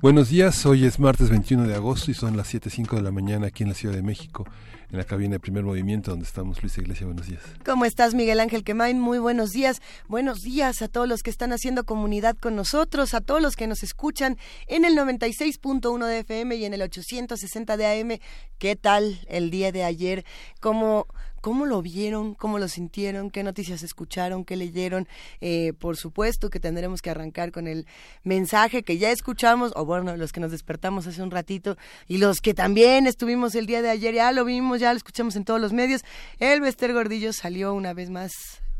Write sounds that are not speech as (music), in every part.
Buenos días, hoy es martes 21 de agosto y son las 7.05 de la mañana aquí en la Ciudad de México, en la cabina de primer movimiento donde estamos. Luis Iglesia, buenos días. ¿Cómo estás, Miguel Ángel Quemain? Muy buenos días. Buenos días a todos los que están haciendo comunidad con nosotros, a todos los que nos escuchan en el 96.1 de FM y en el 860 de AM. ¿Qué tal el día de ayer? ¿Cómo ¿Cómo lo vieron? ¿Cómo lo sintieron? ¿Qué noticias escucharon? ¿Qué leyeron? Eh, por supuesto que tendremos que arrancar con el mensaje que ya escuchamos, o bueno, los que nos despertamos hace un ratito, y los que también estuvimos el día de ayer, ya lo vimos, ya lo escuchamos en todos los medios. El Bester Gordillo salió una vez más,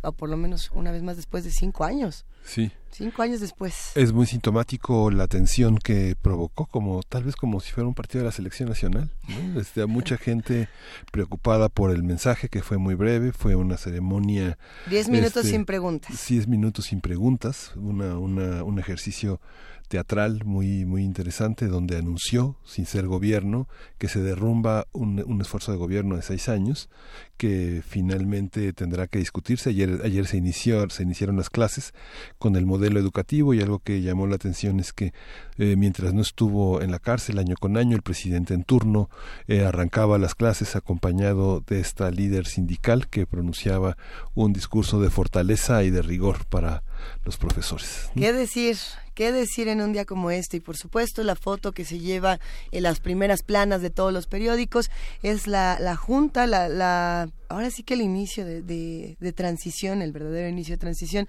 o por lo menos una vez más después de cinco años. Sí. Cinco años después. Es muy sintomático la tensión que provocó, como tal vez como si fuera un partido de la selección nacional. ¿no? Este, mucha (laughs) gente preocupada por el mensaje que fue muy breve, fue una ceremonia. Diez minutos este, sin preguntas. Diez minutos sin preguntas, una, una, un ejercicio teatral muy muy interesante donde anunció sin ser gobierno que se derrumba un, un, esfuerzo de gobierno de seis años que finalmente tendrá que discutirse. Ayer ayer se inició se iniciaron las clases con el modelo educativo y algo que llamó la atención es que eh, mientras no estuvo en la cárcel año con año el presidente en turno eh, arrancaba las clases acompañado de esta líder sindical que pronunciaba un discurso de fortaleza y de rigor para los profesores. ¿Qué decir? ¿Qué decir en un día como este? Y por supuesto la foto que se lleva en las primeras planas de todos los periódicos es la, la junta, la, la, ahora sí que el inicio de, de, de, transición, el verdadero inicio de transición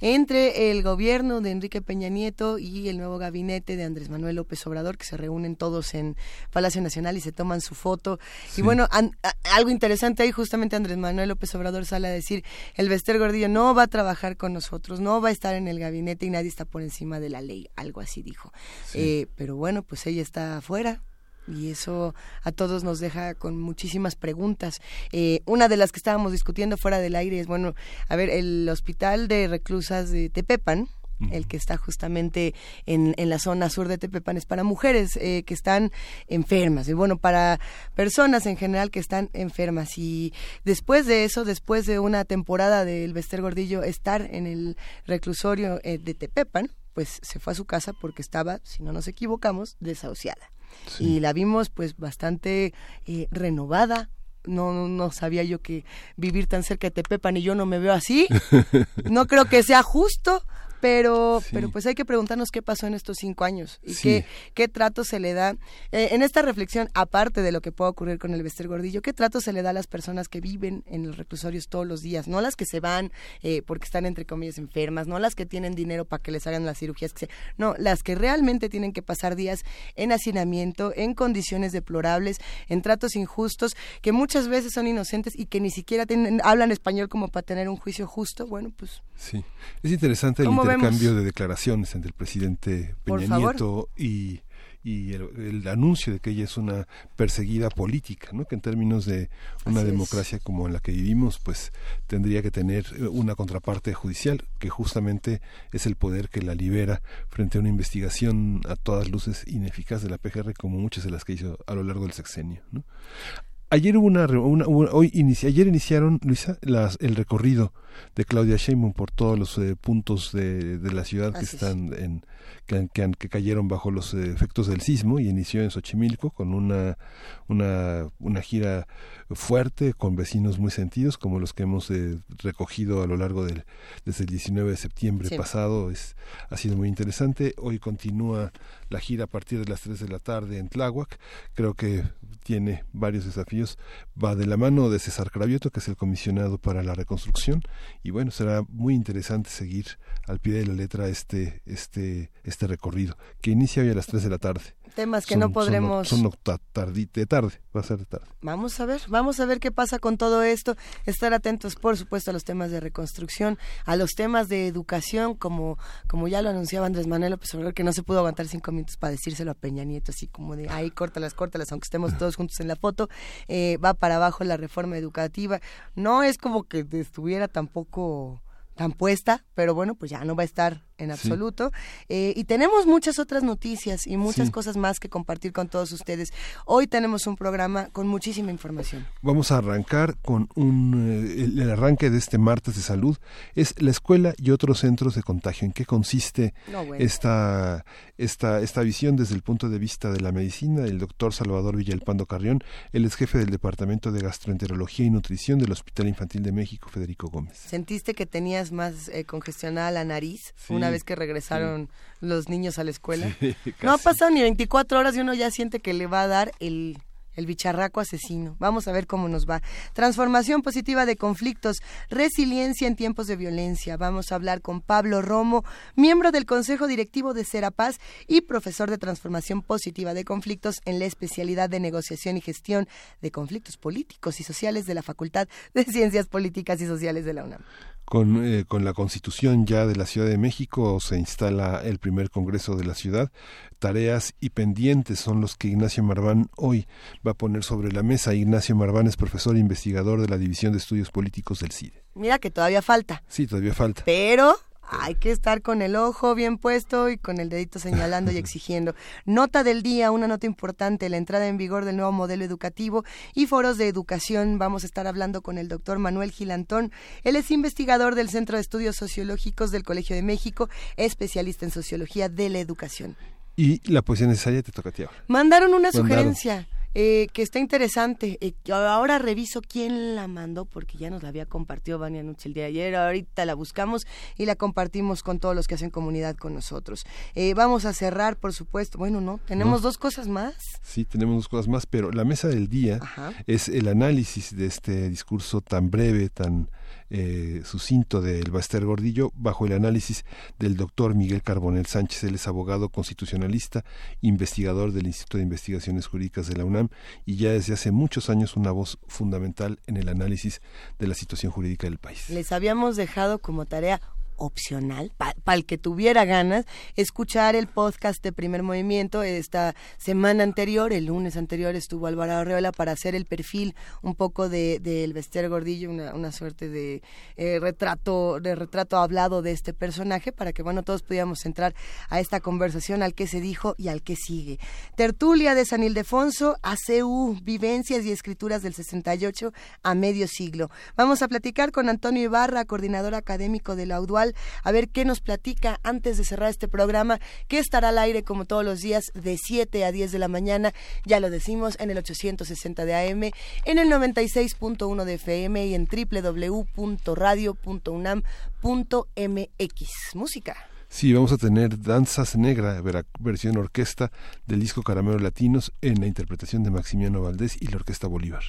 entre el gobierno de Enrique Peña Nieto y el nuevo gabinete de Andrés Manuel López Obrador, que se reúnen todos en Palacio Nacional y se toman su foto. Sí. Y bueno, an, a, algo interesante ahí, justamente Andrés Manuel López Obrador sale a decir, el Bester Gordillo no va a trabajar con nosotros, no va a estar en el gabinete y nadie está por encima de la ley, algo así dijo. Sí. Eh, pero bueno, pues ella está afuera, y eso a todos nos deja con muchísimas preguntas. Eh, una de las que estábamos discutiendo fuera del aire es, bueno, a ver, el hospital de reclusas de Tepepan. El que está justamente en, en, la zona sur de Tepepan, es para mujeres eh, que están enfermas, y bueno, para personas en general que están enfermas. Y después de eso, después de una temporada del Bester Gordillo estar en el reclusorio eh, de Tepepan, pues se fue a su casa porque estaba, si no nos equivocamos, desahuciada. Sí. y la vimos pues bastante eh, renovada. No, no sabía yo que vivir tan cerca de Tepepan y yo no me veo así. (laughs) No creo que sea justo, pero sí. pero pues hay que preguntarnos qué pasó en estos cinco años y sí. qué, qué trato se le da eh, en esta reflexión aparte de lo que pueda ocurrir con el Bester Gordillo qué trato se le da a las personas que viven en los reclusorios todos los días no las que se van eh, porque están entre comillas enfermas no las que tienen dinero para que les hagan las cirugías que se, no las que realmente tienen que pasar días en hacinamiento en condiciones deplorables en tratos injustos que muchas veces son inocentes y que ni siquiera tienen, hablan español como para tener un juicio justo bueno pues sí es interesante el intercambio de declaraciones entre el presidente Peña Nieto y, y el, el, anuncio de que ella es una perseguida política, ¿no? que en términos de una Así democracia es. como en la que vivimos, pues tendría que tener eh, una contraparte judicial, que justamente es el poder que la libera frente a una investigación a todas luces ineficaz de la PGR, como muchas de las que hizo a lo largo del sexenio. ¿no? Ayer hubo una, una, una hoy inici, ayer iniciaron Luisa las, el recorrido de Claudia Sheinbaum por todos los eh, puntos de, de, la ciudad Así que están es. en que, que, que, cayeron bajo los eh, efectos del sismo y inició en Xochimilco con una una, una gira fuerte con vecinos muy sentidos como los que hemos eh, recogido a lo largo del desde el 19 de septiembre sí. pasado es ha sido muy interesante hoy continúa la gira a partir de las 3 de la tarde en Tláhuac creo que tiene varios desafíos ellos va de la mano de César Cravioto, que es el comisionado para la reconstrucción, y bueno, será muy interesante seguir al pie de la letra este, este, este recorrido, que inicia hoy a las 3 de la tarde temas que no podremos. Son, de tarde, va a ser de tarde. Vamos a ver, vamos a ver qué pasa con todo esto. Estar atentos, por supuesto, a los temas de reconstrucción, a los temas de educación, como, como ya lo anunciaba Andrés Manuel López Obrador, que no se pudo aguantar cinco minutos para decírselo a Peña Nieto, así como de ahí, córtalas, córtalas, aunque estemos todos juntos en la foto. Eh, va para abajo la reforma educativa. No es como que estuviera tampoco tan puesta, pero bueno, pues ya no va a estar en absoluto. Eh, y tenemos muchas otras noticias y muchas cosas más que compartir con todos ustedes. Hoy tenemos un programa con muchísima información. Vamos a arrancar con un, eh, el, arranque de este martes de salud. Es la escuela y otros centros de contagio. ¿En qué consiste esta, esta, esta visión desde el punto de vista de la medicina? El doctor Salvador Villalpando Carrión, él es jefe del Departamento de Gastroenterología y Nutrición del Hospital Infantil de México, Federico Gómez. ¿Sentiste que tenías más eh, congestionada la nariz? Una vez que regresaron los niños a la escuela. (laughs) no ha pasado ni 24 horas y uno ya siente que le va a dar el el bicharraco asesino. Vamos a ver cómo nos va. Transformación positiva de conflictos, resiliencia en tiempos de violencia. Vamos a hablar con Pablo Romo, miembro del Consejo Directivo de Serapaz y profesor de Transformación Positiva de Conflictos en la especialidad de Negociación y Gestión de Conflictos Políticos y Sociales de la Facultad de Ciencias Políticas y Sociales de la UNAM. Con, eh, con, la constitución ya de la Ciudad de México se instala el primer Congreso de la ciudad. Tareas y pendientes son los que Ignacio Marván hoy va a poner sobre la mesa. Ignacio Marván es profesor e investigador de la División de Estudios Políticos del CIDE. Mira que todavía falta. Sí, todavía falta. Pero hay que estar con el ojo bien puesto y con el dedito señalando y (laughs) exigiendo. Nota del día, una nota importante, la entrada en vigor del nuevo modelo educativo y foros de educación. Vamos a estar hablando con el doctor Manuel Gilantón. Él es investigador del Centro de Estudios Sociológicos del Colegio de México, especialista en sociología de la educación. Y la poesía necesaria te toca a ti ahora. Mandaron una sugerencia. Eh, que está interesante. Eh, ahora reviso quién la mandó porque ya nos la había compartido Vania Nuche el día de ayer. Ahorita la buscamos y la compartimos con todos los que hacen comunidad con nosotros. Eh, vamos a cerrar, por supuesto. Bueno, no, tenemos dos cosas más. Sí, tenemos dos cosas más, pero la mesa del día es el análisis de este discurso tan breve, tan eh, sucinto del Baster Gordillo bajo el análisis del doctor Miguel Carbonel Sánchez. Él es abogado constitucionalista, investigador del Instituto de Investigaciones Jurídicas de la UNAM y ya desde hace muchos años una voz fundamental en el análisis de la situación jurídica del país. Les habíamos dejado como tarea opcional para el que tuviera ganas escuchar el podcast de Primer Movimiento esta semana anterior, el lunes anterior estuvo Álvaro Arreola para hacer el perfil un poco de del Bester Gordillo, una, una suerte de eh, retrato de retrato hablado de este personaje para que bueno todos pudiéramos entrar a esta conversación al que se dijo y al que sigue. Tertulia de San Ildefonso, ACU, vivencias y escrituras del 68 a medio siglo. Vamos a platicar con Antonio Ibarra, coordinador académico de la UDUAL a ver qué nos platica antes de cerrar este programa, que estará al aire como todos los días de 7 a 10 de la mañana, ya lo decimos, en el 860 de AM, en el 96.1 de FM y en www.radio.unam.mx. Música. Sí, vamos a tener Danzas Negra, versión orquesta del disco Caramelo Latinos en la interpretación de Maximiano Valdés y la Orquesta Bolívar.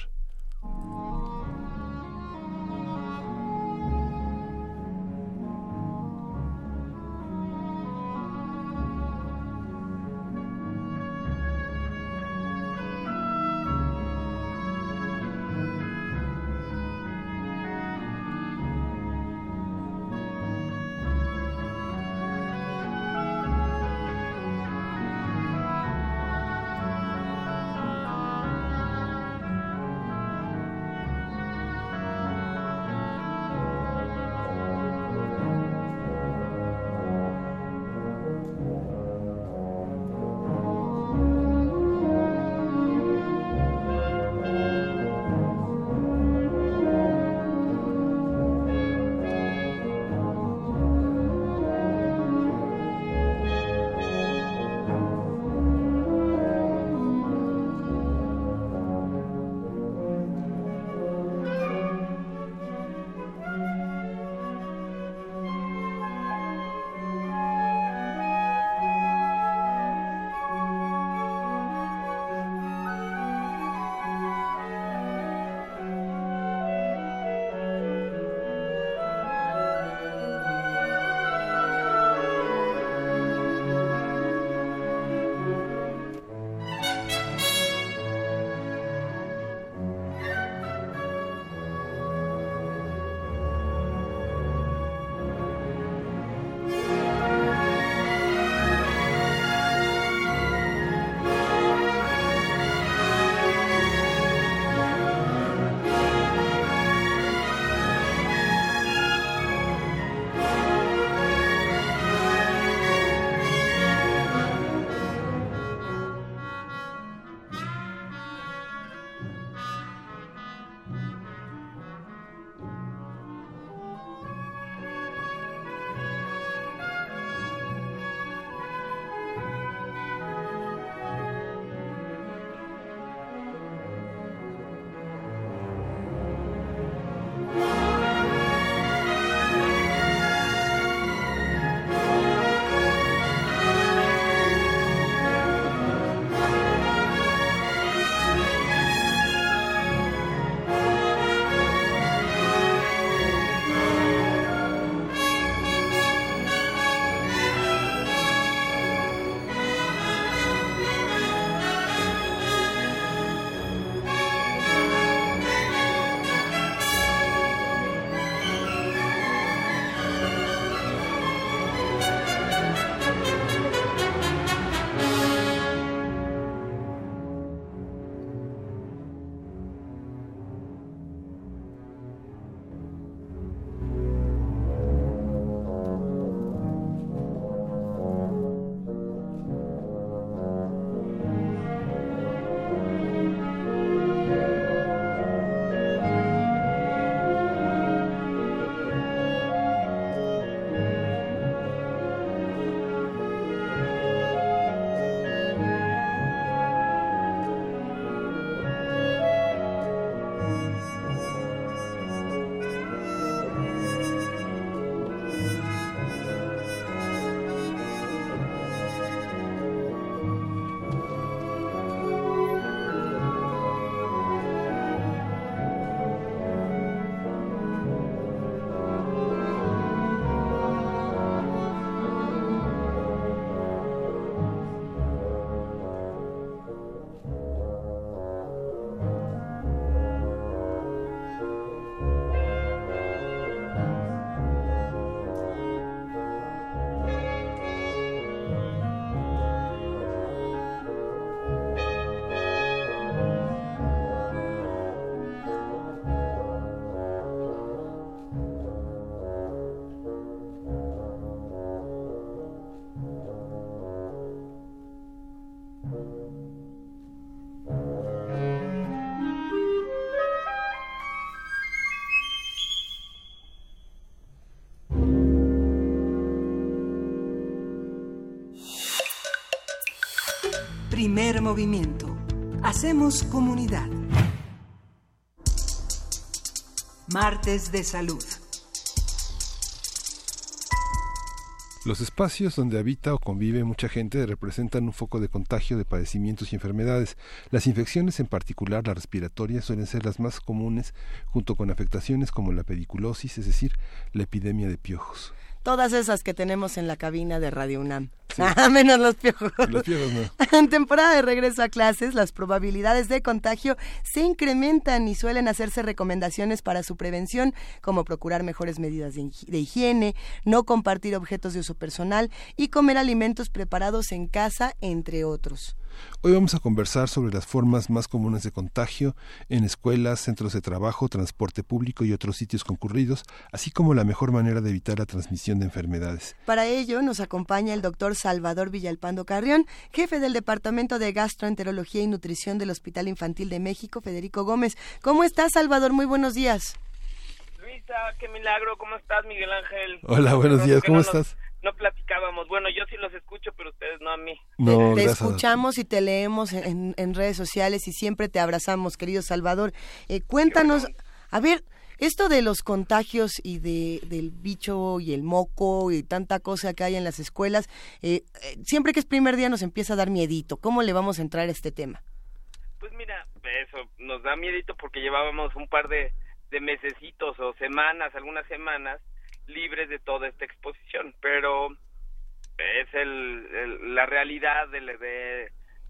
Primer movimiento. Hacemos comunidad. Martes de Salud. Los espacios donde habita o convive mucha gente representan un foco de contagio de padecimientos y enfermedades. Las infecciones, en particular las respiratorias, suelen ser las más comunes, junto con afectaciones como la pediculosis, es decir, la epidemia de piojos todas esas que tenemos en la cabina de Radio UNAM. (laughs) Ah, menos los piojos. Los piojos no. (laughs) En temporada de regreso a clases, las probabilidades de contagio se incrementan y suelen hacerse recomendaciones para su prevención, como procurar mejores medidas de higiene, no compartir objetos de uso personal y comer alimentos preparados en casa, entre otros. Hoy vamos a conversar sobre las formas más comunes de contagio en escuelas, centros de trabajo, transporte público y otros sitios concurridos, así como la mejor manera de evitar la transmisión de enfermedades. Para ello nos acompaña el doctor Salvador Villalpando Carrión, jefe del Departamento de Gastroenterología y Nutrición del Hospital Infantil de México, Federico Gómez. ¿Cómo estás, Salvador? Muy buenos días. Luisa, qué milagro. ¿Cómo estás, Miguel Ángel? Hola, buenos días. ¿Cómo estás? No platicábamos. Bueno, yo sí los escucho, pero ustedes no a mí. No, te, escuchamos y te leemos en, redes sociales y siempre te abrazamos, querido Salvador. Eh, cuéntanos, a ver, esto de los contagios y de, del bicho y el moco y tanta cosa que hay en las escuelas, eh, eh, siempre que es primer día nos empieza a dar miedito. ¿Cómo le vamos a entrar a este tema? Pues mira, eso nos da miedito porque llevábamos un par de, de mesecitos o semanas, algunas semanas, libres de toda esta exposición, pero es el, la realidad de,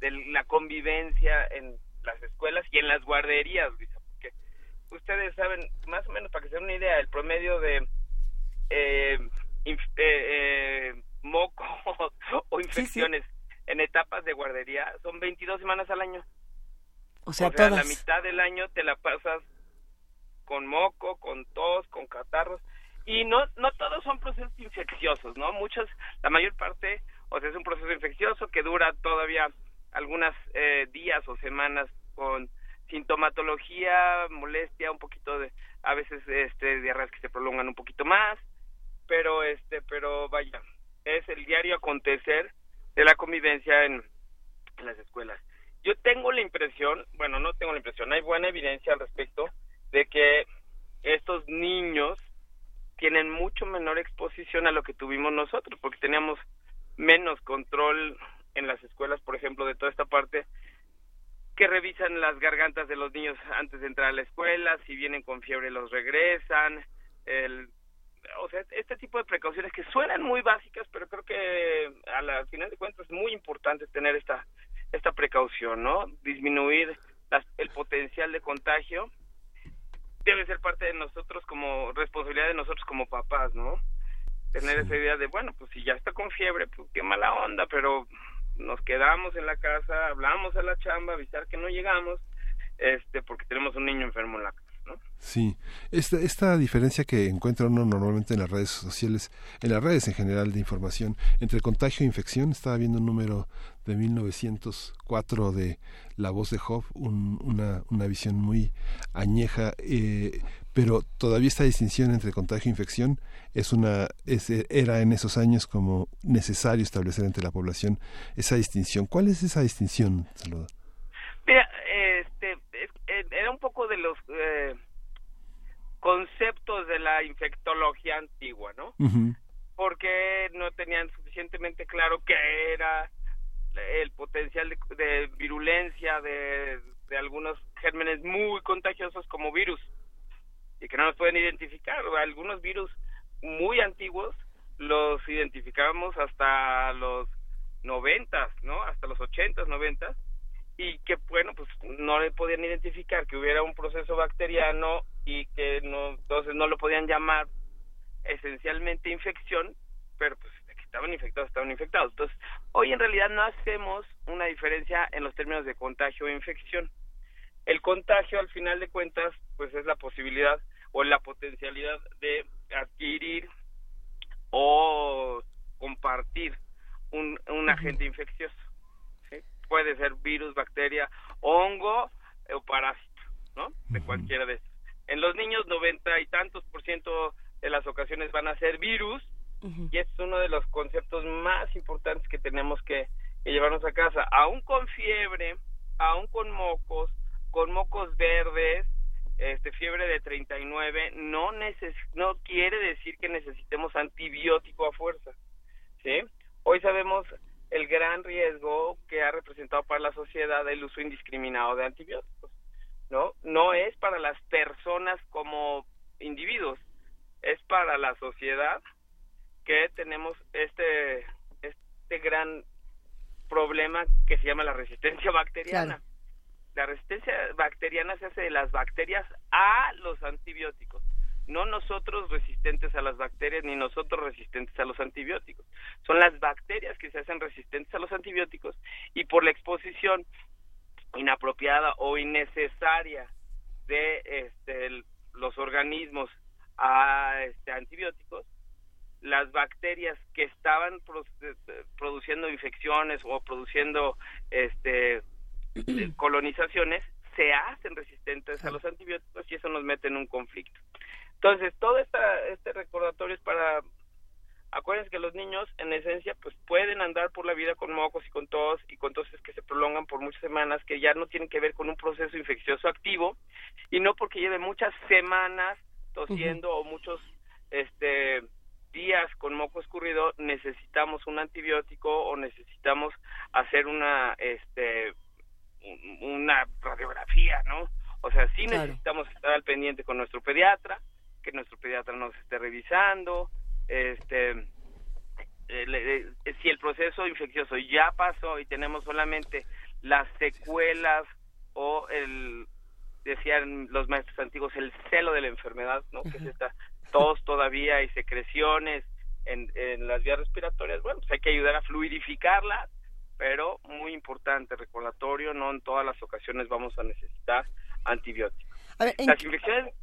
de, la convivencia en las escuelas y en las guarderías, porque ustedes saben, más o menos para que se den una idea, el promedio de eh, eh, eh mocos (laughs) o infecciones en etapas de guardería son 22 semanas al año. O sea, la mitad del año te la pasas con moco, con tos, con catarros y no no todos son procesos infecciosos, ¿no? Muchos, la mayor parte, o sea, es un proceso infeccioso que dura todavía algunas eh, días o semanas con sintomatología, molestia, un poquito de, a veces, este, diarreas que se prolongan un poquito más, pero, este, pero vaya, es el diario acontecer de la convivencia en, en las escuelas. Yo tengo la impresión, bueno, no tengo la impresión, hay buena evidencia al respecto de que estos niños tienen mucho menor exposición a lo que tuvimos nosotros, porque teníamos menos control en las escuelas, por ejemplo, de toda esta parte, que revisan las gargantas de los niños antes de entrar a la escuela, si vienen con fiebre los regresan, el, o sea, este tipo de precauciones que suenan muy básicas, pero creo que al final de cuentas es muy importante tener esta esta precaución, ¿no? Disminuir el potencial de contagio debe ser parte de nosotros como responsabilidad de nosotros como papás, ¿no? Tener esa idea de, bueno, pues si ya está con fiebre, pues qué mala onda, pero nos quedamos en la casa, hablamos a la chamba, avisar que no llegamos, este, porque tenemos un niño enfermo en la casa. Sí, esta, esta diferencia que encuentra uno normalmente en las redes sociales, en las redes en general de información, entre contagio e infección, estaba viendo un número de 1904 de La Voz de Job, una, una visión muy añeja, eh, pero todavía esta distinción entre contagio e infección es una es, era en esos años como necesario establecer entre la población esa distinción. ¿Cuál es esa distinción, Saluda? Mira, era un poco de los... Eh conceptos de la infectología antigua, ¿no? Porque no tenían suficientemente claro qué era el potencial de, virulencia de, de, algunos gérmenes muy contagiosos como virus y que no nos pueden identificar. Algunos virus muy antiguos los identificábamos hasta los noventas, ¿no? Hasta los ochentas, noventas y que bueno pues no le podían identificar que hubiera un proceso bacteriano y que no entonces no lo podían llamar esencialmente infección pero pues que estaban infectados estaban infectados. Entonces hoy en realidad no hacemos una diferencia en los términos de contagio o infección. El contagio al final de cuentas pues es la posibilidad o la potencialidad de adquirir o compartir un, un agente infeccioso puede ser virus, bacteria, hongo o parásito, ¿no? De cualquiera de estos. En los niños, noventa y tantos por ciento de las ocasiones van a ser virus, y es uno de los conceptos más importantes que tenemos que, llevarnos a casa. Aún con fiebre, aún con mocos, con mocos verdes, este fiebre de 39 no neces no quiere decir que necesitemos antibiótico a fuerza, ¿sí? Hoy sabemos el gran riesgo que ha representado para la sociedad el uso indiscriminado de antibióticos, ¿no? No es para las personas como individuos, es para la sociedad que tenemos este este gran problema que se llama la resistencia bacteriana. La resistencia bacteriana se hace de las bacterias a los antibióticos, no nosotros resistentes a las bacterias ni nosotros resistentes a los antibióticos. Son las bacterias que se hacen resistentes a los antibióticos y por la exposición inapropiada o innecesaria de este, los organismos a este, antibióticos, las bacterias que estaban produciendo infecciones o produciendo este (clears throat) colonizaciones se hacen resistentes a los antibióticos y eso nos mete en un conflicto. Entonces, todo esta, este recordatorio es para acuérdense que los niños en esencia pues pueden andar por la vida con mocos y con tos y con toses que se prolongan por muchas semanas que ya no tienen que ver con un proceso infeccioso activo y no porque lleve muchas semanas tosiendo o muchos este días con moco escurrido necesitamos un antibiótico o necesitamos hacer una este una radiografía, ¿no? O sea, sí necesitamos estar al pendiente con nuestro pediatra, que nuestro pediatra nos esté revisando, este eh, eh, si el proceso infeccioso ya pasó y tenemos solamente las secuelas o el decían los maestros antiguos el celo de la enfermedad, ¿no? Que es esta tos todavía y secreciones en, en las vías respiratorias, bueno, pues hay que ayudar a fluidificarla, pero muy importante, recordatorio, no en todas las ocasiones vamos a necesitar antibióticos. las infecciones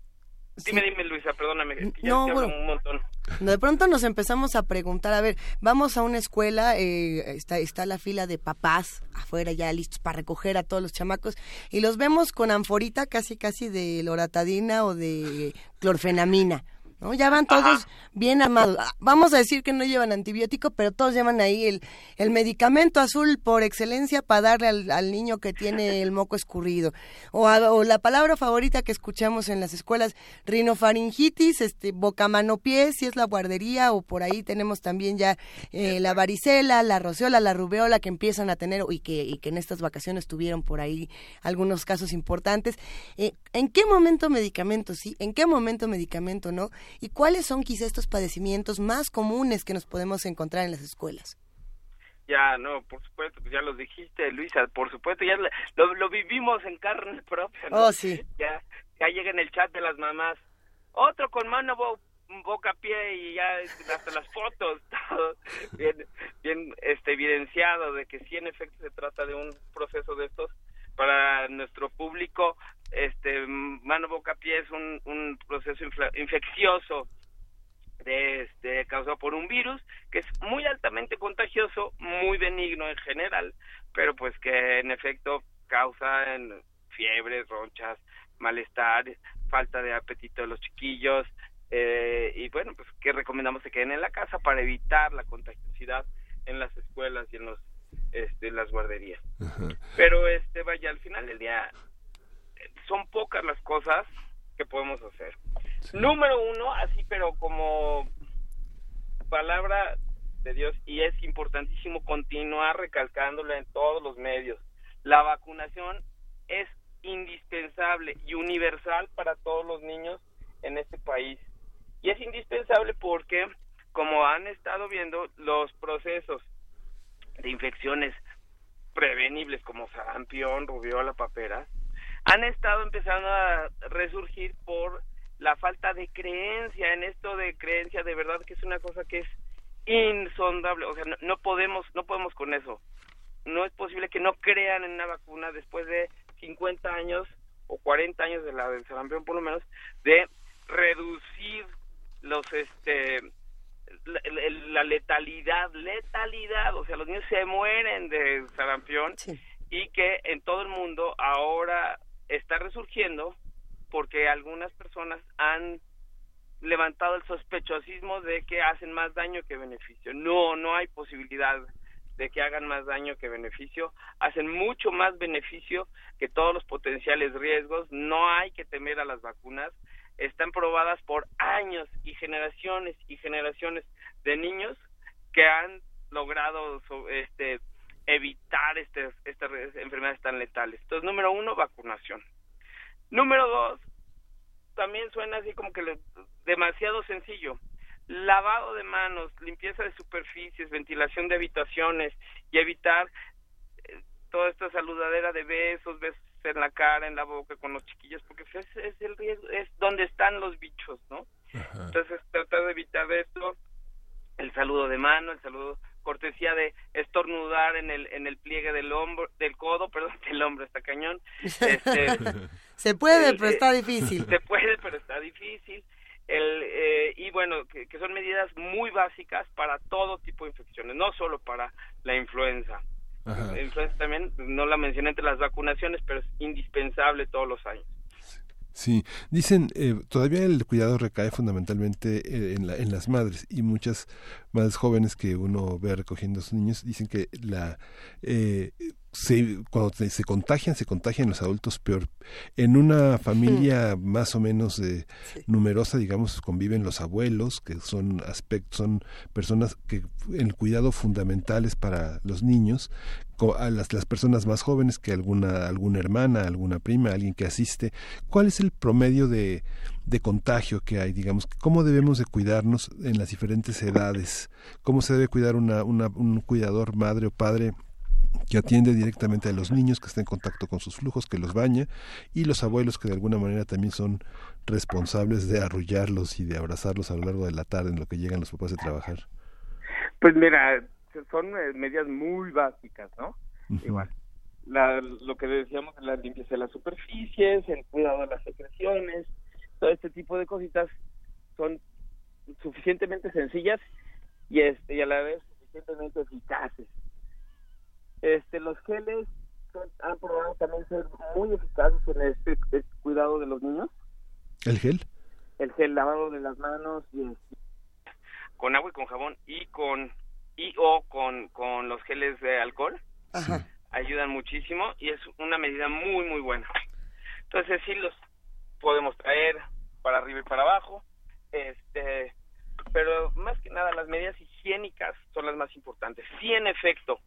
Dime, dime, Luisa, perdóname. no, bueno, un montón. De pronto nos empezamos a preguntar, a ver, vamos a una escuela, eh, está, está la fila de papás afuera ya listos para recoger a todos los chamacos y los vemos con anforita casi casi de loratadina o de clorfenamina. ¿No? Ya van todos bien amados. Ah, vamos a decir que no llevan antibiótico, pero todos llevan ahí el, el medicamento azul por excelencia para darle al, al niño que tiene (laughs) el moco escurrido. O, o, la palabra favorita que escuchamos en las escuelas, rinofaringitis, este, boca mano pie, si es la guardería, o por ahí tenemos también ya eh, la varicela, la roceola, la rubeola que empiezan a tener y que, y que en estas vacaciones tuvieron por ahí algunos casos importantes. Eh, ¿En qué momento medicamento sí? ¿En qué momento medicamento no? ¿Y cuáles son quizá estos padecimientos más comunes que nos podemos encontrar en las escuelas? Ya, no, por supuesto, pues ya lo dijiste, Luisa, por supuesto, ya lo, lo vivimos en carne (laughs) propia, ¿no? Oh, sí. Ya, ya llega en el chat de las mamás, otro con mano boca pie y ya hasta las fotos (laughs) todo bien bien este evidenciado de que sí en efecto se trata de un proceso de estos para nuestro público este mano boca pie es un, un proceso infeccioso de este causado por un virus que es muy altamente contagioso muy benigno en general pero pues que en efecto causa en fiebres ronchas malestar falta de apetito de los chiquillos eh, y bueno pues que recomendamos que queden en la casa para evitar la contagiosidad en las escuelas y en los este, las guarderías. Pero este vaya, al final del día son pocas las cosas que podemos hacer. Número uno, así pero como palabra de Dios, y es importantísimo continuar recalcándolo en todos los medios, la vacunación es indispensable y universal para todos los niños en este país. Y es indispensable porque, como han estado viendo, los procesos de infecciones prevenibles como sarampión, rubiola, papera, han estado empezando a resurgir por la falta de creencia. En esto de creencia de verdad que es una cosa que es insondable, o sea, no, podemos no podemos con eso. No es posible que no crean en una vacuna después de 50 años o 40 años de la del sarampión por lo menos de reducir los este la, letalidad, letalidad, o sea, los niños se mueren de sarampión y que en todo el mundo ahora está resurgiendo porque algunas personas han levantado el sospechosismo de que hacen más daño que beneficio. No, no hay posibilidad de que hagan más daño que beneficio, hacen mucho más beneficio que todos los potenciales riesgos, no hay que temer a las vacunas, están probadas por años y generaciones y generaciones de niños que han logrado este evitar este, estas enfermedades tan letales. Entonces, número uno, vacunación. Número dos, también suena así como que demasiado sencillo. Lavado de manos, limpieza de superficies, ventilación de habitaciones y evitar eh, toda esta saludadera de besos, besos en la cara, en la boca con los chiquillos, porque es, es el riesgo, es donde están los bichos, ¿no? Entonces, tratar de evitar esto, el saludo de mano, el saludo cortesía de estornudar en el en el pliegue del hombro del codo (laughs) perdón del hombro está cañón. Este, (laughs) se puede pero está difícil. (laughs) Se puede pero está difícil. El, eh, y bueno que, son medidas muy básicas para todo tipo de infecciones no solo para la influenza. La influenza también no la mencioné entre las vacunaciones pero es indispensable todos los años Sí, dicen, eh, todavía el cuidado recae fundamentalmente eh, en, la, en las madres y muchas madres jóvenes que uno ve recogiendo a sus niños dicen que la eh, se, cuando se contagian, se contagian los adultos peor. En una familia más o menos numerosa, digamos, conviven los abuelos, que son aspectos, son personas que el cuidado fundamental es para los niños, a las, las personas más jóvenes que alguna, alguna hermana, alguna prima, alguien que asiste. ¿Cuál es el promedio de, de contagio que hay, digamos, cómo debemos de cuidarnos en las diferentes edades, cómo se debe cuidar una, una, un cuidador, madre o padre que atiende directamente a los niños, que está en contacto con sus flujos, que los baña, y los abuelos que de alguna manera también son responsables de arrullarlos y de abrazarlos a lo largo de la tarde en lo que llegan los papás de trabajar. Pues mira, son eh, medidas muy básicas, ¿no? Igual. La, lo que decíamos, la limpieza de las superficies, el cuidado de las secreciones, todo este tipo de cositas son suficientemente sencillas y este y a la vez suficientemente eficaces este, los geles han probado también ser muy eficaces en este, este, cuidado de los niños. ¿El gel? El gel lavado de las manos y con agua y con jabón y con y o con, con los geles de alcohol. Ayudan muchísimo y es una medida muy muy buena. Entonces sí los podemos traer para arriba y para abajo. Este, pero más que nada las medidas higiénicas son las más importantes. Sí, en efecto,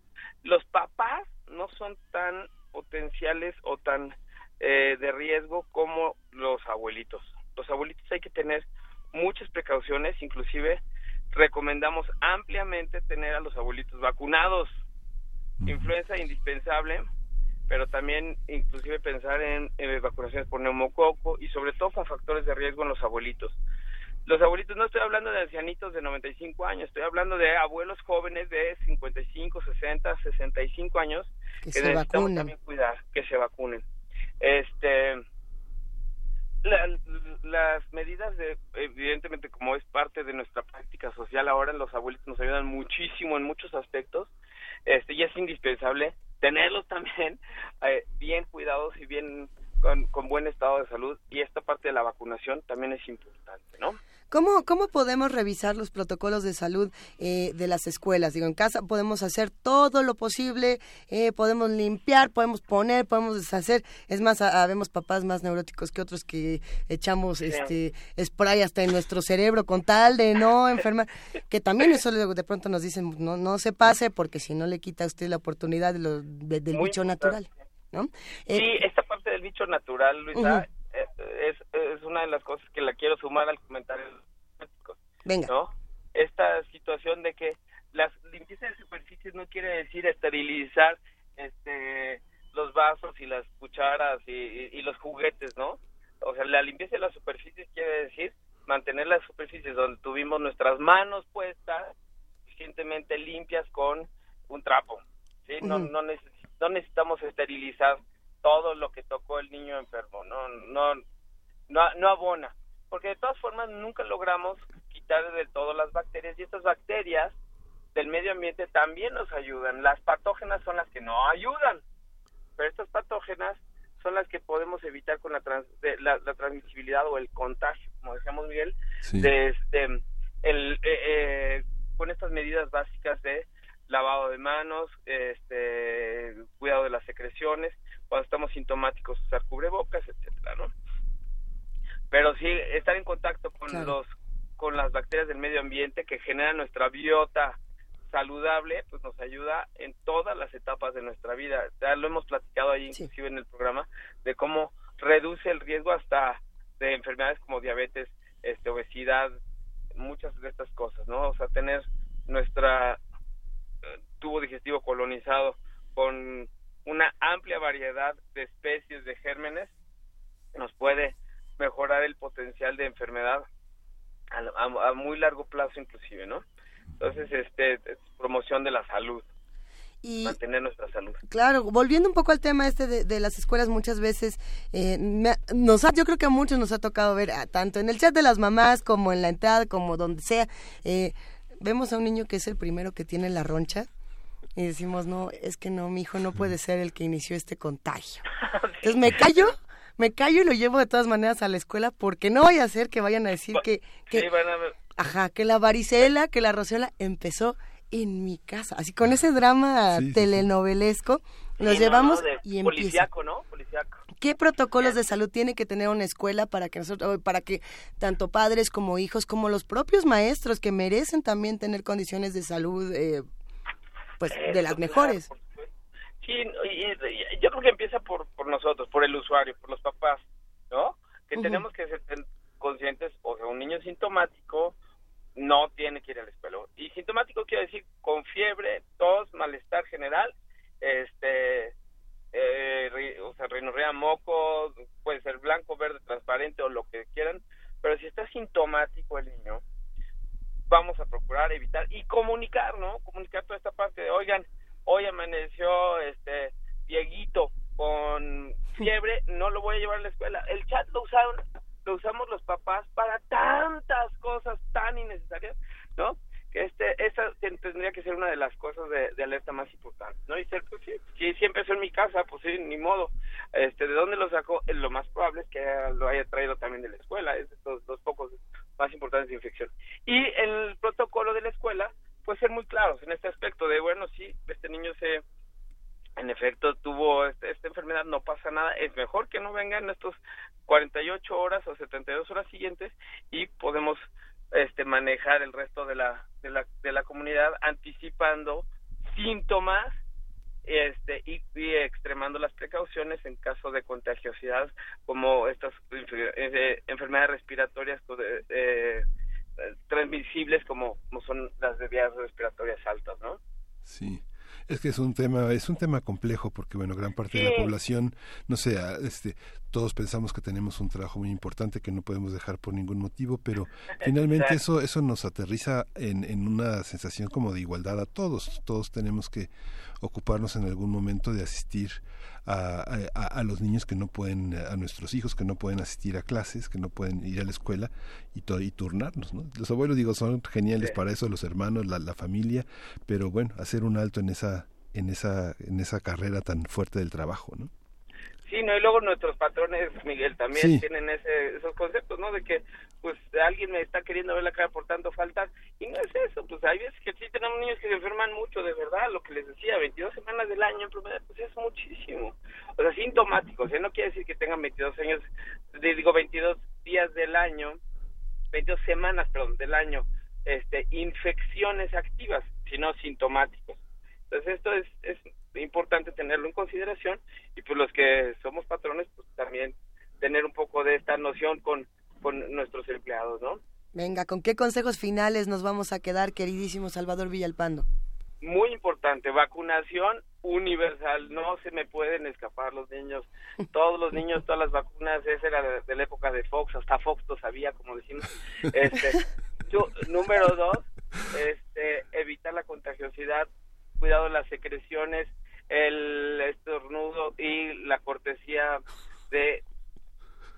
los papás no son tan potenciales o tan eh, de riesgo como los abuelitos. Los abuelitos hay que tener muchas precauciones, inclusive recomendamos ampliamente tener a los abuelitos vacunados. Influenza indispensable, pero también inclusive pensar en, en vacunaciones por neumococo y sobre todo con factores de riesgo en los abuelitos los abuelitos, no estoy hablando de ancianitos de 95 años, estoy hablando de abuelos jóvenes de 55, 60, 65 años que, se necesitamos también cuidar, que se vacunen. Este, las medidas de, evidentemente como es parte de nuestra práctica social ahora, los abuelitos nos ayudan muchísimo en muchos aspectos, este, y es indispensable tenerlos también (laughs) eh, bien cuidados y bien con, con buen estado de salud y esta parte de la vacunación también es importante, ¿no? ¿Cómo, ¿Cómo podemos revisar los protocolos de salud eh, de las escuelas? Digo, en casa podemos hacer todo lo posible, eh, podemos limpiar, podemos poner, podemos deshacer. Es más, habemos papás más neuróticos que otros que echamos este spray hasta en nuestro cerebro con tal de no (laughs) enfermar. Que también eso de pronto nos dicen, no, no se pase porque si no le quita a usted la oportunidad de lo, del bicho natural. ¿no? sí, eh, esta parte del bicho natural, Luisa, es, es una de las cosas que la quiero sumar al comentario Venga. ¿no? Esta situación de que las limpieza de superficies no quiere decir esterilizar este los vasos y las cucharas y, y, los juguetes, ¿no? O sea, la limpieza de las superficies quiere decir mantener las superficies donde tuvimos nuestras manos puestas suficientemente limpias con un trapo, ¿sí? No, no, no necesitamos esterilizar todo lo que tocó el niño enfermo, no, no, no, no abona, porque de todas formas nunca logramos quitar del todo las bacterias y estas bacterias del medio ambiente también nos ayudan. Las patógenas son las que no ayudan. endógenas son las que podemos evitar con la, la, transmisibilidad o el contagio, como decíamos Miguel, de este, el, eh, eh, con estas medidas básicas de lavado de manos, este, cuidado de las secreciones, cuando estamos sintomáticos usar cubrebocas, etcétera, ¿no? Pero sí estar en contacto con los con las bacterias del medio ambiente que generan nuestra biota saludable, pues nos ayuda en todas las etapas de nuestra vida. Ya lo hemos platicado ahí inclusive en el programa de cómo reduce el riesgo hasta de enfermedades como diabetes, este obesidad, muchas de estas cosas, ¿no? O sea, tener nuestra eh, tubo digestivo colonizado con una amplia variedad de especies de gérmenes nos puede mejorar el potencial de enfermedad a muy largo plazo inclusive, ¿no? Entonces, este, es promoción de la salud. Y, mantener nuestra salud. Claro, volviendo un poco al tema este de, las escuelas, muchas veces eh, nos yo creo que a muchos nos ha tocado ver, ah, tanto en el chat de las mamás como en la entrada, como donde sea, eh, vemos a un niño que es el primero que tiene la roncha y decimos, no, es que no, mi hijo no puede ser el que inició este contagio. (laughs) Entonces me callo, me callo y lo llevo de todas maneras a la escuela porque no voy a hacer que vayan a decir que... que Ajá, que la varicela, que la roceola empezó en mi casa, así con ese drama telenovelesco, nos llevamos y empieza. ¿no? Policiaco. ¿Qué protocolos de salud tiene que tener una escuela para que nosotros, para que tanto padres como hijos, como los propios maestros que merecen también tener condiciones de salud, eh, pues de las mejores? Sí, yo creo que empieza por, por nosotros, por el usuario, por los papás, ¿no? Que tenemos que ser conscientes, o sea, un niño sintomático no tiene que ir a la escuela. Y sintomático quiere decir con fiebre, tos, malestar general, este, eh, o sea, rinorrea, moco, puede ser blanco, verde, transparente o lo que quieran, pero si está sintomático el niño, vamos a procurar evitar y comunicar, ¿no? Comunicar toda esta parte de, oigan, hoy amaneció este Dieguito con fiebre, (laughs) no lo voy a llevar a la escuela. El chat lo usaron lo usamos los papás para tantas cosas tan innecesarias, ¿no? Que este, esa tendría que ser una de las cosas de, alerta más importantes, ¿no? Y ser, pues sí, si, siempre empezó en mi casa, pues sí, ni modo. Este, ¿de dónde lo sacó? Lo más probable es que lo haya traído también de la escuela, es de los, los pocos más importantes de infección. Y el protocolo de la escuela, puede ser muy claros en este aspecto de, bueno, sí, este niño se en efecto tuvo este, esta enfermedad, no pasa nada, es mejor que no vengan estos 48 horas o 72 horas siguientes y podemos este manejar el resto de la de la, de la comunidad anticipando síntomas este y, extremando las precauciones en caso de contagiosidad como estas eh, enfermedades respiratorias eh, transmisibles como, como son las de vías respiratorias altas, ¿no? Sí. Es que es un tema, es un tema complejo porque bueno, gran parte de la población, no sé, este, todos pensamos que tenemos un trabajo muy importante que no podemos dejar por ningún motivo, pero (laughs) finalmente eso, eso nos aterriza en, en una sensación como de igualdad a todos. Todos tenemos que ocuparnos en algún momento de asistir a, a, los niños que no pueden, a nuestros hijos que no pueden asistir a clases, que no pueden ir a la escuela y, y turnarnos. ¿no? Los abuelos, digo, son geniales para eso, los hermanos, la, la familia, pero bueno, hacer un alto en esa, en esa, en esa carrera tan fuerte del trabajo, ¿no? Sí, no, y luego nuestros patrones, Miguel, también tienen ese, esos conceptos, ¿no? De que, pues, alguien me está queriendo ver la cara por tanto faltas, y no es eso, pues, hay veces que sí tenemos niños que se enferman mucho, de verdad, lo que les decía, 22 semanas del año en promedio, pues es muchísimo. O sea, sintomáticos, o sea, no quiere decir que tengan 22 años, digo, 22 días del año, 22 semanas, perdón, del año, este, infecciones activas, sino sintomáticos. Entonces, esto es, es importante tenerlo en consideración y pues los que somos patrones pues también tener un poco de esta noción con, con nuestros empleados, ¿no? Venga, ¿con qué consejos finales nos vamos a quedar, queridísimo Salvador Villalpando? Muy importante, vacunación universal, no se me pueden escapar los niños, todos los niños, todas las vacunas, esa era de, la época de Fox, hasta Fox lo sabía, como decimos. Este, yo, número dos, este, evitar la contagiosidad, cuidado las secreciones, el estornudo y la cortesía de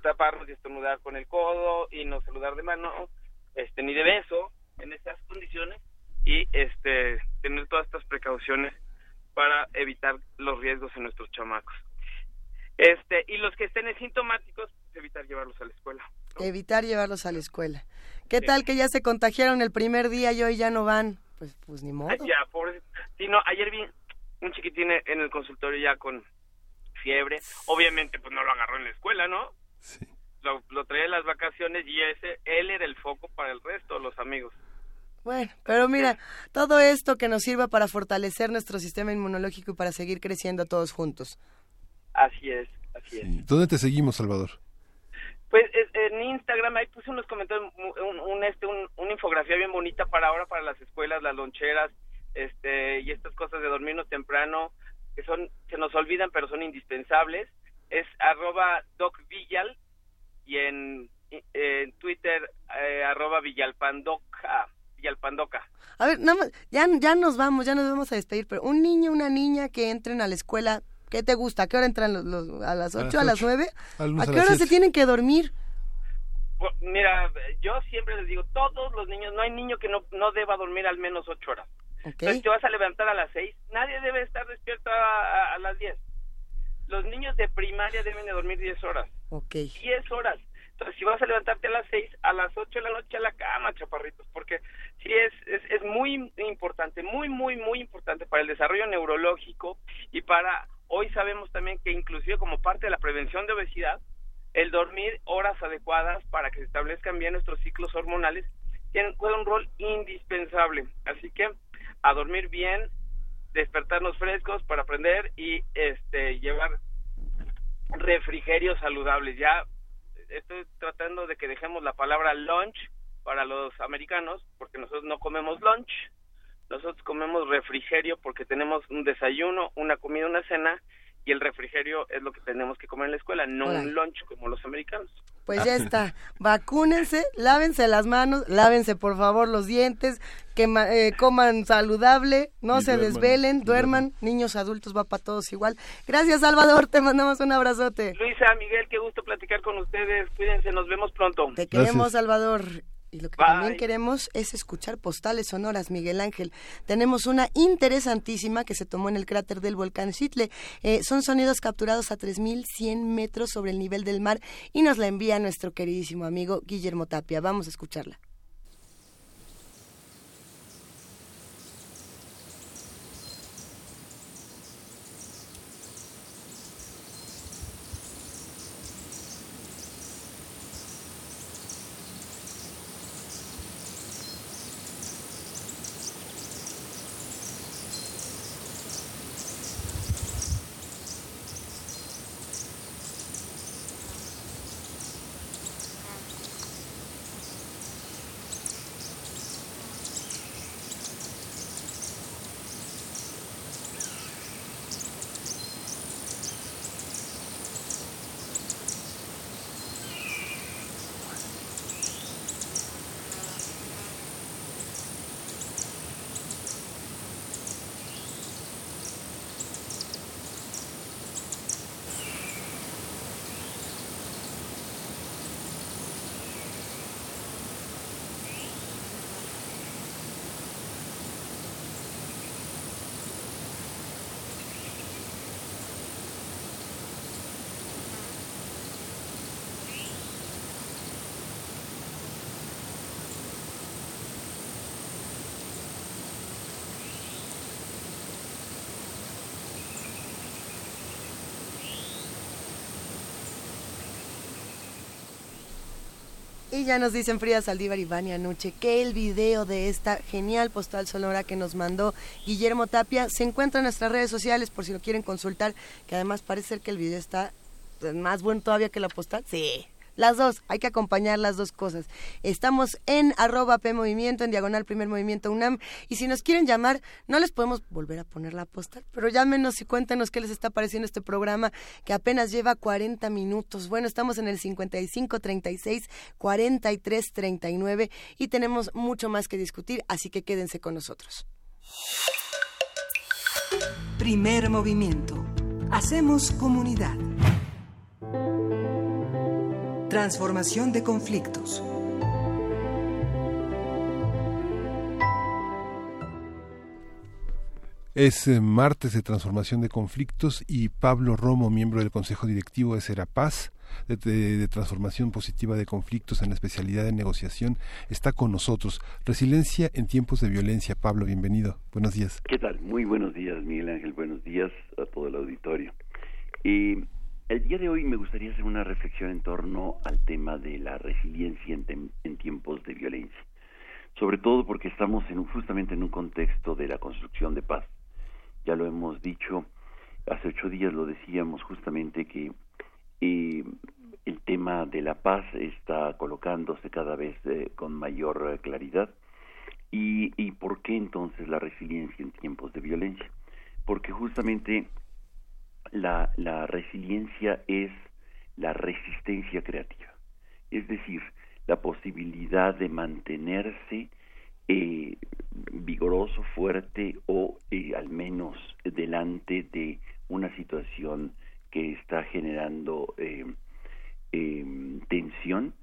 taparnos y estornudar con el codo y no saludar de mano, este ni de beso en estas condiciones y este tener todas estas precauciones para evitar los riesgos en nuestros chamacos. Este, y los que estén asintomáticos, pues evitar llevarlos a la escuela. Evitar llevarlos a la escuela. ¿Qué tal que ya se contagiaron el primer día y hoy ya no van? Pues, pues ni modo. Ya, pobre. Sí, no, ayer vi un chiquitín en el consultorio ya con fiebre. Obviamente, pues no lo agarró en la escuela, ¿no? Sí. Lo, lo traía en las vacaciones y ese, él era el foco para el resto, los amigos. Bueno, pero mira, todo esto que nos sirva para fortalecer nuestro sistema inmunológico y para seguir creciendo todos juntos. Así es, así es. ¿Dónde te seguimos, Salvador? Pues en Instagram ahí puse unos comentarios, un, este, una infografía bien bonita para ahora, para las escuelas, las loncheras, este, y estas cosas de dormirnos temprano, que son, se nos olvidan pero son indispensables. Es arroba docvillal y en, en Twitter eh, arroba villalpandoca. Villalpandoca. A ver, nada más, ya, ya nos vamos, ya nos vamos a despedir, pero un niño, una niña que entren a la escuela ¿Qué te gusta? ¿A qué hora entran los, a las 8, a las 9? ¿A, qué hora se tienen que dormir? mira, yo siempre les digo, todos los niños, no hay niño que no, no deba dormir al menos 8 horas. Entonces te vas a levantar a las 6, nadie debe estar despierto a, las 10. Los niños de primaria deben de dormir 10 horas. Ok. 10 horas. Entonces, si vas a levantarte a las 6, a las 8 de la noche a la cama, chaparritos, porque sí es, es, es muy importante, muy, muy, muy importante para el desarrollo neurológico y para Hoy sabemos también que inclusive como parte de la prevención de obesidad, el dormir horas adecuadas para que se establezcan bien nuestros ciclos hormonales tiene, juega un rol indispensable. Así que a dormir bien, despertarnos frescos para aprender y este llevar refrigerios saludables. Ya estoy tratando de que dejemos la palabra lunch para los americanos, porque nosotros no comemos lunch, nosotros comemos refrigerio porque tenemos un desayuno, una comida, una cena y el refrigerio es lo que tenemos que comer en la escuela, no un lunch como los americanos. Pues ya está, vacúnense, lávense las manos, lávense por favor los dientes, que eh, coman saludable, no se desvelen, duerman, niños, adultos, va para todos igual. Gracias Salvador, te mandamos un abrazote. Luisa, Miguel, qué gusto platicar con ustedes, cuídense, nos vemos pronto. Te queremos Salvador. Y lo que también queremos es escuchar postales sonoras, Miguel Ángel. Tenemos una interesantísima que se tomó en el cráter del volcán Chitle. Eh, son sonidos capturados a 3.100 metros sobre el nivel del mar y nos la envía nuestro queridísimo amigo Guillermo Tapia. Vamos a escucharla. Y ya nos dicen Frida Saldívar y Vania Nuche que el video de esta genial postal sonora que nos mandó Guillermo Tapia se encuentra en nuestras redes sociales por si lo quieren consultar, que además parece ser que el video está más bueno todavía que la postal. Sí, las dos, hay que acompañar las dos cosas. Estamos en arroba P Movimiento, en diagonal Primer Movimiento UNAM. Y si nos quieren llamar, no les podemos volver a poner la postal, pero llámenos y cuéntenos qué les está pareciendo este programa que apenas lleva 40 minutos. Bueno, estamos en el 55 36 43 39 y tenemos mucho más que discutir, así que quédense con nosotros. Primer movimiento. Hacemos comunidad. Transformación de conflictos. Es eh, martes de transformación de conflictos y Pablo Romo, miembro del Consejo Directivo de Serapaz, de, de, transformación positiva de conflictos en la especialidad de negociación, está con nosotros. Resiliencia en tiempos de violencia. Pablo, bienvenido. Buenos días. ¿Qué tal? Muy buenos días, Miguel Ángel. Buenos días a todo el auditorio. Y el día de hoy me gustaría hacer una reflexión en torno al tema de la resiliencia en, en tiempos de violencia. Sobre todo porque estamos en justamente en un contexto de la construcción de paz ya lo hemos dicho, hace ocho días lo decíamos justamente que eh, el tema de la paz está colocándose cada vez eh, con mayor claridad. ¿Y, ¿Y por qué entonces la resiliencia en tiempos de violencia? Porque justamente la, la resiliencia es la resistencia creativa, es decir, la posibilidad de mantenerse eh, vigoroso, fuerte o eh, al menos delante de una situación que está generando eh, em, tensión,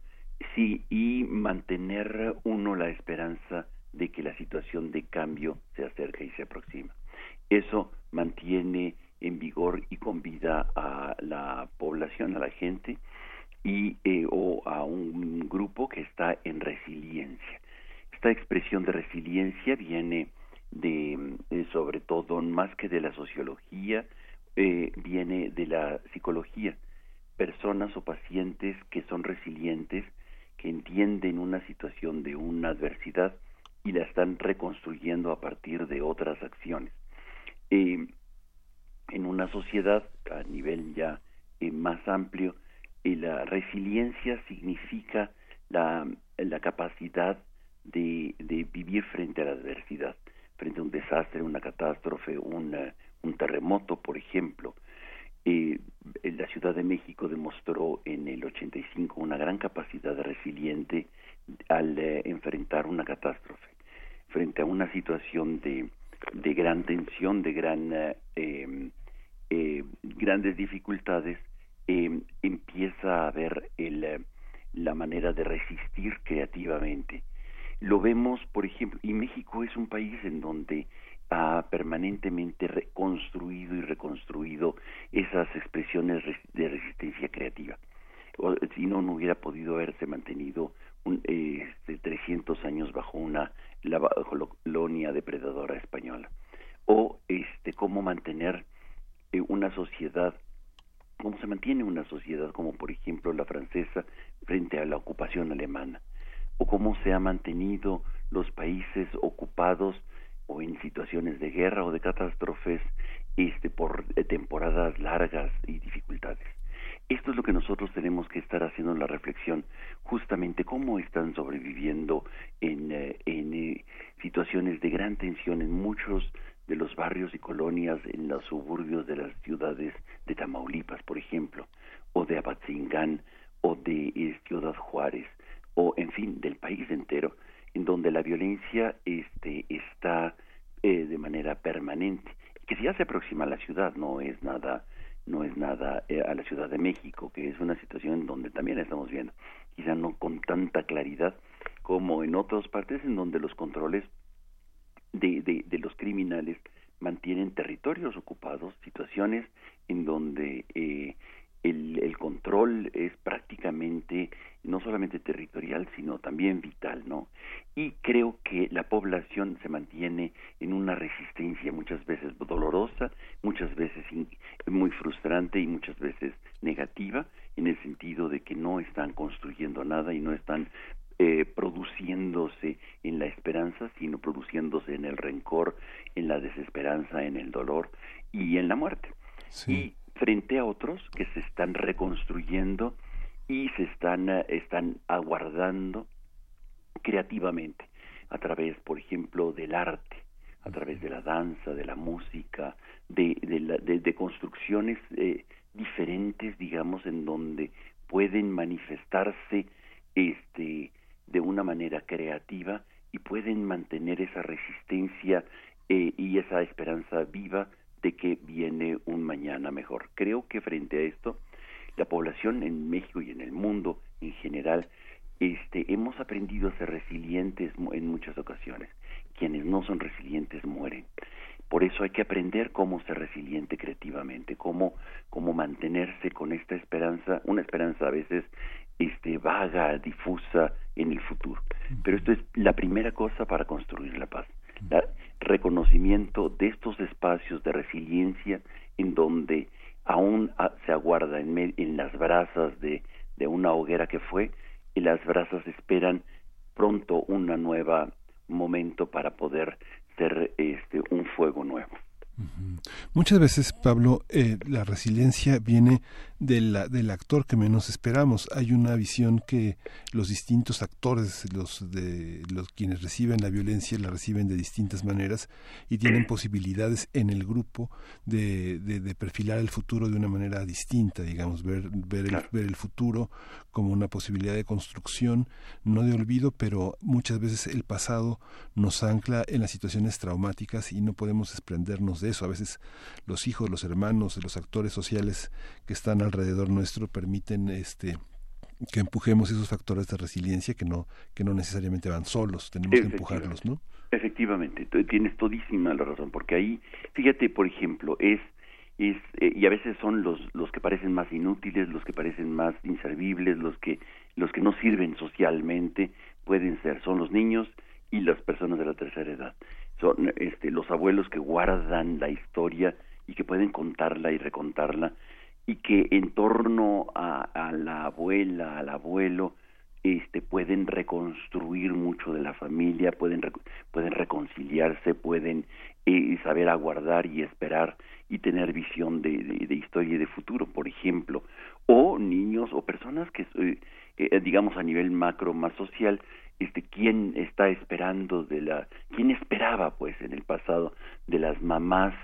sí, y mantener uno la esperanza de que la situación de cambio se acerca y se aproxima. Eso mantiene en vigor y con vida a la población, a la gente, y eh, o a un grupo que está en resiliencia. Esta expresión de resiliencia viene de, eh, sobre todo, más que de la sociología, eh, viene de la psicología. Personas o pacientes que son resilientes, que entienden una situación de una adversidad y la están reconstruyendo a partir de otras acciones. En una sociedad a nivel ya más amplio, la resiliencia significa la, la capacidad de, vivir frente a la adversidad, frente a un desastre, una catástrofe, un terremoto, por ejemplo. Eh, la Ciudad de México demostró en el 85 una gran capacidad resiliente al eh, enfrentar una catástrofe, frente a una situación de, de gran tensión, de gran, eh, em, grandes dificultades, em, empieza a haber el, la manera de resistir creativamente lo vemos, por ejemplo, y México es un país en donde ha permanentemente reconstruido y reconstruido esas expresiones de resistencia creativa. si no, no hubiera podido haberse mantenido un, este, 300 años bajo una colonia depredadora española. O este, cómo mantener eh, una sociedad, cómo se mantiene una sociedad como por ejemplo la francesa frente a la ocupación alemana o cómo se ha mantenido los países ocupados o en situaciones de guerra o de catástrofes este por eh, temporadas largas y dificultades. Esto es lo que nosotros tenemos que estar haciendo en la reflexión, justamente cómo están sobreviviendo en, eh, en situaciones de gran tensión en muchos de los barrios y colonias en los suburbios de las ciudades de Tamaulipas, por ejemplo, o de Apatzingán, o de Ciudad Juárez, o en fin del país entero en donde la violencia este está eh, de manera permanente que ya se aproxima a la ciudad no es nada no es nada eh, a la Ciudad de México que es una situación en donde también estamos viendo quizá no con tanta claridad como en otras partes en donde los controles de, de, de los criminales mantienen territorios ocupados situaciones en donde eh, el, el, control es prácticamente no solamente territorial, sino también vital, ¿no? Y creo que la población se mantiene en una resistencia muchas veces dolorosa, muchas veces muy frustrante y muchas veces negativa, en el sentido de que no están construyendo nada y no están eh, produciéndose en la esperanza, sino produciéndose en el rencor, en la desesperanza, en el dolor y en la muerte. Y frente a otros que se están reconstruyendo y se están, eh, están aguardando creativamente a través, por ejemplo, del arte, a través de la danza, de la música, de, de, de, construcciones eh, diferentes, digamos, en donde pueden manifestarse este, de una manera creativa y pueden mantener esa resistencia eh, y esa esperanza viva de que viene un mañana mejor. Creo que frente a esto, la población en México y en el mundo en general, este, hemos aprendido a ser resilientes en muchas ocasiones. Quienes no son resilientes mueren. Por eso hay que aprender cómo ser resiliente creativamente, cómo, cómo mantenerse con esta esperanza, una esperanza a veces este, vaga, difusa en el futuro. Pero esto es la primera cosa para construir la paz. El reconocimiento de estos espacios de resiliencia en donde aún se aguarda en, en las brasas de, de una hoguera que fue y las brasas esperan pronto un nuevo momento para poder ser este un fuego nuevo. Muchas veces, Pablo, eh, la resiliencia viene del actor que menos esperamos. Hay una visión que los distintos actores, los de los quienes reciben la violencia, la reciben de distintas maneras y tienen posibilidades en el grupo de, de, perfilar el futuro de una manera distinta, digamos, ver, ver, el, ver el futuro como una posibilidad de construcción, no de olvido, pero muchas veces el pasado nos ancla en las situaciones traumáticas y no podemos desprendernos de eso. A veces los hijos, los hermanos, los actores sociales que están alrededor nuestro permiten este que empujemos esos factores de resiliencia que no que no necesariamente van solos, tenemos que empujarlos, ¿no? Efectivamente, tienes todísima la razón, porque ahí, fíjate, por ejemplo, es es, eh, y a veces son los los que parecen más inútiles, los que parecen más inservibles, los que los que no sirven socialmente pueden ser son los niños y las personas de la tercera edad. Son este los abuelos que guardan la historia y que pueden contarla y recontarla y que en torno a, la abuela, al abuelo, este pueden reconstruir mucho de la familia, pueden pueden reconciliarse, pueden eh, saber aguardar y esperar y tener visión de, de, historia y de futuro, por ejemplo, o niños o personas que eh, eh, digamos a nivel macro más social, este quién está esperando de la quién esperaba pues en el pasado de las mamás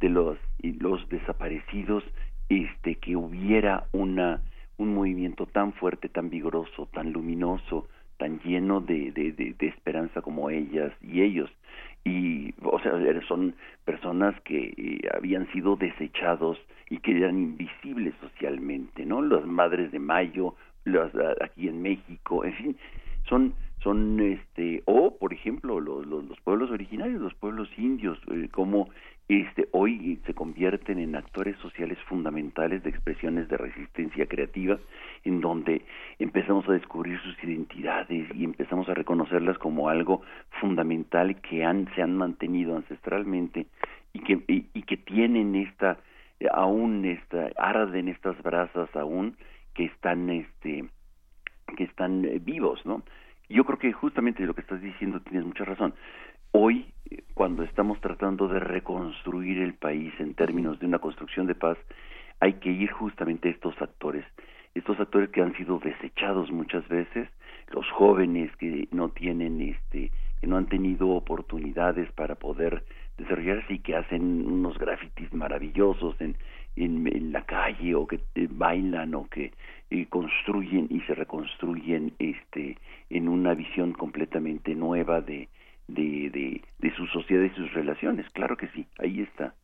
de los y los desaparecidos este que hubiera una un movimiento tan fuerte, tan vigoroso, tan luminoso, tan lleno de, de, de, esperanza como ellas y ellos. Y, o sea, son personas que eh, habían sido desechados y que eran invisibles socialmente, ¿no? Las madres de Mayo, las aquí en México, en fin, son son este o por ejemplo los, los, los pueblos originarios los pueblos indios eh, como este, hoy se convierten en actores sociales fundamentales de expresiones de resistencia creativa, en donde empezamos a descubrir sus identidades y empezamos a reconocerlas como algo fundamental que han, se han mantenido ancestralmente y que, y, que tienen esta, aún esta, arden estas brasas aún que están, este, que están eh, vivos, ¿no? Yo creo que justamente lo que estás diciendo tienes mucha razón. Hoy, cuando estamos tratando de reconstruir el país en términos de una construcción de paz, hay que ir justamente a estos actores, estos actores que han sido desechados muchas veces, los jóvenes que no tienen este que no han tenido oportunidades para poder desarrollarse y que hacen unos grafitis maravillosos en, en, la calle o que eh, bailan o que eh, construyen y se reconstruyen este en una visión completamente nueva de, de, de, de su sociedad y sus relaciones. Claro que sí, ahí está.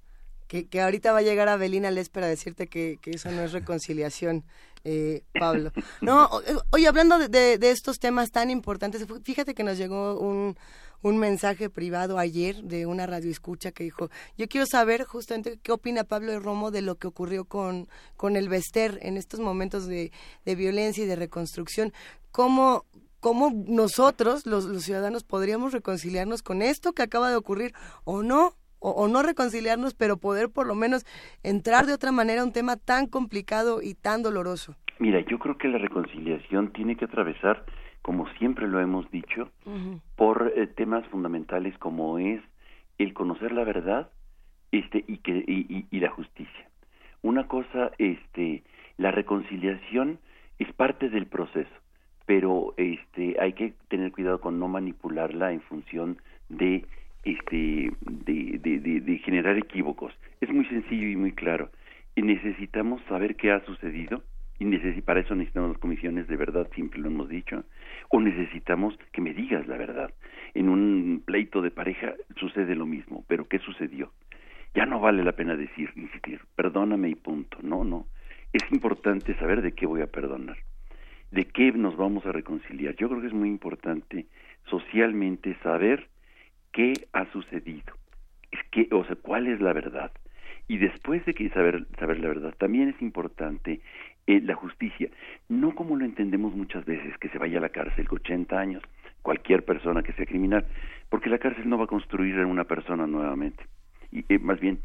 Que, que, ahorita va a llegar Abelina Les para decirte que, que eso no es reconciliación, eh, Pablo. (laughs) No, oye, hablando de, de, estos temas tan importantes, fíjate que nos llegó un, un mensaje privado ayer de una radio escucha que dijo, yo quiero saber justamente qué opina Pablo Romo de lo que ocurrió con, con el Bester en estos momentos de, de violencia y de reconstrucción. ¿Cómo, cómo nosotros, los, ciudadanos, podríamos reconciliarnos con esto que acaba de ocurrir o no, o, no reconciliarnos, pero poder por lo menos entrar de otra manera a un tema tan complicado y tan doloroso. Mira, yo creo que la reconciliación tiene que atravesar, como siempre lo hemos dicho, por eh, temas fundamentales como es el conocer la verdad este y que y, y la justicia. Una cosa, este, la reconciliación es parte del proceso pero este hay que tener cuidado con no manipularla en función de este de, de, generar equívocos. Es muy sencillo y muy claro. Y necesitamos saber qué ha sucedido y para eso necesitamos comisiones de verdad siempre lo hemos dicho o necesitamos que me digas la verdad. En un pleito de pareja sucede lo mismo pero qué sucedió ya no vale la pena decir insistir perdóname y punto. No no. Es importante saber de qué voy a perdonar de qué nos vamos a reconciliar. Yo creo que es muy importante socialmente saber qué ha sucedido, ¿Qué, o sea, ¿cuál es la verdad? Y después de que saber, saber la verdad, también es importante eh, la justicia, no como lo entendemos muchas veces, que se vaya a la cárcel con 80 años, cualquier persona que sea criminal, porque la cárcel no va a construir a una persona nuevamente, y eh, más bien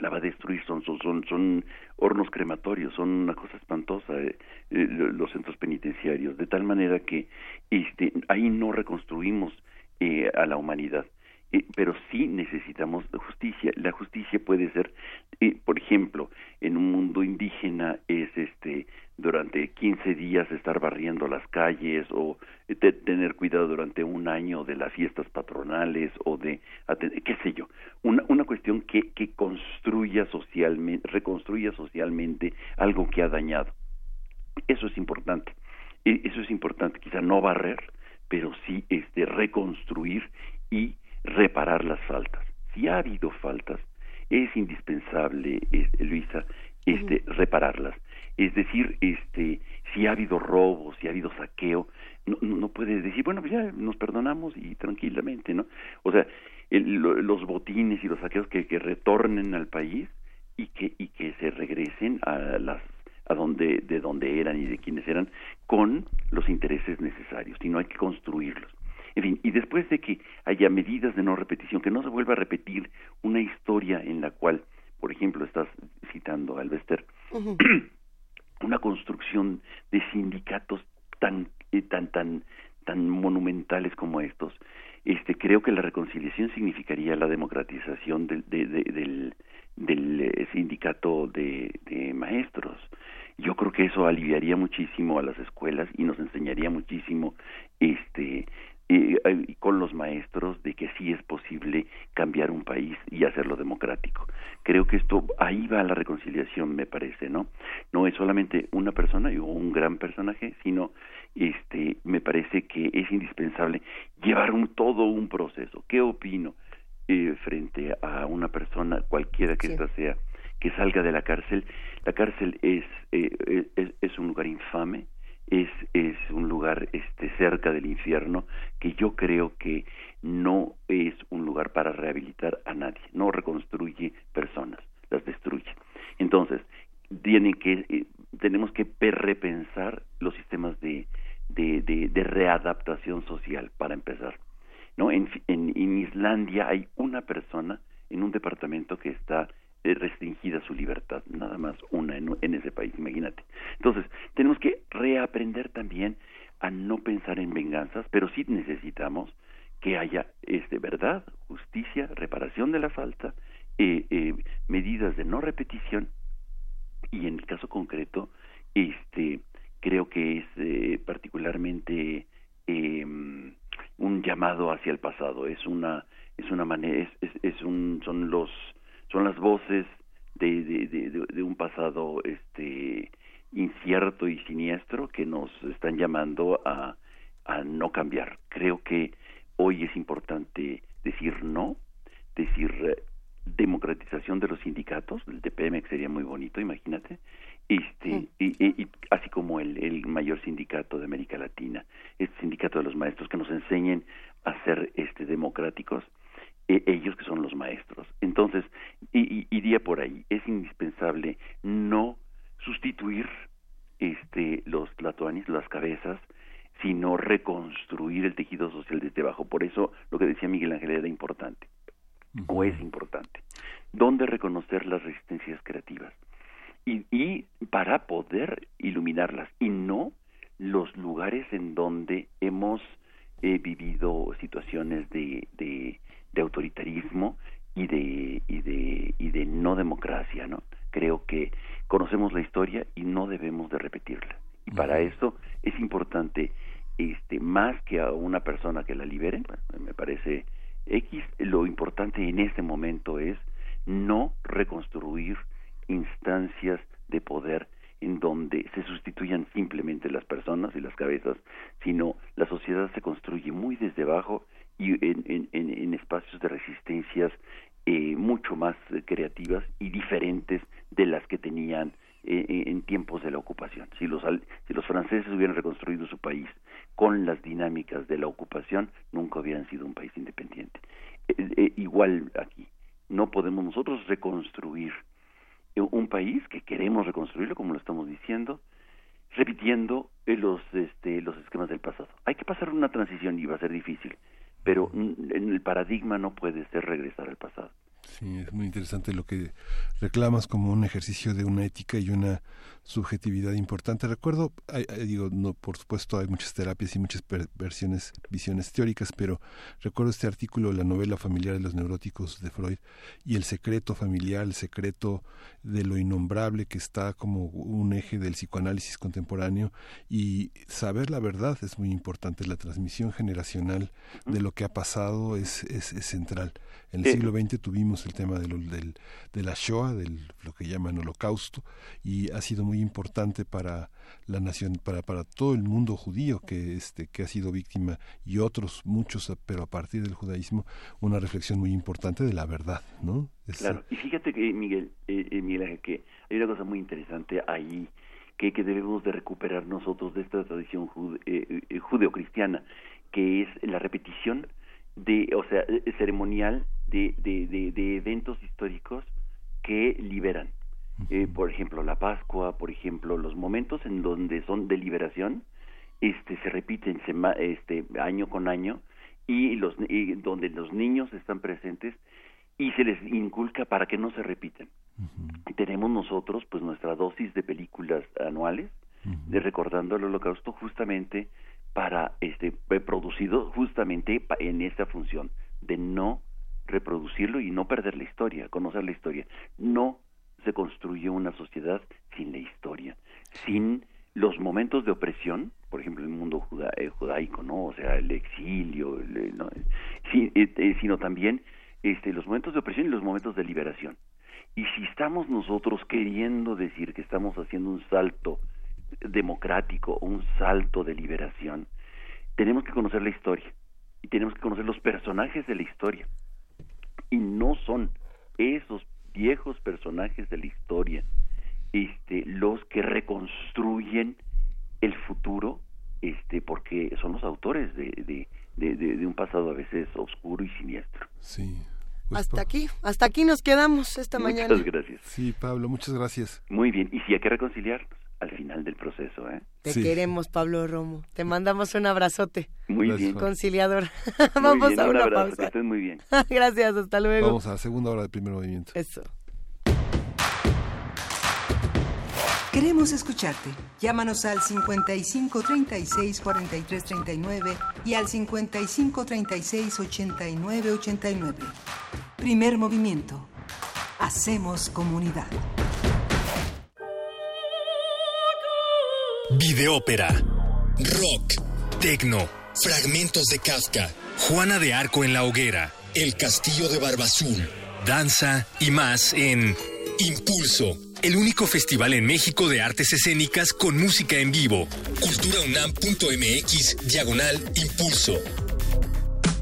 la va a destruir, son, son, son, son hornos crematorios, son una cosa espantosa eh, los centros penitenciarios, de tal manera que este, ahí no reconstruimos a la humanidad eh, pero sí necesitamos justicia. La justicia puede ser, eh, por ejemplo, en un mundo indígena es este durante 15 días estar barriendo las calles o eh, tener cuidado durante un año de las fiestas patronales o de qué sé yo, una, una cuestión que, que construya socialmente, reconstruya socialmente algo que ha dañado. Eso es importante. Eso es importante, quizá no barrer, pero sí este reconstruir y reparar las faltas. Si ha habido faltas, es indispensable, Luisa, este, repararlas. Es decir, este, si ha habido robo, si ha habido saqueo, no, no puede decir, bueno, pues ya nos perdonamos y tranquilamente, ¿no? O sea, los botines y los saqueos que, que retornen al país y que, y que se regresen a las a donde de donde eran y de quienes eran con los intereses necesarios y no hay que construirlos en fin, y después de que haya medidas de no repetición, que no se vuelva a repetir una historia en la cual, por ejemplo, estás citando a Alvester, (clears throat) una construcción de sindicatos tan, eh, tan, tan, tan monumentales como estos, este, creo que la reconciliación significaría la democratización del, del, del eh, sindicato de, de maestros. Yo creo que eso aliviaría muchísimo a las escuelas y nos enseñaría muchísimo este los maestros de que sí es posible cambiar un país y hacerlo democrático. Creo que esto ahí va la reconciliación, me parece, ¿no? No es solamente una persona o un gran personaje, sino este me parece que es indispensable llevar un todo un proceso. ¿Qué opino eh, frente a una persona cualquiera que ésta sea que salga de la cárcel? La cárcel es, eh, es, es un lugar infame, es, es un lugar este, cerca del infierno que yo creo que no es un lugar para rehabilitar a nadie, no reconstruye personas, las destruye. Entonces, tienen que, eh, tenemos que repensar los sistemas de, de, de, readaptación social, para empezar. ¿no? En, en, en Islandia hay una persona en un departamento que está restringida su libertad, nada más una en, ese país, imagínate. Entonces, tenemos que reaprender también a no pensar en venganzas, pero sí necesitamos que haya este, verdad, justicia, reparación de la falta, eh, eh, medidas de no repetición y en el caso concreto, este, creo que es eh, particularmente em, un llamado hacia el pasado, es una es una manera, es, es un, son los son las voces de, de, de, un pasado este incierto y siniestro que nos están llamando a, a no cambiar. Creo que hoy es importante decir no, decir eh, democratización de los sindicatos, el DPM sería muy bonito, imagínate, este, y, así como el, el mayor sindicato de América Latina, este sindicato de los maestros que nos enseñen a ser este democráticos e, ellos que son los maestros. Entonces, iría por ahí. Es indispensable no sustituir este, los latuanis, las cabezas, sino reconstruir el tejido social desde abajo. Por eso lo que decía Miguel Ángel era importante, o es importante. ¿Dónde reconocer las resistencias creativas? Y, y para poder iluminarlas, y no los lugares en donde hemos eh, vivido situaciones de, de de autoritarismo y de, y de, y de no democracia, ¿no? Creo que conocemos la historia y no debemos de repetirla. Y para eso es importante, este, más que a una persona que la libere, me parece X, lo importante en este momento es no reconstruir instancias de poder en donde se sustituyan simplemente las personas y las cabezas, sino la sociedad se construye muy desde abajo y en, espacios de resistencias eh, mucho más eh, creativas y diferentes de las que tenían eh, en tiempos de la ocupación. Si los, si los franceses hubieran reconstruido su país con las dinámicas de la ocupación, nunca hubieran sido un país independiente. igual aquí, no podemos nosotros reconstruir un país que queremos reconstruirlo, como lo estamos diciendo, repitiendo los, este, los esquemas del pasado. Hay que pasar una transición y va a ser difícil, pero en el paradigma no puede ser regresar al pasado. Sí, es muy interesante lo que reclamas como un ejercicio de una ética y una subjetividad importante. Recuerdo, digo, no, por supuesto hay muchas terapias y muchas versiones, visiones teóricas, pero recuerdo este artículo, la novela familiar de los neuróticos de Freud y el secreto familiar, el secreto de lo innombrable que está como un eje del psicoanálisis contemporáneo y saber la verdad es muy importante. La transmisión generacional de lo que ha pasado es, es, central. En el siglo XX tuvimos el tema de, del, de la Shoah, de lo que llaman holocausto, y ha sido muy importante para la nación, para, para todo el mundo judío que, este, que ha sido víctima y otros muchos, pero a partir del judaísmo, una reflexión muy importante de la verdad, ¿no? claro, y fíjate que Miguel, eh, eh, Miguel, que hay una cosa muy interesante ahí que, que debemos de recuperar nosotros de esta tradición jude, eh, eh judeocristiana, que es la repetición de, o sea, ceremonial de, de, de, de eventos históricos que liberan eh, por ejemplo la Pascua, por ejemplo los momentos en donde son de liberación, este se repiten este año con año y los donde los niños están presentes y se les inculca para que no se repiten. Tenemos nosotros pues nuestra dosis de películas anuales de recordando el Holocausto justamente para este producido justamente en esta función de no reproducirlo y no perder la historia, conocer la historia, no se construye una sociedad sin la historia, sin los momentos de opresión, por ejemplo, el mundo eh, judaico, ¿no? O sea, el exilio, eh, eh, sino también este, los momentos de opresión y los momentos de liberación. Y si estamos nosotros queriendo decir que estamos haciendo un salto democrático, un salto de liberación, tenemos que conocer la historia y tenemos que conocer los personajes de la historia. Y no son esos viejos personajes de la historia, este, los que reconstruyen el futuro, este, porque son los autores de, de, de, un pasado a veces oscuro y siniestro. Sí. Pues, hasta aquí, hasta aquí nos quedamos esta mañana. Muchas gracias. Sí, Pablo, muchas gracias. Muy bien, y si hay que reconciliarnos al final del proceso, ¿eh? Te queremos, Pablo Romo. Te mandamos un abrazote. Muy bien. Conciliador. (laughs) Vamos a una pausa. Que muy bien. (laughs) Gracias, hasta luego. Vamos a la segunda hora del primer movimiento. Eso. Queremos escucharte. Llámanos al 55 36 43 39 y al 55 36 89 89. Primer movimiento. Hacemos comunidad. Videópera. Rock. Tecno. Fragmentos de Kafka. Juana de Arco en la hoguera. El castillo de Barbazul. Danza y más en Impulso. El único festival en México de artes escénicas con música en vivo. Culturaunam.mx diagonal impulso.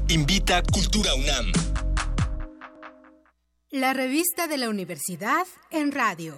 Invita Cultura UNAM. La revista de la universidad en radio.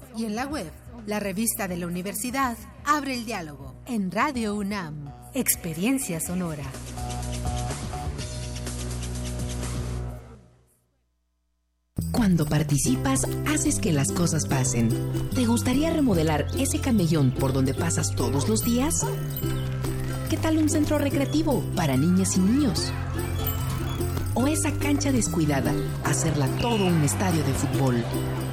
y en la web, la revista de la universidad abre el diálogo en Radio UNAM. Experiencia Sonora. Cuando participas, haces que las cosas pasen. ¿Te gustaría remodelar ese camellón por donde pasas todos los días? ¿Qué tal un centro recreativo para niñas y niños? ¿O esa cancha descuidada, hacerla todo un estadio de fútbol?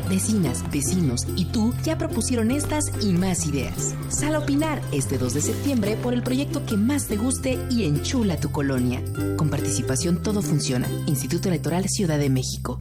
Vecinas, vecinos y tú ya propusieron estas y más ideas. Sal a opinar este 2 de septiembre por el proyecto que más te guste y enchula tu colonia. Con participación todo funciona. Instituto Electoral Ciudad de México.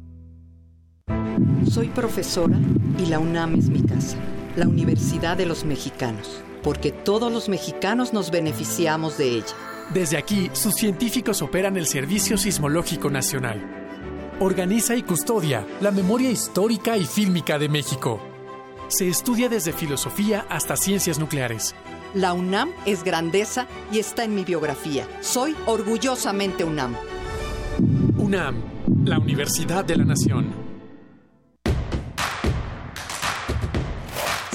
Soy profesora y la UNAM es mi casa, la Universidad de los Mexicanos, porque todos los mexicanos nos beneficiamos de ella. Desde aquí, sus científicos operan el Servicio Sismológico Nacional. Organiza y custodia la memoria histórica y fílmica de México. Se estudia desde filosofía hasta ciencias nucleares. La UNAM es grandeza y está en mi biografía. Soy orgullosamente UNAM. UNAM, la Universidad de la Nación.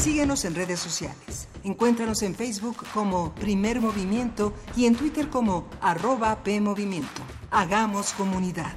Síguenos en redes sociales. Encuéntranos en Facebook como Primer Movimiento y en Twitter como arroba PMovimiento. Hagamos comunidad.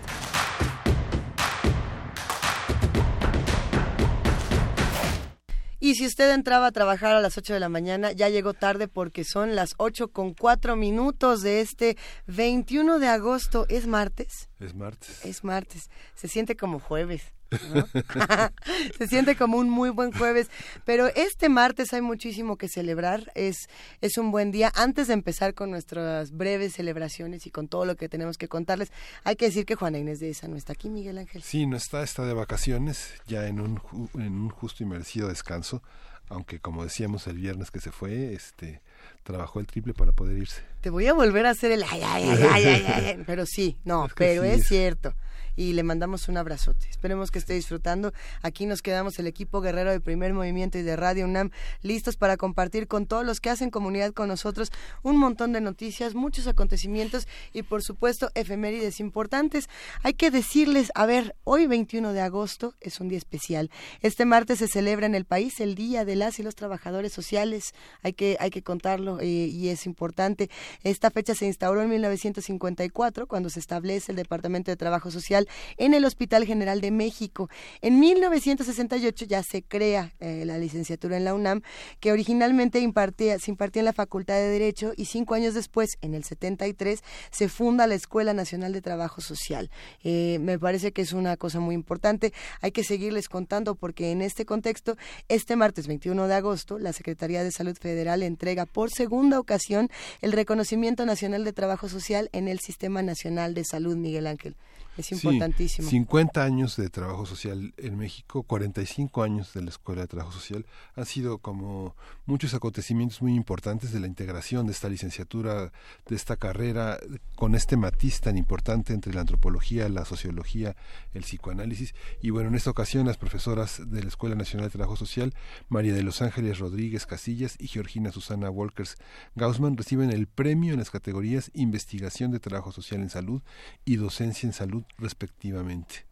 Y si usted entraba a trabajar a las 8 de la mañana, ya llegó tarde porque son las 8 con 4 minutos de este 21 de agosto. ¿Es martes? Es martes. Es martes. Se siente como jueves. (laughs) Se siente como un muy buen jueves, pero este martes hay muchísimo que celebrar, es, es un buen día. Antes de empezar con nuestras breves celebraciones y con todo lo que tenemos que contarles, hay que decir que Juana Inés de esa no está aquí, Miguel Ángel. Sí, no está, está de vacaciones, ya en un, en un justo y merecido descanso, aunque como decíamos el viernes que se fue, este trabajó el triple para poder irse. Te voy a volver a hacer el ay, ay, ay, ay, ay, (laughs) pero sí, no, pero es. cierto y le mandamos un abrazote. Esperemos que esté disfrutando. Aquí nos quedamos el equipo guerrero del primer movimiento y de Radio UNAM listos para compartir con todos los que hacen comunidad con nosotros un montón de noticias, muchos acontecimientos y por supuesto efemérides importantes. Hay que decirles, a ver, hoy 21 de agosto es un día especial. Este martes se celebra en el país el Día de las y los Trabajadores Sociales. Hay que, hay que contarlo eh, y es importante. Esta fecha se instauró en 1954 cuando se establece el Departamento de Trabajo Social en el Hospital General de México. En 1968 ya se crea eh, la licenciatura en la UNAM, que originalmente impartía, se impartía en la Facultad de Derecho y cinco años después, en el 73, se funda la Escuela Nacional de Trabajo Social. Eh, me parece que es una cosa muy importante. Hay que seguirles contando porque en este contexto, este martes 21 de agosto, la Secretaría de Salud Federal entrega por segunda ocasión el reconocimiento nacional de trabajo social en el Sistema Nacional de Salud, Miguel Ángel. Es importantísimo. 50 años de trabajo social en México, 45 años de la Escuela de Trabajo Social, han sido como muchos acontecimientos muy importantes de la integración de esta licenciatura, de esta carrera, con este matiz tan importante entre la antropología, la sociología, el psicoanálisis. Y bueno, en esta ocasión las profesoras de la Escuela Nacional de Trabajo Social, María de los Ángeles Rodríguez Casillas y Georgina Susana Walkers Gaussman, reciben el premio en las categorías Investigación de Trabajo Social en Salud y Docencia en Salud respectivamente.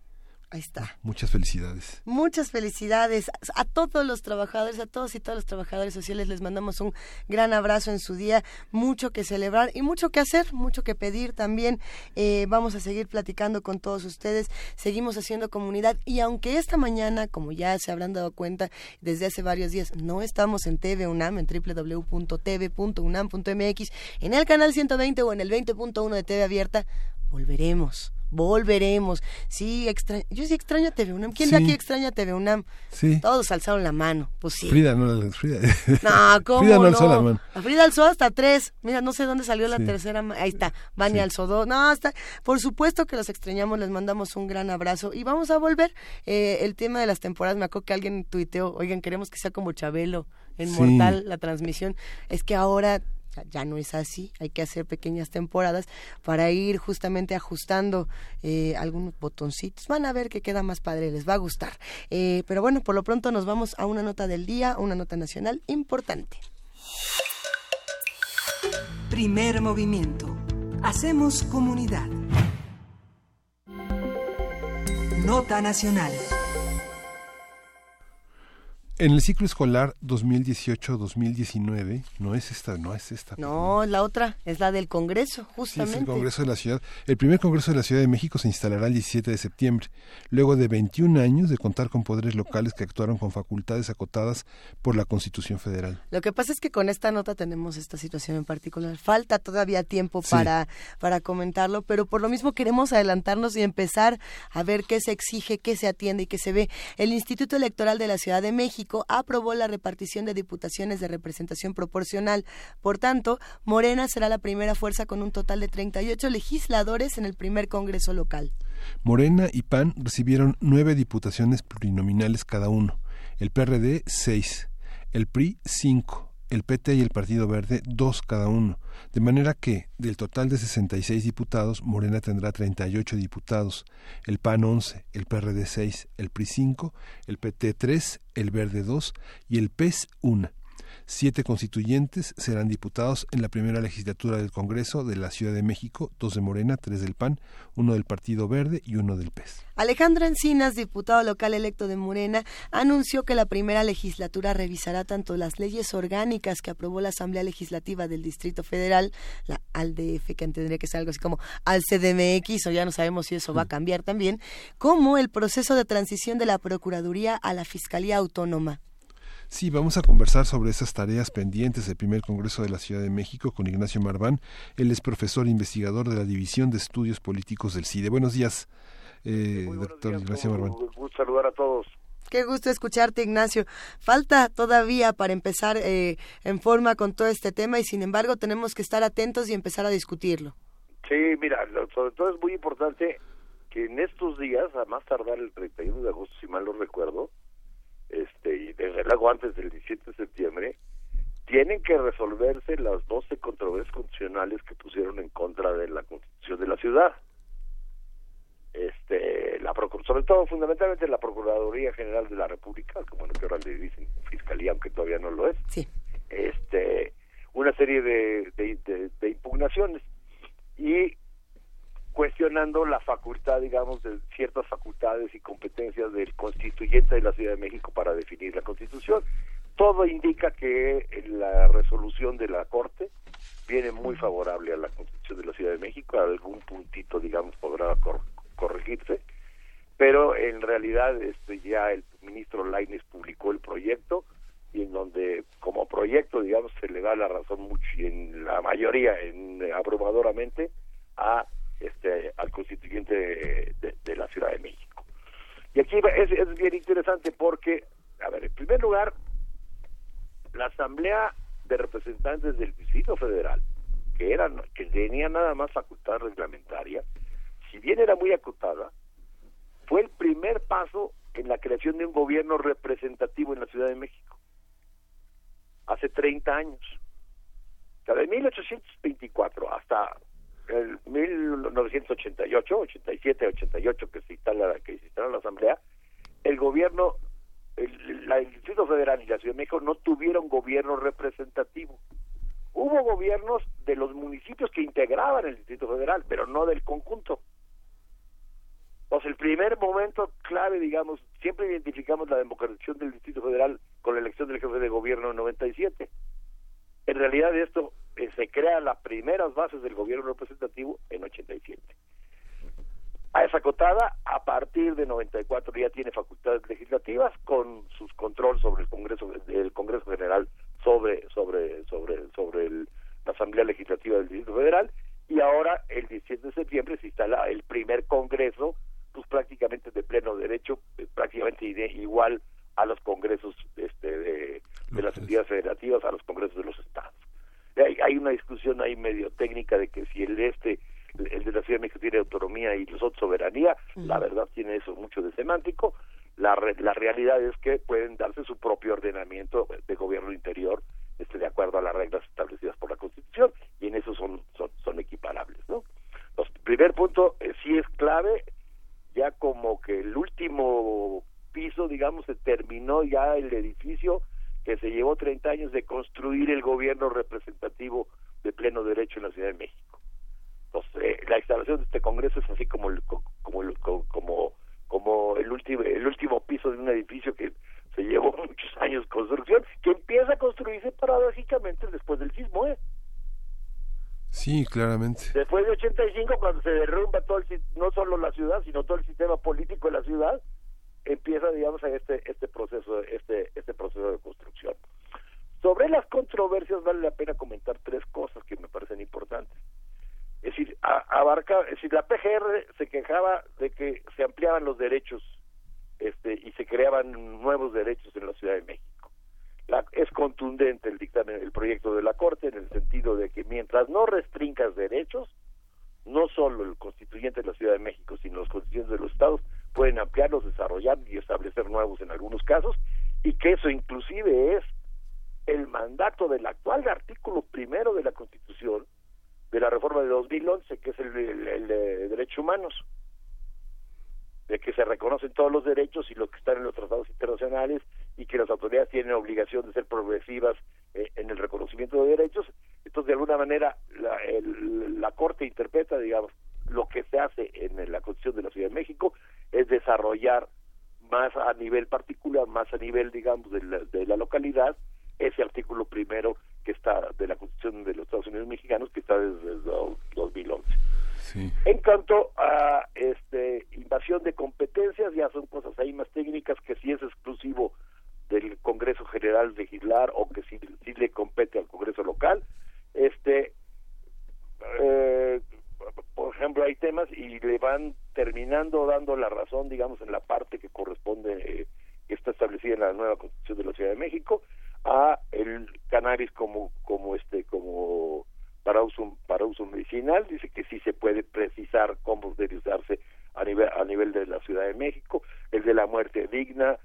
Ahí está. Muchas felicidades. Muchas felicidades a todos los trabajadores, a todos y todos los trabajadores sociales. Les mandamos un gran abrazo en su día. Mucho que celebrar y mucho que hacer, mucho que pedir también. Eh, vamos a seguir platicando con todos ustedes. Seguimos haciendo comunidad y aunque esta mañana, como ya se habrán dado cuenta desde hace varios días, no estamos en TV UNAM, en www.tv.unam.mx, en el canal 120 o en el 20.1 de TV Abierta, volveremos volveremos. Sí, extra... yo sí extraño a TV UNAM. ¿Quién de aquí extraña TV UNAM? Sí. Todos alzaron la mano, pues sí. Frida no, Frida. No, (laughs) ¿cómo Frida no, alzó la mano. A Frida alzó hasta tres. Mira, no sé dónde salió la tercera. Ahí está, Vania alzó dos. No, está. Por supuesto que los extrañamos, les mandamos un gran abrazo y vamos a volver. Eh, el tema de las temporadas, me acuerdo que alguien tuiteó, oigan, queremos que sea como Chabelo en Mortal la transmisión. Es que ahora ya, no es así, hay que hacer pequeñas temporadas para ir justamente ajustando eh, algunos botoncitos. Van a ver que queda más padre, les va a gustar. Eh, pero bueno, por lo pronto nos vamos a una nota del día, una nota nacional importante. Primer movimiento. Hacemos comunidad. Nota nacional. En el ciclo escolar 2018-2019, no es esta, no es esta. No, la otra, es la del Congreso, justamente. Sí, es el Congreso de la Ciudad. El primer Congreso de la Ciudad de México se instalará el 17 de septiembre, luego de 21 años de contar con poderes locales que actuaron con facultades acotadas por la Constitución Federal. Lo que pasa es que con esta nota tenemos esta situación en particular. Falta todavía tiempo para, para comentarlo, pero por lo mismo queremos adelantarnos y empezar a ver qué se exige, qué se atiende y qué se ve. El Instituto Electoral de la Ciudad de México aprobó la repartición de diputaciones de representación proporcional. Por tanto, Morena será la primera fuerza con un total de 38 legisladores en el primer Congreso local. Morena y PAN recibieron nueve diputaciones plurinominales cada uno, el PRD seis, el PRI cinco, el PT y el Partido Verde dos cada uno, de manera que del total de 66 diputados, Morena tendrá 38 diputados, el PAN 11, el PRD 6, el PRI 5, el PT 3, el Verde 2 y el PES 1. Siete constituyentes serán diputados en la primera legislatura del Congreso de la Ciudad de México, dos de Morena, tres del PAN, uno del Partido Verde y uno del PES. Alejandro Encinas, diputado local electo de Morena, anunció que la primera legislatura revisará tanto las leyes orgánicas que aprobó la Asamblea Legislativa del Distrito Federal, la ALDF, que tendría que ser algo así como al CDMX, o ya no sabemos si eso va a cambiar también, como el proceso de transición de la Procuraduría a la Fiscalía Autónoma. Sí, vamos a conversar sobre esas tareas pendientes del primer Congreso de la Ciudad de México con Ignacio Marván. Él es profesor e investigador de la División de Estudios Políticos del CIDE. Buenos días, eh, doctor Ignacio Marván. Un gusto saludar a todos. Qué gusto escucharte, Ignacio. Falta todavía para empezar eh, en forma con todo este tema y sin embargo tenemos que estar atentos y empezar a discutirlo. Sí, mira, sobre todo es muy importante que en estos días, a más tardar el 31 de agosto, si mal no recuerdo, este, y desde luego antes del 17 de septiembre, tienen que resolverse las 12 controversias constitucionales que pusieron en contra de la constitución de la ciudad. Este, la sobre todo fundamentalmente la Procuraduría General de la República, como bueno, que ahora le dicen Fiscalía, aunque todavía no lo es. Sí. Este, una serie de, de impugnaciones y cuestionando la facultad, digamos, de ciertas facultades y competencias del constituyente de la Ciudad de México para definir la Constitución. Todo indica que la resolución de la Corte viene muy favorable a la Constitución de la Ciudad de México, algún puntito, digamos, podrá corregirse, pero en realidad este ya el ministro Laines publicó el proyecto y en donde como proyecto, digamos, se le da la razón mucho y en la mayoría, en abrumadoramente, a este, al constituyente de, la Ciudad de México. Y aquí es, es bien interesante porque, a ver, en primer lugar, la Asamblea de Representantes del Distrito Federal, que eran que tenía nada más facultad reglamentaria, si bien era muy acotada, fue el primer paso en la creación de un gobierno representativo en la Ciudad de México. Hace 30 años. O sea, de 1824 hasta el 1988, 87, 88 que se instala que se instala la asamblea, el gobierno el, el Distrito Federal y la Ciudad de México no tuvieron gobierno representativo. Hubo gobiernos de los municipios que integraban el Distrito Federal, pero no del conjunto. Entonces, el primer momento clave, digamos, siempre identificamos la democratización del Distrito Federal con la elección del jefe de gobierno en 97. En realidad esto se crean las primeras bases del gobierno representativo en 87. A esa cotada, a partir de 94 ya tiene facultades legislativas con sus control sobre el Congreso el Congreso General sobre sobre sobre sobre la Asamblea Legislativa del Distrito Federal y ahora el 17 de septiembre se instala el primer Congreso pues prácticamente de pleno derecho, eh, prácticamente igual a los congresos este, de, las entidades federativas, a los congresos de los estados hay, una discusión ahí medio técnica de que si el este el de la Ciudad de México tiene autonomía y los otros soberanía, la verdad tiene eso mucho de semántico, la, re, la realidad es que pueden darse su propio ordenamiento de gobierno interior este, de acuerdo a las reglas establecidas por la Constitución y en eso son, son, son equiparables. ¿no? Los, primer punto, eh, sí es clave, ya como que el último piso, digamos, se terminó ya el edificio, que se llevó 30 años de construir el gobierno representativo de pleno derecho en la Ciudad de México. Entonces, eh, la instalación de este Congreso es así como el, como, como, como el último el último piso de un edificio que se llevó (laughs) muchos años construcción, que empieza a construirse paradójicamente después del sismo, ¿eh? Sí, claramente. Después de 85, cuando se derrumba todo el, no solo la ciudad, sino todo el sistema político de la ciudad, empieza, digamos, este este proceso, este este proceso de construcción. Sobre las controversias vale la pena comentar tres cosas que me parecen importantes. Es decir, abarca, es la PGR se quejaba de que se ampliaban los derechos este, y se creaban nuevos derechos en la Ciudad de México. La, es contundente el dictamen, el proyecto de la Corte en el sentido de que mientras no restringas derechos, no solo el constituyente de la Ciudad de México, sino los constituyentes de los estados pueden ampliarlos, desarrollar y establecer nuevos en algunos casos, y que eso inclusive es el mandato del actual artículo primero de la Constitución de la reforma de 2011, que es el, de derechos humanos de que se reconocen todos los derechos y los que están en los tratados internacionales y que las autoridades tienen obligación de ser progresivas eh, en el reconocimiento de derechos. Entonces, de alguna manera, la, la Corte interpreta, digamos, lo que se hace en la Constitución de la Ciudad de México es desarrollar más a nivel particular, más a nivel, digamos, de la, de la localidad, ese artículo primero que está de la Constitución de los Estados Unidos mexicanos, que está desde el 2011. En cuanto a este invasión de competencias, ya son cosas ahí más técnicas que si es exclusivo del Congreso General legislar o que si, si le compete al Congreso local. Este, eh, por ejemplo, hay temas y le van terminando dando la razón, digamos, en la parte que corresponde, eh, que está establecida en la nueva Constitución de la Ciudad de México, a el cannabis como, como este, como para uso para uso medicinal. Dice que sí se puede precisar cómo debe usarse a nivel a nivel de la Ciudad de México. El de la muerte digna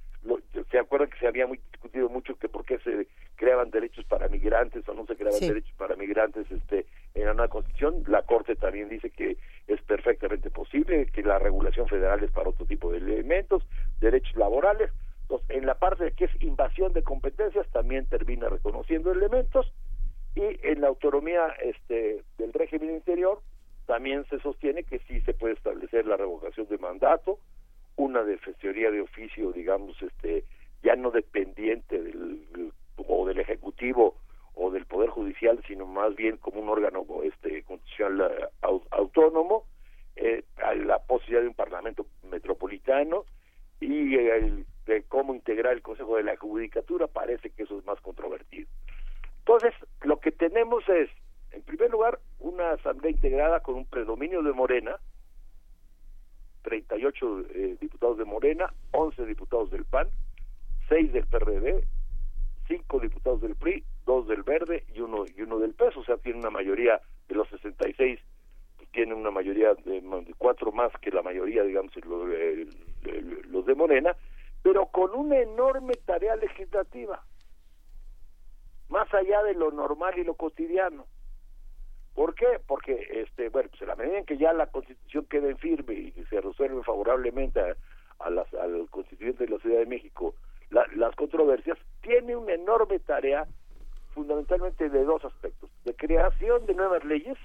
se acuerdan que se había muy discutido mucho que por qué se creaban derechos para migrantes o no se creaban derechos para migrantes este en la nueva constitución. La corte también dice que es perfectamente posible que la regulación federal es para otro tipo de elementos derechos laborales. Entonces en la parte de que es invasión de competencias también termina reconociendo elementos. Y en la autonomía este, del régimen interior también se sostiene que sí se puede establecer la revocación de mandato, una defensoría de oficio, digamos, este, ya no dependiente del, o del ejecutivo o del poder judicial, sino más bien como un órgano este constitucional eh, autónomo, eh, la posibilidad de un parlamento metropolitano y el, de cómo integrar el Consejo de la Judicatura, parece que eso es más controvertido. Entonces, lo que tenemos es, en primer lugar, una asamblea integrada con un predominio de Morena, 38 eh, diputados de Morena, 11 diputados del PAN, 6 del PRD, 5 diputados del PRI, 2 del Verde y uno, y uno del PES, o sea, tiene una mayoría de los 66, pues, tiene una mayoría de, cuatro más que la mayoría, digamos, los de Morena, pero con una enorme tarea legislativa más allá de lo normal y lo cotidiano. ¿Por qué? Porque, este, bueno, pues en la medida en que ya la Constitución quede firme y se resuelve favorablemente a, las, al constituyente de la Ciudad de México las controversias, tiene una enorme tarea fundamentalmente de dos aspectos, de creación de nuevas leyes,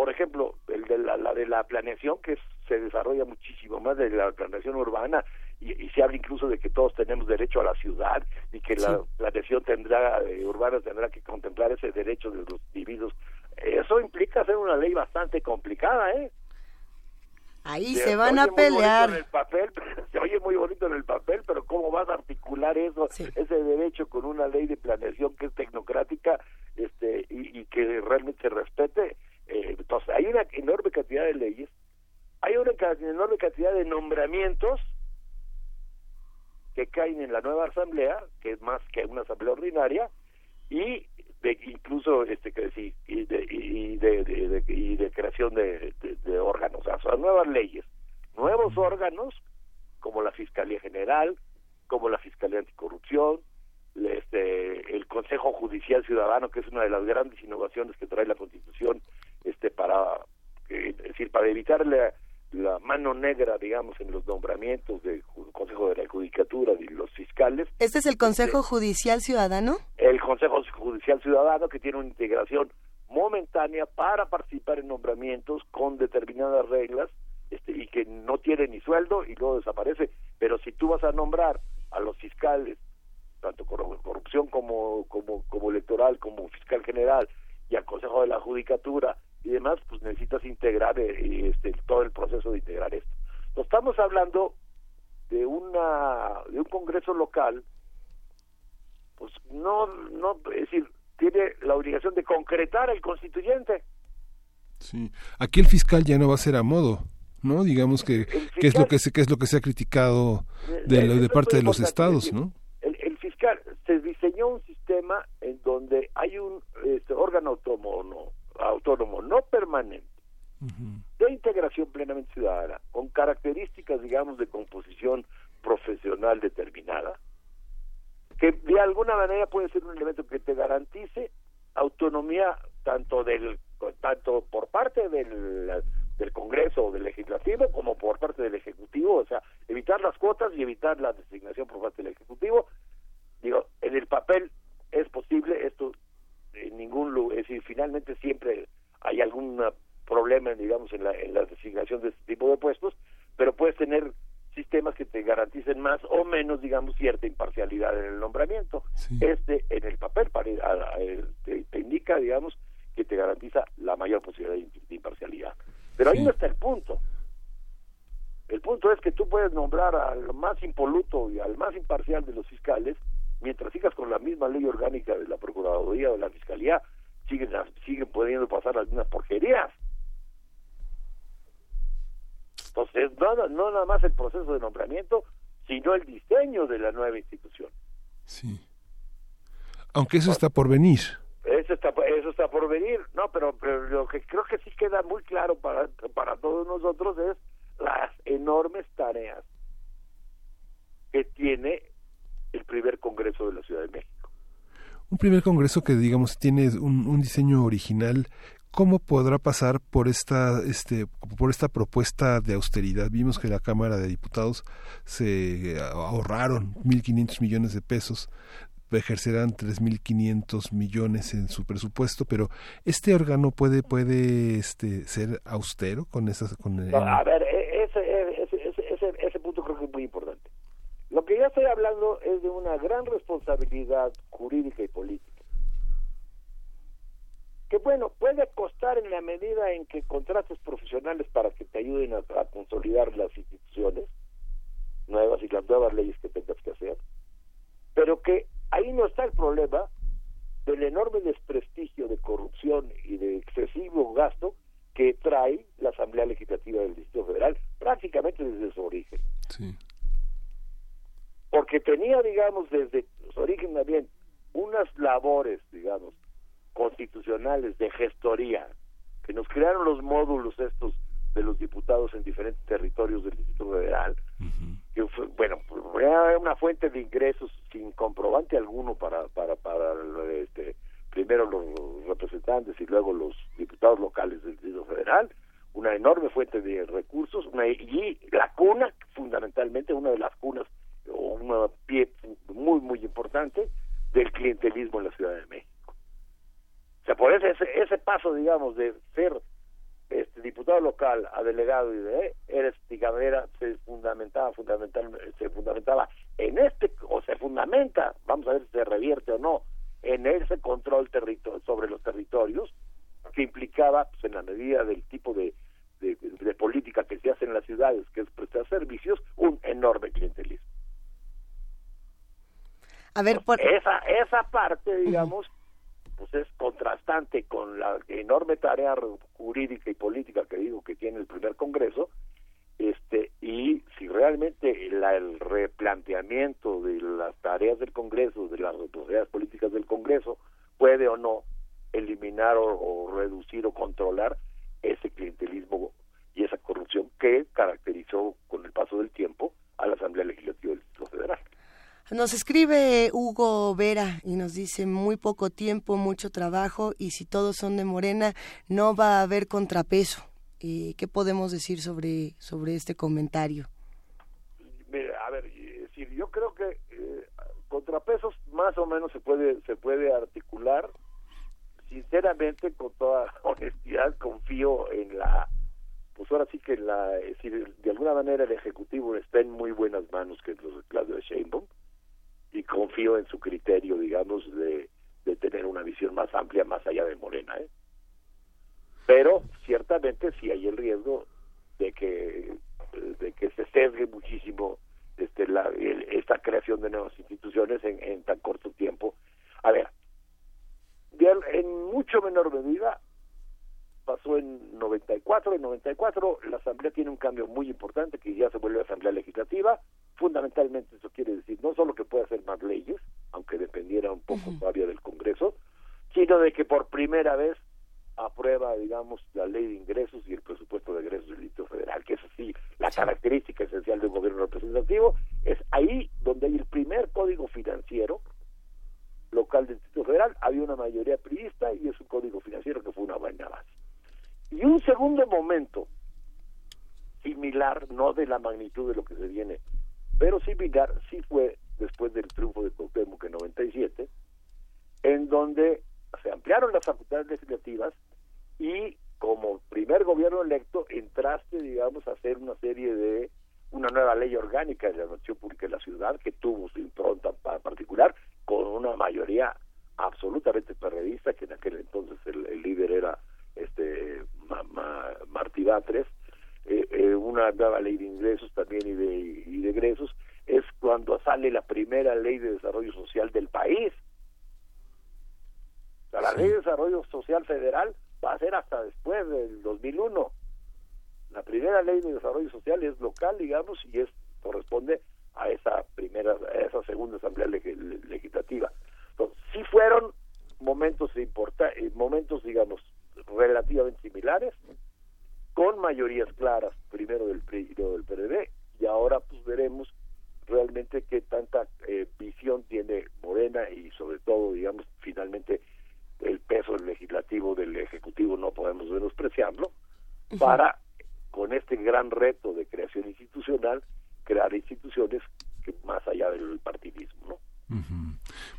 por ejemplo, el de la, la de la planeación, que se desarrolla muchísimo más de la planeación urbana, y, se habla incluso de que todos tenemos derecho a la ciudad y que la planeación tendrá eh, urbana tendrá que contemplar ese derecho de los individuos. Eso implica hacer una ley bastante complicada, ¿eh? Ahí se, van a pelear. En el papel, (laughs) se oye muy bonito en el papel, pero ¿cómo vas a articular eso, ese derecho con una ley de planeación que es tecnocrática este y, que realmente se respete? Hay una enorme cantidad de leyes, hay una enorme cantidad de nombramientos que caen en la nueva asamblea, que es más que una asamblea ordinaria, y de, incluso este que sí, y de, y de, y de creación de, órganos, o sea, nuevas leyes, nuevos órganos como la Fiscalía General, como la Fiscalía Anticorrupción, este, el Consejo Judicial Ciudadano, que es una de las grandes innovaciones que trae la Constitución, este para es decir para evitar la, mano negra digamos en los nombramientos del Consejo de la Judicatura y los fiscales este es el Consejo este, Judicial Ciudadano el Consejo Judicial Ciudadano que tiene una integración momentánea para participar en nombramientos con determinadas reglas este, y que no tiene ni sueldo y luego desaparece. Pero si tú vas a nombrar a los fiscales, tanto corrupción como, como, como electoral, como fiscal general, y al Consejo de la Judicatura y demás, pues necesitas integrar eh, este, todo el proceso de integrar esto. No estamos hablando de una de un Congreso local, pues no, no, es decir, tiene la obligación de concretar el constituyente. Sí, aquí el fiscal ya no va a ser a modo. ¿no? Digamos que, que es lo que se que es lo que se ha criticado de, de parte de los estados, ¿no? El, el, fiscal se diseñó un sistema en donde hay un este, órgano autónomo, no, autónomo no permanente de integración plenamente ciudadana con características, digamos, de composición profesional determinada que de alguna manera puede ser un elemento que te garantice autonomía tanto del tanto por parte del del Congreso o del Legislativo como por parte del Ejecutivo, o sea, evitar las cuotas y evitar la designación por parte del Ejecutivo. Digo, en el papel es posible, esto en ningún lugar, es decir, finalmente siempre hay algún problema, digamos, en la, en la designación de este tipo de puestos, pero puedes tener sistemas que te garanticen más o menos, digamos, cierta imparcialidad en el nombramiento. Este, en el papel, para, te, te, indica, digamos, que te garantiza la mayor posibilidad de imparcialidad. Pero ahí no está el punto. El punto es que tú puedes nombrar al más impoluto y al más imparcial de los fiscales, mientras sigas con la misma ley orgánica de la Procuraduría o de la Fiscalía, siguen, siguen pudiendo pasar las mismas porquerías. Entonces, no, no nada más el proceso de nombramiento, sino el diseño de la nueva institución. Sí. Aunque eso está por venir. Eso está, eso está por venir, no, pero, lo que creo que sí queda muy claro para, para todos nosotros es las enormes tareas que tiene el primer Congreso de la Ciudad de México. Un primer Congreso que, digamos, tiene un, un diseño original ¿Cómo podrá pasar por esta, este, por esta propuesta de austeridad? Vimos que la Cámara de Diputados se ahorraron 1.500 millones de pesos ejercerán 3.500 millones en su presupuesto, pero este órgano puede puede este ser austero con esas con a ver, e, ese, ese, ese, ese, punto creo que es muy importante. Lo que yo estoy hablando es de una gran responsabilidad jurídica y política. Que bueno, puede costar en la medida en que contrates profesionales para que te ayuden a, a consolidar las instituciones nuevas y las nuevas leyes que tengas que hacer, pero que Ahí no está el problema del enorme desprestigio de corrupción y de excesivo gasto que trae la Asamblea Legislativa del Distrito Federal prácticamente desde su origen. Porque tenía, digamos, desde su origen también unas labores, digamos, constitucionales de gestoría que nos crearon los módulos estos de los diputados en diferentes territorios del Distrito Federal, que fue, bueno, era una fuente de ingresos sin comprobante alguno para, para, para este, primero los representantes y luego los diputados locales del Distrito Federal, una enorme fuente de recursos, una, y la cuna, fundamentalmente, una de las cunas, o una pie muy, muy importante del clientelismo en la Ciudad de México. O sea, por ese, ese paso, digamos, de ser este diputado local a delegado y de eres era se fundamentaba fundamental se fundamentaba en este o se fundamenta vamos a ver si se revierte o no en ese control sobre los territorios que implicaba pues, en la medida del tipo de, de, política que se hace en las ciudades que es prestar servicios un enorme clientelismo a ver por... esa esa parte digamos pues es contrastante con la enorme tarea jurídica y política que digo que tiene el primer Congreso, este y si realmente el replanteamiento de las tareas del Congreso, de las responsabilidades políticas del Congreso, puede o no eliminar o, reducir o controlar ese clientelismo y esa corrupción que caracterizó con el paso del tiempo a la Asamblea Legislativa. Nos escribe Hugo Vera y nos dice muy poco tiempo, mucho trabajo y si todos son de Morena no va a haber contrapeso. Eh, ¿Qué podemos decir sobre, sobre este comentario? a ver, yo creo que eh, contrapesos más o menos se puede se puede articular. Sinceramente, con toda (laughs) honestidad, confío en la pues ahora sí que la, de alguna manera el Ejecutivo está en muy buenas manos, que es los de Claudio Sheinbaum, y confío en su criterio, digamos, de, de tener una visión más amplia, más allá de Morena, ¿eh? Pero ciertamente sí hay el riesgo de que, de que se sesgue muchísimo este, la, esta creación de nuevas instituciones en, en tan corto tiempo. A ver, en mucho menor medida pasó en 94. En 94 la Asamblea tiene un cambio muy importante que ya se vuelve Asamblea Legislativa. Fundamentalmente eso quiere decir no solo que puede hacer más leyes, aunque dependiera un poco todavía del Congreso, sino de que por primera vez aprueba, digamos, la ley de ingresos y el presupuesto de ingresos del Distrito Federal, que es así la característica esencial de un gobierno representativo. Es ahí donde hay el primer código financiero local del Distrito Federal. Había una mayoría priista y es un código financiero que fue una buena base. Y un segundo momento similar, no de la magnitud de lo que se viene, pero similar, sí fue después del triunfo de Cuauhtémoc en 97, en donde se ampliaron las facultades legislativas y como primer gobierno electo entraste, digamos, a hacer una serie de una nueva ley orgánica de la administración pública de la ciudad que tuvo su impronta particular con una mayoría absolutamente perredista que en aquel entonces el líder era este Martí Batres, eh, eh, una nueva ley de ingresos también y de, y de egresos, es cuando sale la primera ley de desarrollo social del país. la ley de desarrollo social federal va a ser hasta después del 2001. La primera ley de desarrollo social es local, digamos, y es corresponde a esa primera, a esa segunda asamblea legislativa. Entonces, sí fueron momentos importantes, momentos, digamos, relativamente similares, con mayorías claras, primero del PRI y luego del PRD, y ahora pues veremos realmente qué tanta eh, visión tiene Morena y sobre todo, digamos, finalmente el peso legislativo del Ejecutivo no podemos menospreciarlo, para con este gran reto de creación institucional, crear instituciones que más allá del partidismo, ¿no?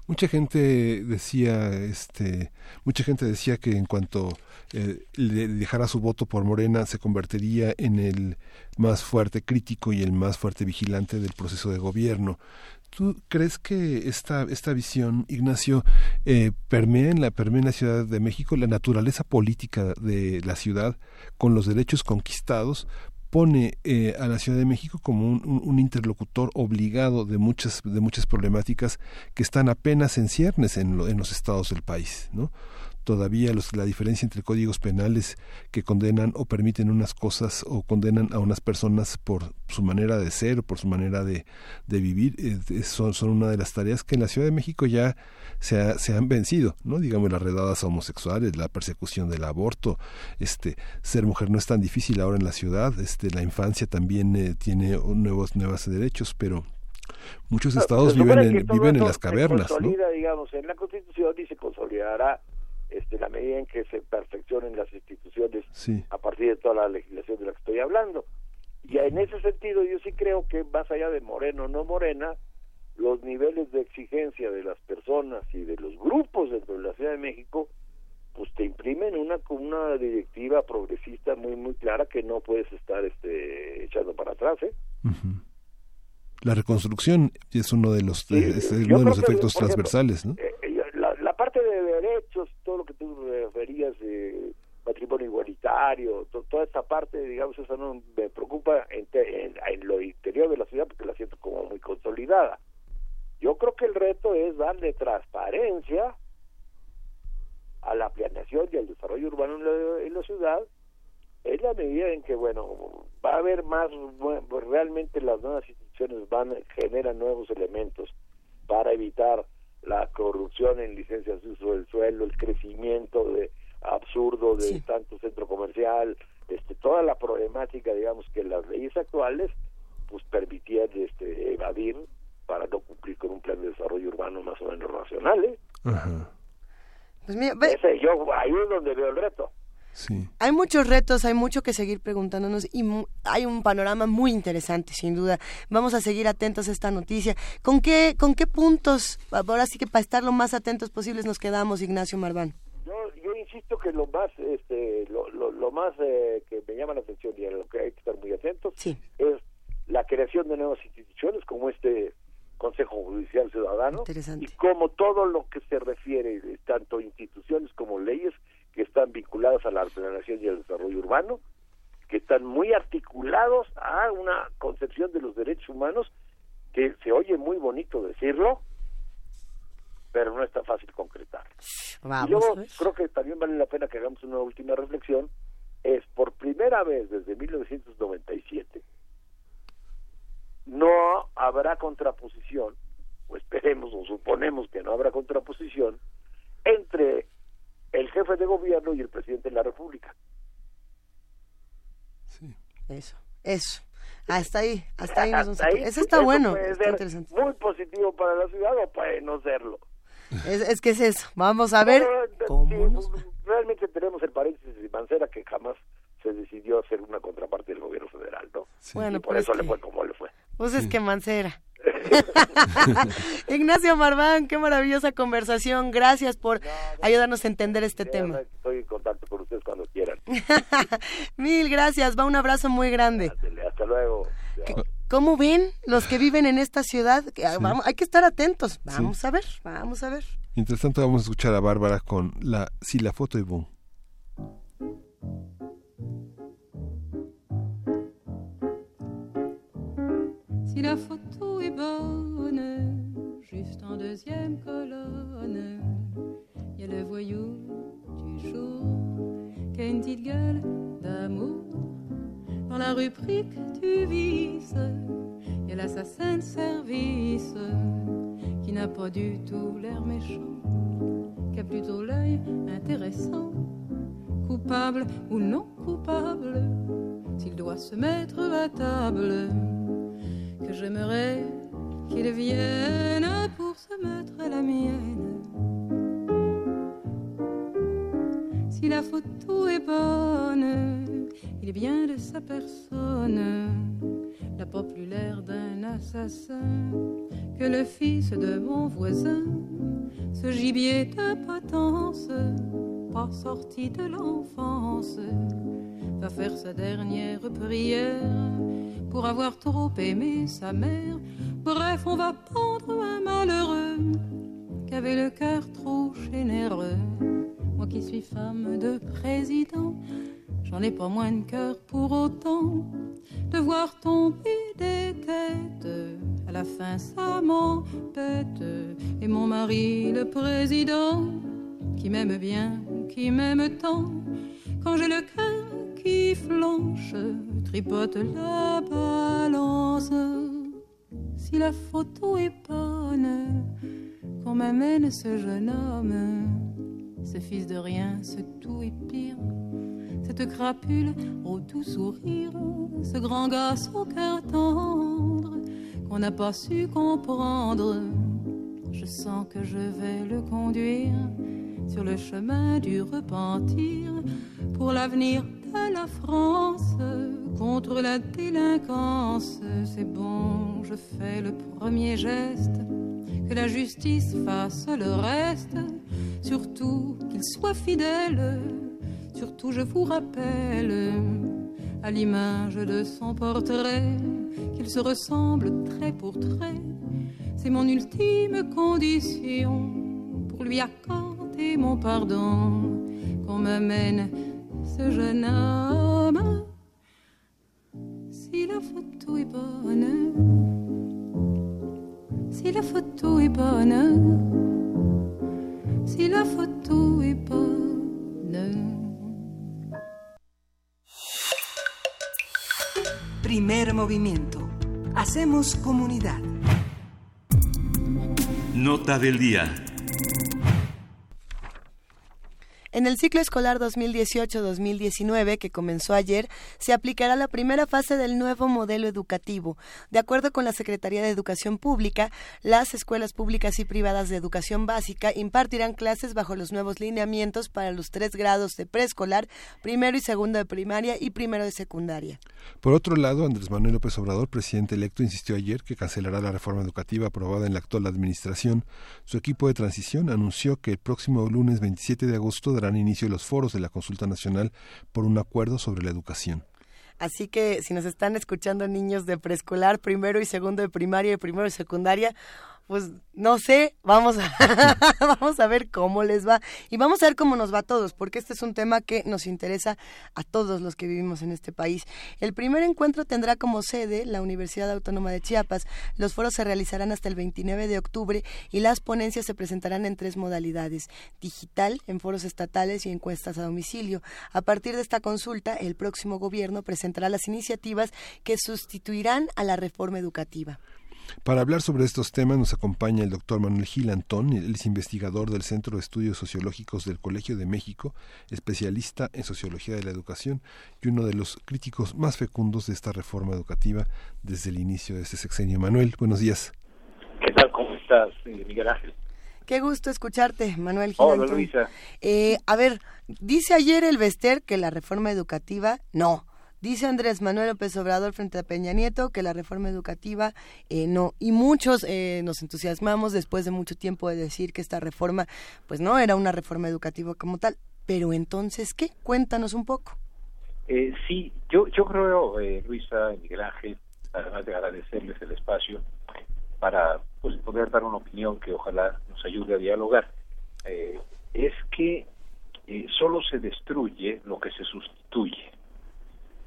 Mucha gente decía, este, mucha gente decía que en cuanto eh, le dejara su voto por Morena se convertiría en el más fuerte crítico y el más fuerte vigilante del proceso de gobierno. ¿Tú crees que esta, esta visión, Ignacio, eh, permea, en la, permea en la Ciudad de México la naturaleza política de la ciudad con los derechos conquistados pone eh, a la Ciudad de México como un, interlocutor obligado de muchas de muchas problemáticas que están apenas en ciernes en, en los estados del país, ¿no? Todavía los, la diferencia entre códigos penales que condenan o permiten unas cosas o condenan a unas personas por su manera de ser o por su manera de, de vivir eh, son, son una de las tareas que en la Ciudad de México ya se, se han vencido, ¿no? Digamos las redadas homosexuales, la persecución del aborto, este ser mujer no es tan difícil ahora en la ciudad, este la infancia también eh, tiene nuevos nuevos derechos, pero muchos estados viven en, viven en las cavernas, digamos, en la Constitución y se consolidará este, la medida en que se perfeccionen las instituciones a partir de toda la legislación de la que estoy hablando. Y en ese sentido yo sí creo que más allá de Moreno o no Morena, los niveles de exigencia de las personas y de los grupos dentro de la Ciudad de México, pues te imprimen una una directiva progresista muy muy clara que no puedes estar este echando para atrás, ¿eh? La reconstrucción es uno de los, uno de los efectos transversales, ¿no? De derechos, todo lo que tú referías, de matrimonio igualitario, toda esta parte, digamos, eso no me preocupa en, en, lo interior de la ciudad porque la siento como muy consolidada. Yo creo que el reto es darle transparencia a la planeación y al desarrollo urbano en la, en la ciudad en la medida en que bueno va a haber más realmente las nuevas instituciones van generan nuevos elementos para evitar la corrupción en licencias de uso del suelo, el crecimiento de absurdo de tanto centro comercial, este, toda la problemática, digamos, que las leyes actuales pues permitían este, evadir para no cumplir con un plan de desarrollo urbano más o menos racional. ¿eh? Pues mira, ve... yo ahí es donde veo el reto. Sí. Hay muchos retos, hay mucho que seguir preguntándonos y hay un panorama muy interesante, sin duda. Vamos a seguir atentos a esta noticia. ¿Con qué, con qué puntos, ahora sí que para estar lo más atentos posibles nos quedamos, Ignacio Marván? Yo, yo insisto que lo más, este, lo, lo, más eh, que me llama la atención y a lo que hay que estar muy atentos es la creación de nuevas instituciones como este Consejo Judicial Ciudadano y como todo lo que se refiere, tanto instituciones como leyes, que están vinculadas a la ordenación y al desarrollo urbano, que están muy articulados a una concepción de los derechos humanos que se oye muy bonito decirlo, pero no es tan fácil concretar. yo pues. creo que también vale la pena que hagamos una última reflexión. Es por primera vez desde 1997 no habrá contraposición, o esperemos o suponemos que no habrá contraposición, entre el jefe de gobierno y el presidente de la República. Sí. Eso, eso. Hasta ahí, hasta ahí. eso está bueno. muy positivo para la ciudad o puede no serlo. Es, es que es eso. Vamos a ver Realmente tenemos el paréntesis de Mancera que jamás se decidió hacer una contraparte del gobierno federal, ¿no? Bueno, y por pues eso le fue como le fue. Pues es que Mancera. (laughs) Ignacio Marván, qué maravillosa conversación. Gracias por ayudarnos a entender este tema. Estoy en contacto con ustedes cuando quieran. (laughs) Mil gracias. Va un abrazo muy grande. hasta luego. ¿Cómo ven los que viven en esta ciudad? hay que estar atentos. Vamos a ver, vamos a ver. Mientras tanto, vamos a escuchar a Bárbara con la Si la foto es boom. Si la est bonne, juste en deuxième colonne, y a le voyou du jour qui a une petite gueule d'amour. Dans la rubrique du vice, y a l'assassin de service qui n'a pas du tout l'air méchant, qui a plutôt l'œil intéressant, coupable ou non coupable, s'il doit se mettre à table que j'aimerais qu'il vienne pour se mettre à la mienne. Si la photo est bonne, il est bien de sa personne, plus l'air d'un assassin que le fils de mon voisin, ce gibier de potence, pas sorti de l'enfance, va faire sa dernière prière pour avoir trop aimé sa mère. Bref, on va pendre un malheureux qui avait le cœur trop généreux. Moi qui suis femme de président, j'en ai pas moins de cœur pour autant de voir tomber des têtes. À la fin, ça m'empête. Et mon mari, le président, qui m'aime bien, qui m'aime tant, quand j'ai le cœur qui flanche, tripote la balance. Si la photo est bonne, qu'on m'amène ce jeune homme, ce fils de rien, ce tout est pire. Cette crapule au tout sourire, ce grand gosse au cœur tendre, qu'on n'a pas su comprendre. Je sens que je vais le conduire sur le chemin du repentir pour l'avenir de la France contre la délinquance. C'est bon, je fais le premier geste, que la justice fasse le reste, surtout qu'il soit fidèle, surtout je vous rappelle, à l'image de son portrait, qu'il se ressemble trait pour trait. C'est mon ultime condition pour lui accorder mon pardon, qu'on m'amène ce jeune homme si la photo est bonne, si la photo est bonne, si la photo est bonne. Primer movimiento. Hacemos comunidad. Nota del día. En el ciclo escolar 2018-2019, que comenzó ayer, se aplicará la primera fase del nuevo modelo educativo. De acuerdo con la Secretaría de Educación Pública, las escuelas públicas y privadas de educación básica impartirán clases bajo los nuevos lineamientos para los tres grados de preescolar, primero y segundo de primaria y primero de secundaria. Por otro lado, Andrés Manuel López Obrador, presidente electo, insistió ayer que cancelará la reforma educativa aprobada en la actual administración. Su equipo de transición anunció que el próximo lunes 27 de agosto darán inicio los foros de la consulta nacional por un acuerdo sobre la educación. Así que si nos están escuchando niños de preescolar, primero y segundo de primaria y primero de secundaria, pues no sé, vamos a, (laughs) vamos a ver cómo les va y vamos a ver cómo nos va a todos, porque este es un tema que nos interesa a todos los que vivimos en este país. El primer encuentro tendrá como sede la Universidad Autónoma de Chiapas. Los foros se realizarán hasta el 29 de octubre y las ponencias se presentarán en tres modalidades, digital, en foros estatales y encuestas a domicilio. A partir de esta consulta, el próximo gobierno presentará las iniciativas que sustituirán a la reforma educativa. Para hablar sobre estos temas nos acompaña el doctor Manuel Gil Antón, él es investigador del Centro de Estudios Sociológicos del Colegio de México, especialista en sociología de la educación y uno de los críticos más fecundos de esta reforma educativa desde el inicio de este sexenio. Manuel, buenos días. ¿Qué tal? ¿Cómo estás, eh, Miguel Ángel? Qué gusto escucharte, Manuel Gil. Hola, Luisa. Eh, a ver, dice ayer el Vester que la reforma educativa no Dice Andrés Manuel López Obrador frente a Peña Nieto que la reforma educativa eh, no. Y muchos eh, nos entusiasmamos después de mucho tiempo de decir que esta reforma, pues no era una reforma educativa como tal. Pero entonces, ¿qué? Cuéntanos un poco. Eh, sí, yo, yo creo, Luisa y Miguel Ángel, además de agradecerles el espacio para pues, poder dar una opinión que ojalá nos ayude a dialogar, es que solo se destruye lo que se sustituye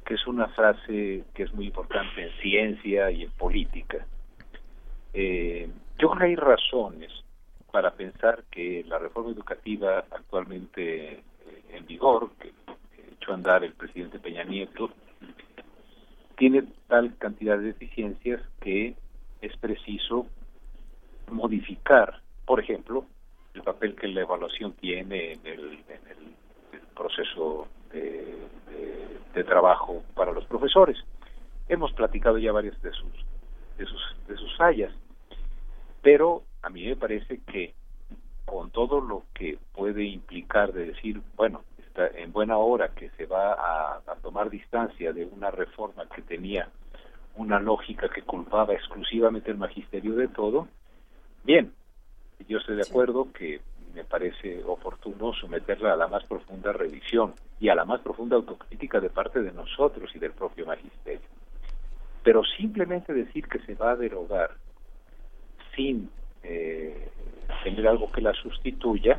que es una frase que es muy importante en ciencia y en política. Eh, yo creo que hay razones para pensar que la reforma educativa actualmente eh, en vigor, que, echó a andar el presidente Peña Nieto, tiene tal cantidad de deficiencias que es preciso modificar, por ejemplo, el papel que la evaluación tiene en el, en el proceso de, de trabajo para los profesores. Hemos platicado ya varias de sus de sus de sus fallas, pero a mí me parece que con todo lo que puede implicar de decir, bueno, está en buena hora que se va a, a tomar distancia de una reforma que tenía una lógica que culpaba exclusivamente el magisterio de todo, bien, yo estoy de acuerdo que me parece oportuno someterla a la más profunda revisión y a la más profunda autocrítica de parte de nosotros y del propio magisterio. Pero simplemente decir que se va a derogar sin eh, tener algo que la sustituya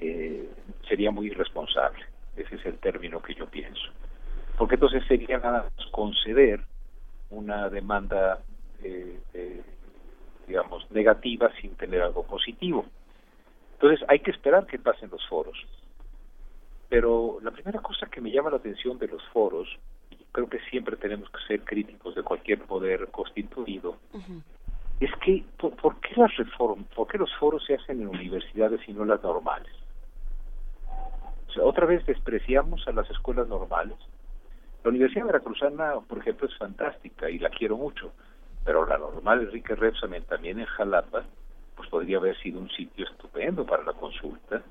eh, sería muy irresponsable. Ese es el término que yo pienso. Porque entonces sería nada más conceder una demanda, eh, digamos, negativa sin tener algo positivo. Entonces hay que esperar que pasen los foros. Pero la primera cosa que me llama la atención de los foros, y creo que siempre tenemos que ser críticos de cualquier poder constituido, es que ¿por, qué las reformas, por qué los foros se hacen en universidades y no las normales? O sea, otra vez despreciamos a las escuelas normales. La Universidad Veracruzana, por ejemplo, es fantástica y la quiero mucho, pero la normal Enrique Repsamen también en Jalapa pues podría haber sido un sitio estupendo para la consulta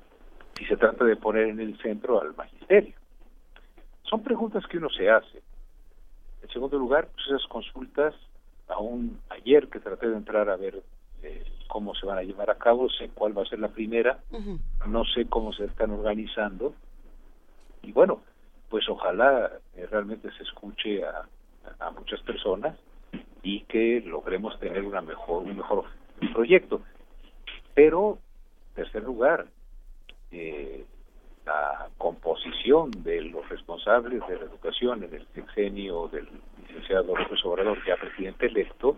si se trata de poner en el centro al magisterio. Son preguntas que uno se hace. En segundo lugar, pues esas consultas, aún ayer que traté de entrar a ver eh, cómo se van a llevar a cabo, sé cuál va a ser la primera, no sé cómo se están organizando, y bueno, pues ojalá eh, realmente se escuche a, a, muchas personas y que logremos tener una mejor, un mejor proyecto. Pero, tercer lugar, eh, la composición de los responsables de la educación en el sexenio del licenciado López Obrador, ya presidente electo,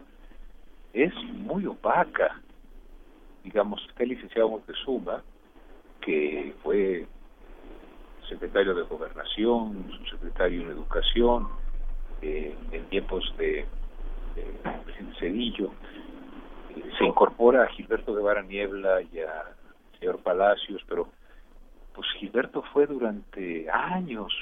es muy opaca. Digamos, está el licenciado Montezuma, que fue secretario de Gobernación, subsecretario en Educación, eh, en tiempos de, de Cedillo, se incorpora a Gilberto Guevara Niebla y a señor Palacios, pero pues Gilberto fue durante años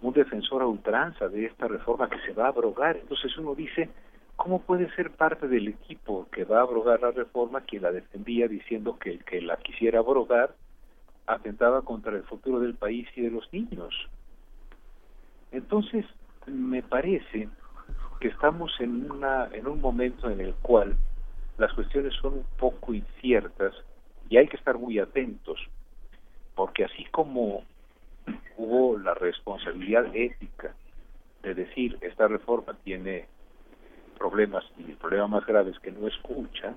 un defensor a ultranza de esta reforma que se va a abrogar. Entonces uno dice, ¿cómo puede ser parte del equipo que va a abrogar la reforma quien la defendía diciendo que el que la quisiera abrogar atentaba contra el futuro del país y de los niños? Entonces, me parece que estamos en, una, en un momento en el cual las cuestiones son un poco inciertas y hay que estar muy atentos, porque así como hubo la responsabilidad ética de decir esta reforma tiene problemas y el problema más grave es que no escucha,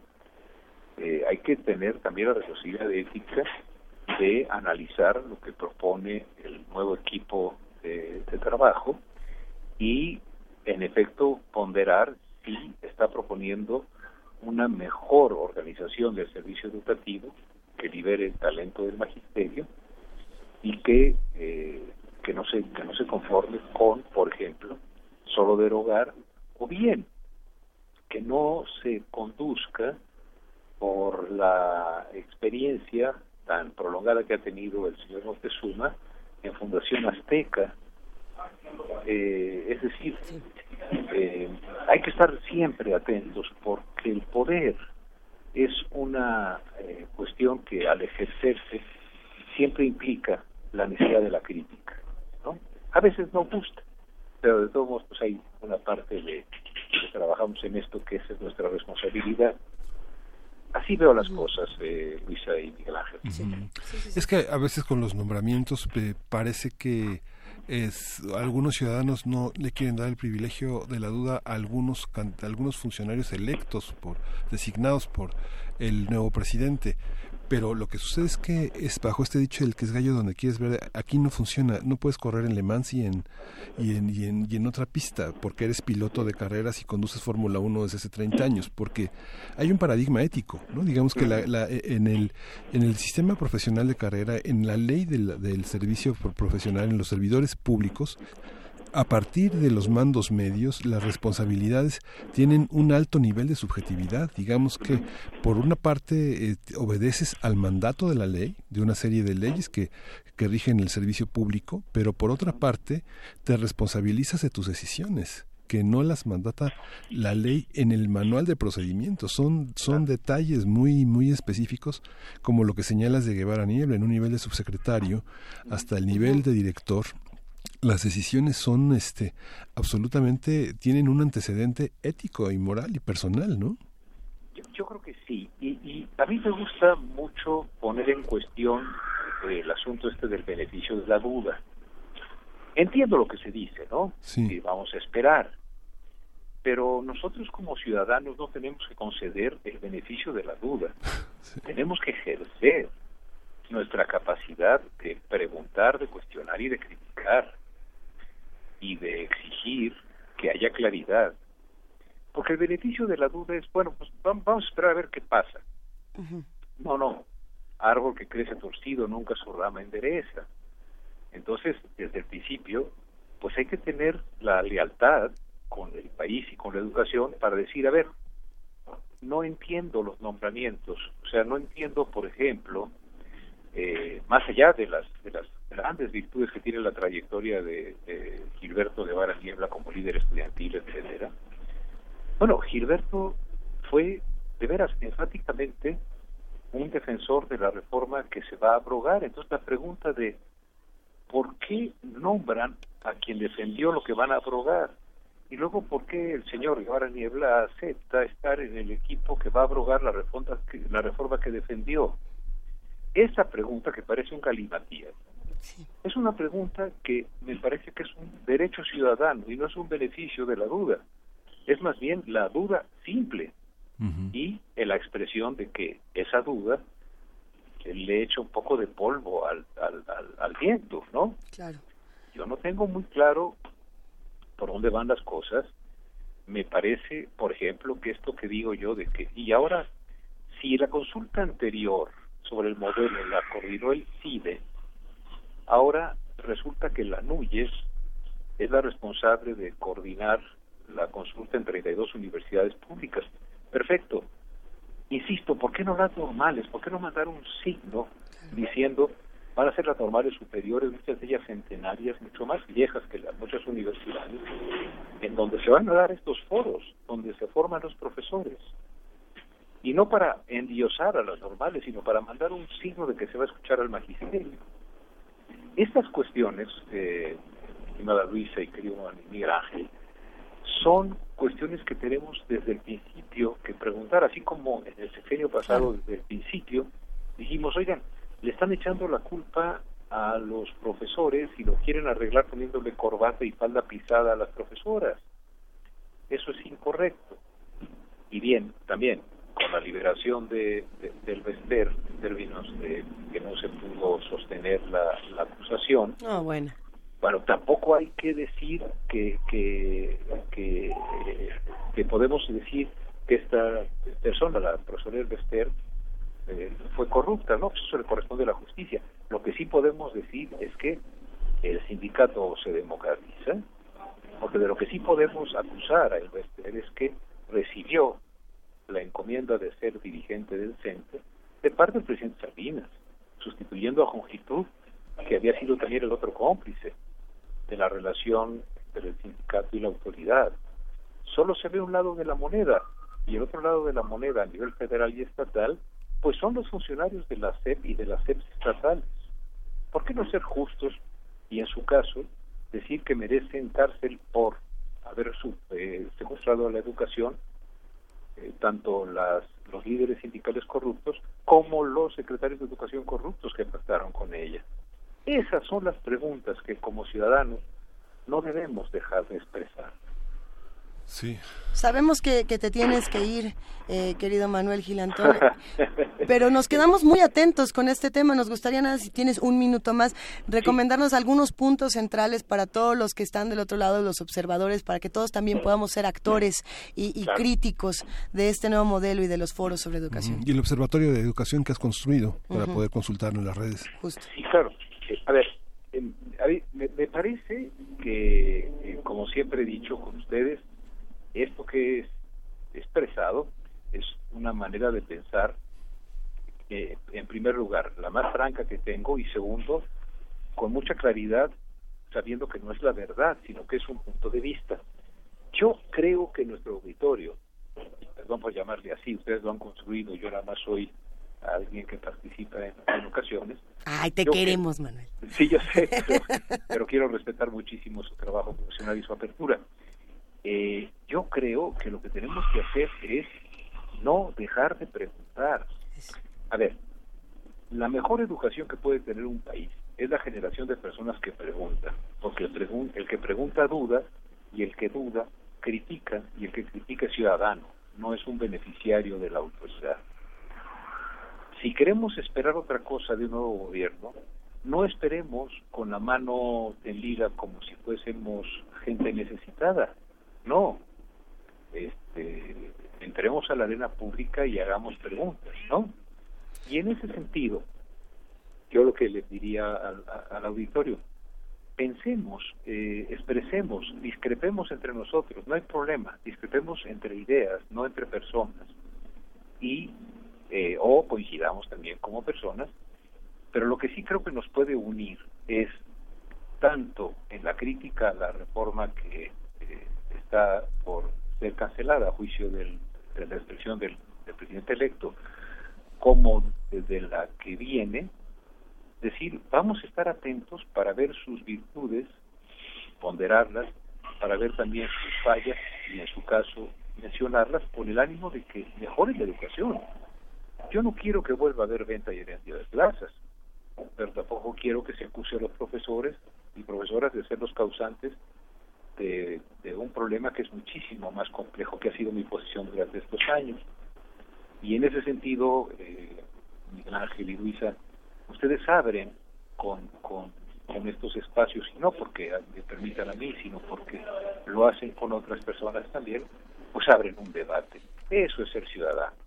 eh, hay que tener también la responsabilidad ética de analizar lo que propone el nuevo equipo de, de trabajo y en efecto ponderar si está proponiendo una mejor organización del servicio educativo que libere el talento del magisterio y que eh, que no se que no se conforme con por ejemplo solo derogar o bien que no se conduzca por la experiencia tan prolongada que ha tenido el señor Montezuma en Fundación Azteca. Eh, es decir eh, hay que estar siempre atentos porque el poder es una eh, cuestión que al ejercerse siempre implica la necesidad de la crítica. ¿no? A veces no gusta, pero de todos modos pues hay una parte de que trabajamos en esto que es nuestra responsabilidad. Así veo las cosas, eh, Luisa y Miguel Ángel. es que a veces con los nombramientos parece que es, algunos ciudadanos no le quieren dar el privilegio de la duda a algunos, a algunos funcionarios electos, por designados por el nuevo presidente pero lo que sucede es que es bajo este dicho del que es gallo donde quieres ver, aquí no funciona, no puedes correr en Le Mans y en, y en, y en, y en otra pista, porque eres piloto de carreras y conduces Fórmula 1 desde hace 30 años, porque hay un paradigma ético, ¿no? Digamos que la, la, en, el, en el sistema profesional de carrera, en la ley del, del servicio profesional, en los servidores públicos, a partir de los mandos medios, las responsabilidades tienen un alto nivel de subjetividad. Digamos que, por una parte, eh, obedeces al mandato de la ley, de una serie de leyes que, que rigen el servicio público, pero por otra parte, te responsabilizas de tus decisiones que no las mandata la ley en el manual de procedimientos. Son, son detalles muy, muy específicos, como lo que señalas de Guevara Niebla, en un nivel de subsecretario hasta el nivel de director las decisiones son este absolutamente tienen un antecedente ético y moral y personal, ¿no? Yo, creo que sí. Y, a mí me gusta mucho poner en cuestión el asunto este del beneficio de la duda. Entiendo lo que se dice, ¿no? Sí. vamos a esperar. Pero nosotros como ciudadanos no tenemos que conceder el beneficio de la duda. (laughs) Tenemos que ejercer nuestra capacidad de preguntar, de cuestionar y de criticar y de exigir que haya claridad. Porque el beneficio de la duda es, bueno, pues vamos a esperar a ver qué pasa. No, no, árbol que crece torcido nunca su rama endereza. Entonces, desde el principio, pues hay que tener la lealtad con el país y con la educación para decir, a ver, no entiendo los nombramientos, o sea, no entiendo, por ejemplo, eh, más allá de las, de las grandes virtudes que tiene la trayectoria de, Gilberto de Vara Niebla como líder estudiantil, etcétera. Bueno, Gilberto fue de veras enfáticamente un defensor de la reforma que se va a abrogar. Entonces la pregunta de ¿por qué nombran a quien defendió lo que van a abrogar? Y luego, ¿por qué el señor Guevara Niebla acepta estar en el equipo que va a abrogar la reforma que, defendió? Esa pregunta que parece un galimatías es una pregunta que me parece que es un derecho ciudadano y no es un beneficio de la duda. Es más bien la duda simple y en la expresión de que esa duda le echa un poco de polvo al, al, al, viento, ¿no? Claro. Yo no tengo muy claro por dónde van las cosas. Me parece, por ejemplo, que esto que digo yo de que, y ahora, si la consulta anterior sobre el modelo la coordinó el CIDE, ahora resulta que la NUYES es la responsable de coordinar la consulta en 32 universidades públicas. Perfecto. Insisto, ¿por qué no las normales? ¿Por qué no mandar un signo diciendo van a ser las normales superiores, muchas de ellas centenarias, mucho más viejas que las muchas universidades, en donde se van a dar estos foros, donde se forman los profesores. Y no para endiosar a las normales, sino para mandar un signo de que se va a escuchar al magisterio. Estas cuestiones, eh, estimada Luisa y querido Miguel Ángel, son cuestiones que tenemos desde el principio que preguntar, así como en el sexenio pasado, desde el principio, dijimos, oigan, le están echando la culpa a los profesores y lo quieren arreglar poniéndole corbata y falda pisada a las profesoras. Eso es incorrecto. Y bien, también con la liberación de, del Vester en términos de que no se pudo sostener la, acusación. Ah, bueno. Bueno, tampoco hay que decir que, que, que, que podemos decir que esta persona, la profesora Vester, eh, fue corrupta, ¿no? Eso le corresponde a la justicia. Lo que sí podemos decir es que el sindicato se democratiza, porque de lo que sí podemos acusar a Invester es que recibió la encomienda de ser dirigente del CENTE de parte del presidente Salinas, sustituyendo a Jongitud, que había sido también el otro cómplice de la relación entre el sindicato y la autoridad. Solo se ve un lado de la moneda y el otro lado de la moneda a nivel federal y estatal pues son los funcionarios de la SEP y de las SEP estatales. ¿Por qué no ser justos y en su caso decir que merecen cárcel por haber eh, secuestrado a la educación eh, tanto las, los líderes sindicales corruptos como los secretarios de educación corruptos que pactaron con ella? Esas son las preguntas que como ciudadanos no debemos dejar de expresar. Sí. Sabemos que, que, te tienes que ir, eh, querido Manuel Gilantón, (laughs) pero nos quedamos muy atentos con este tema. Nos gustaría, nada, si tienes un minuto más, recomendarnos algunos puntos centrales para todos los que están del otro lado, los observadores, para que todos también podamos ser actores y, críticos de este nuevo modelo y de los foros sobre educación. Y el observatorio de educación que has construido para poder consultarlo en las redes. Sí, claro. A ver, me, me, parece que, eh, como siempre he dicho con ustedes, esto que es expresado es una manera de pensar, eh, en primer lugar, la más franca que tengo y segundo, con mucha claridad, sabiendo que no es la verdad, sino que es un punto de vista. Yo creo que nuestro auditorio, perdón por llamarle así, ustedes lo han construido, yo nada más soy alguien que participa en, ocasiones. Ay, te queremos, Manuel. Sí, yo sé, (laughs) pero, quiero respetar muchísimo su trabajo profesional y su apertura. Eh, yo creo que lo que tenemos que hacer es no dejar de preguntar. A ver, la mejor educación que puede tener un país es la generación de personas que preguntan, porque el, el que pregunta duda y el que duda critica y el que critica es ciudadano, no es un beneficiario de la autoridad. Si queremos esperar otra cosa de un nuevo gobierno, no esperemos con la mano tendida como si fuésemos gente necesitada no, este, entremos a la arena pública y hagamos preguntas, ¿no? Y en ese sentido, yo lo que les diría al, auditorio, pensemos, eh, expresemos, discrepemos entre nosotros, no hay problema, discrepemos entre ideas, no entre personas, y eh, o coincidamos también como personas, pero lo que sí creo que nos puede unir es tanto en la crítica a la reforma que está por ser cancelada a juicio de la expresión del, presidente electo, como desde la que viene, decir, vamos a estar atentos para ver sus virtudes, ponderarlas, para ver también sus fallas y en su caso mencionarlas con el ánimo de que mejore la educación. Yo no quiero que vuelva a haber venta y herencia de plazas, pero tampoco quiero que se acuse a los profesores y profesoras de ser los causantes de, un problema que es muchísimo más complejo que ha sido mi posición durante estos años. Y en ese sentido, eh, Miguel Ángel y Luisa, ustedes abren con, con, con estos espacios, y no porque me permitan a mí, sino porque lo hacen con otras personas también, pues abren un debate. Eso es ser ciudadano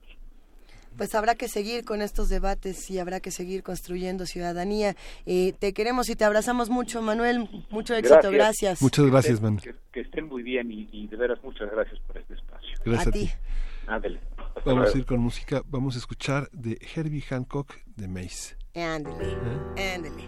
pues habrá que seguir con estos debates y habrá que seguir construyendo ciudadanía. Eh, te queremos y te abrazamos mucho, Manuel. Mucho éxito, gracias. Muchas gracias, Manuel. Que, estén muy bien y, de veras muchas gracias por este espacio. Gracias a, ti. Ándale. Vamos a ir con música. Vamos a escuchar de Herbie Hancock de Mace. Ándele, ¿Eh? ándele.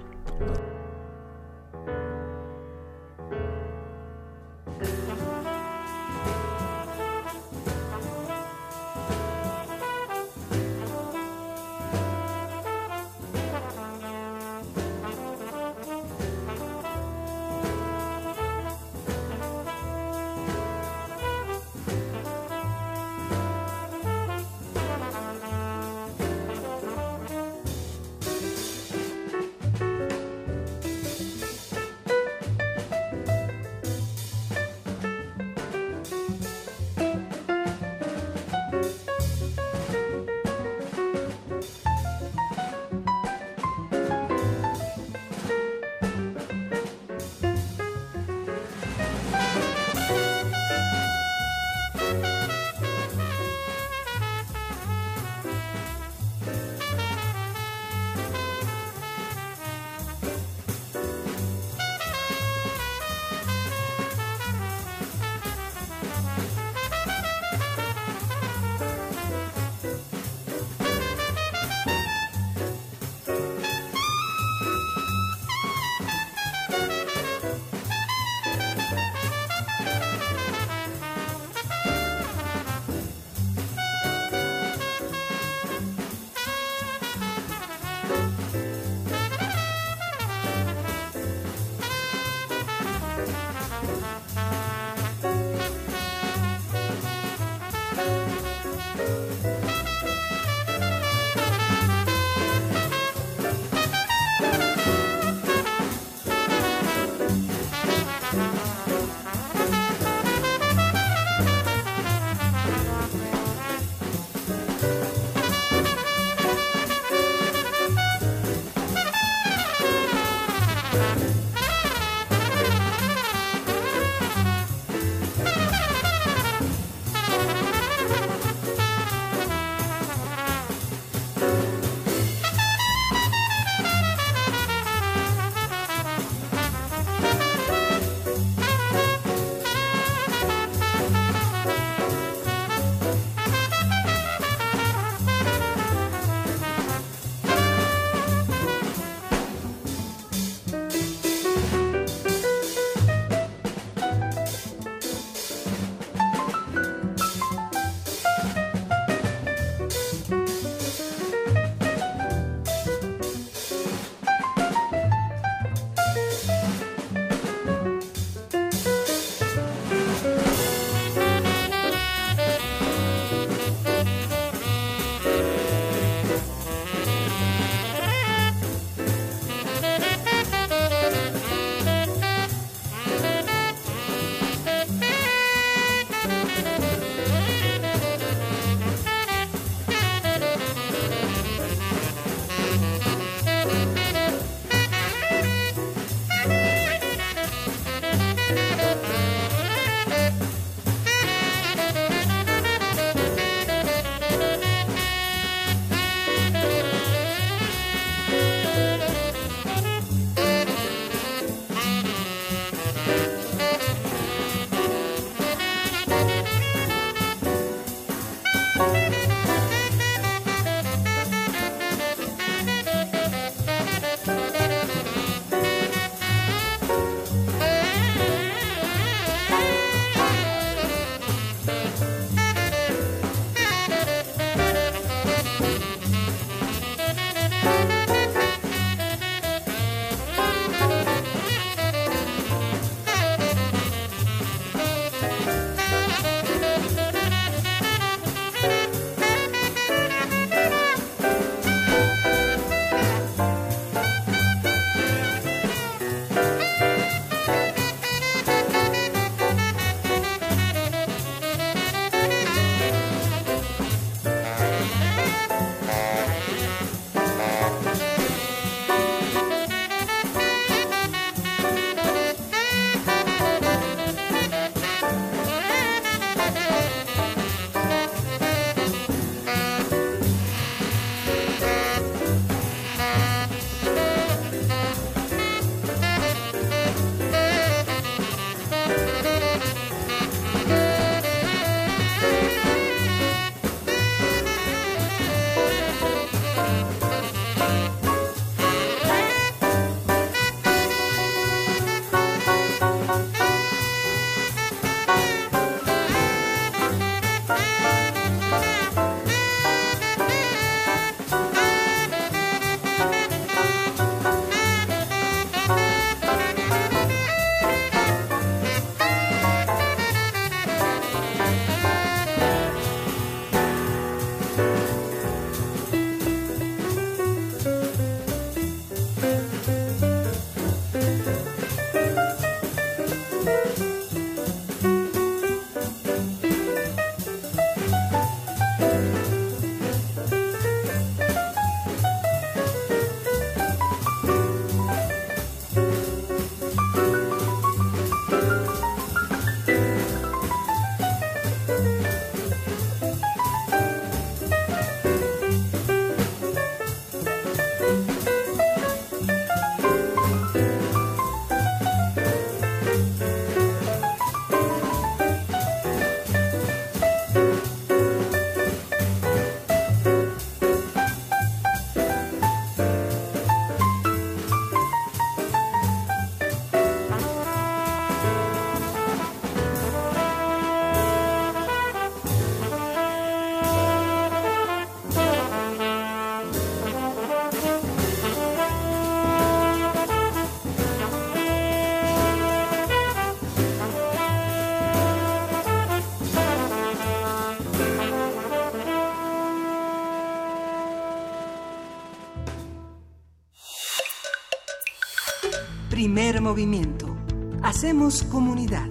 Primer movimiento. Hacemos comunidad.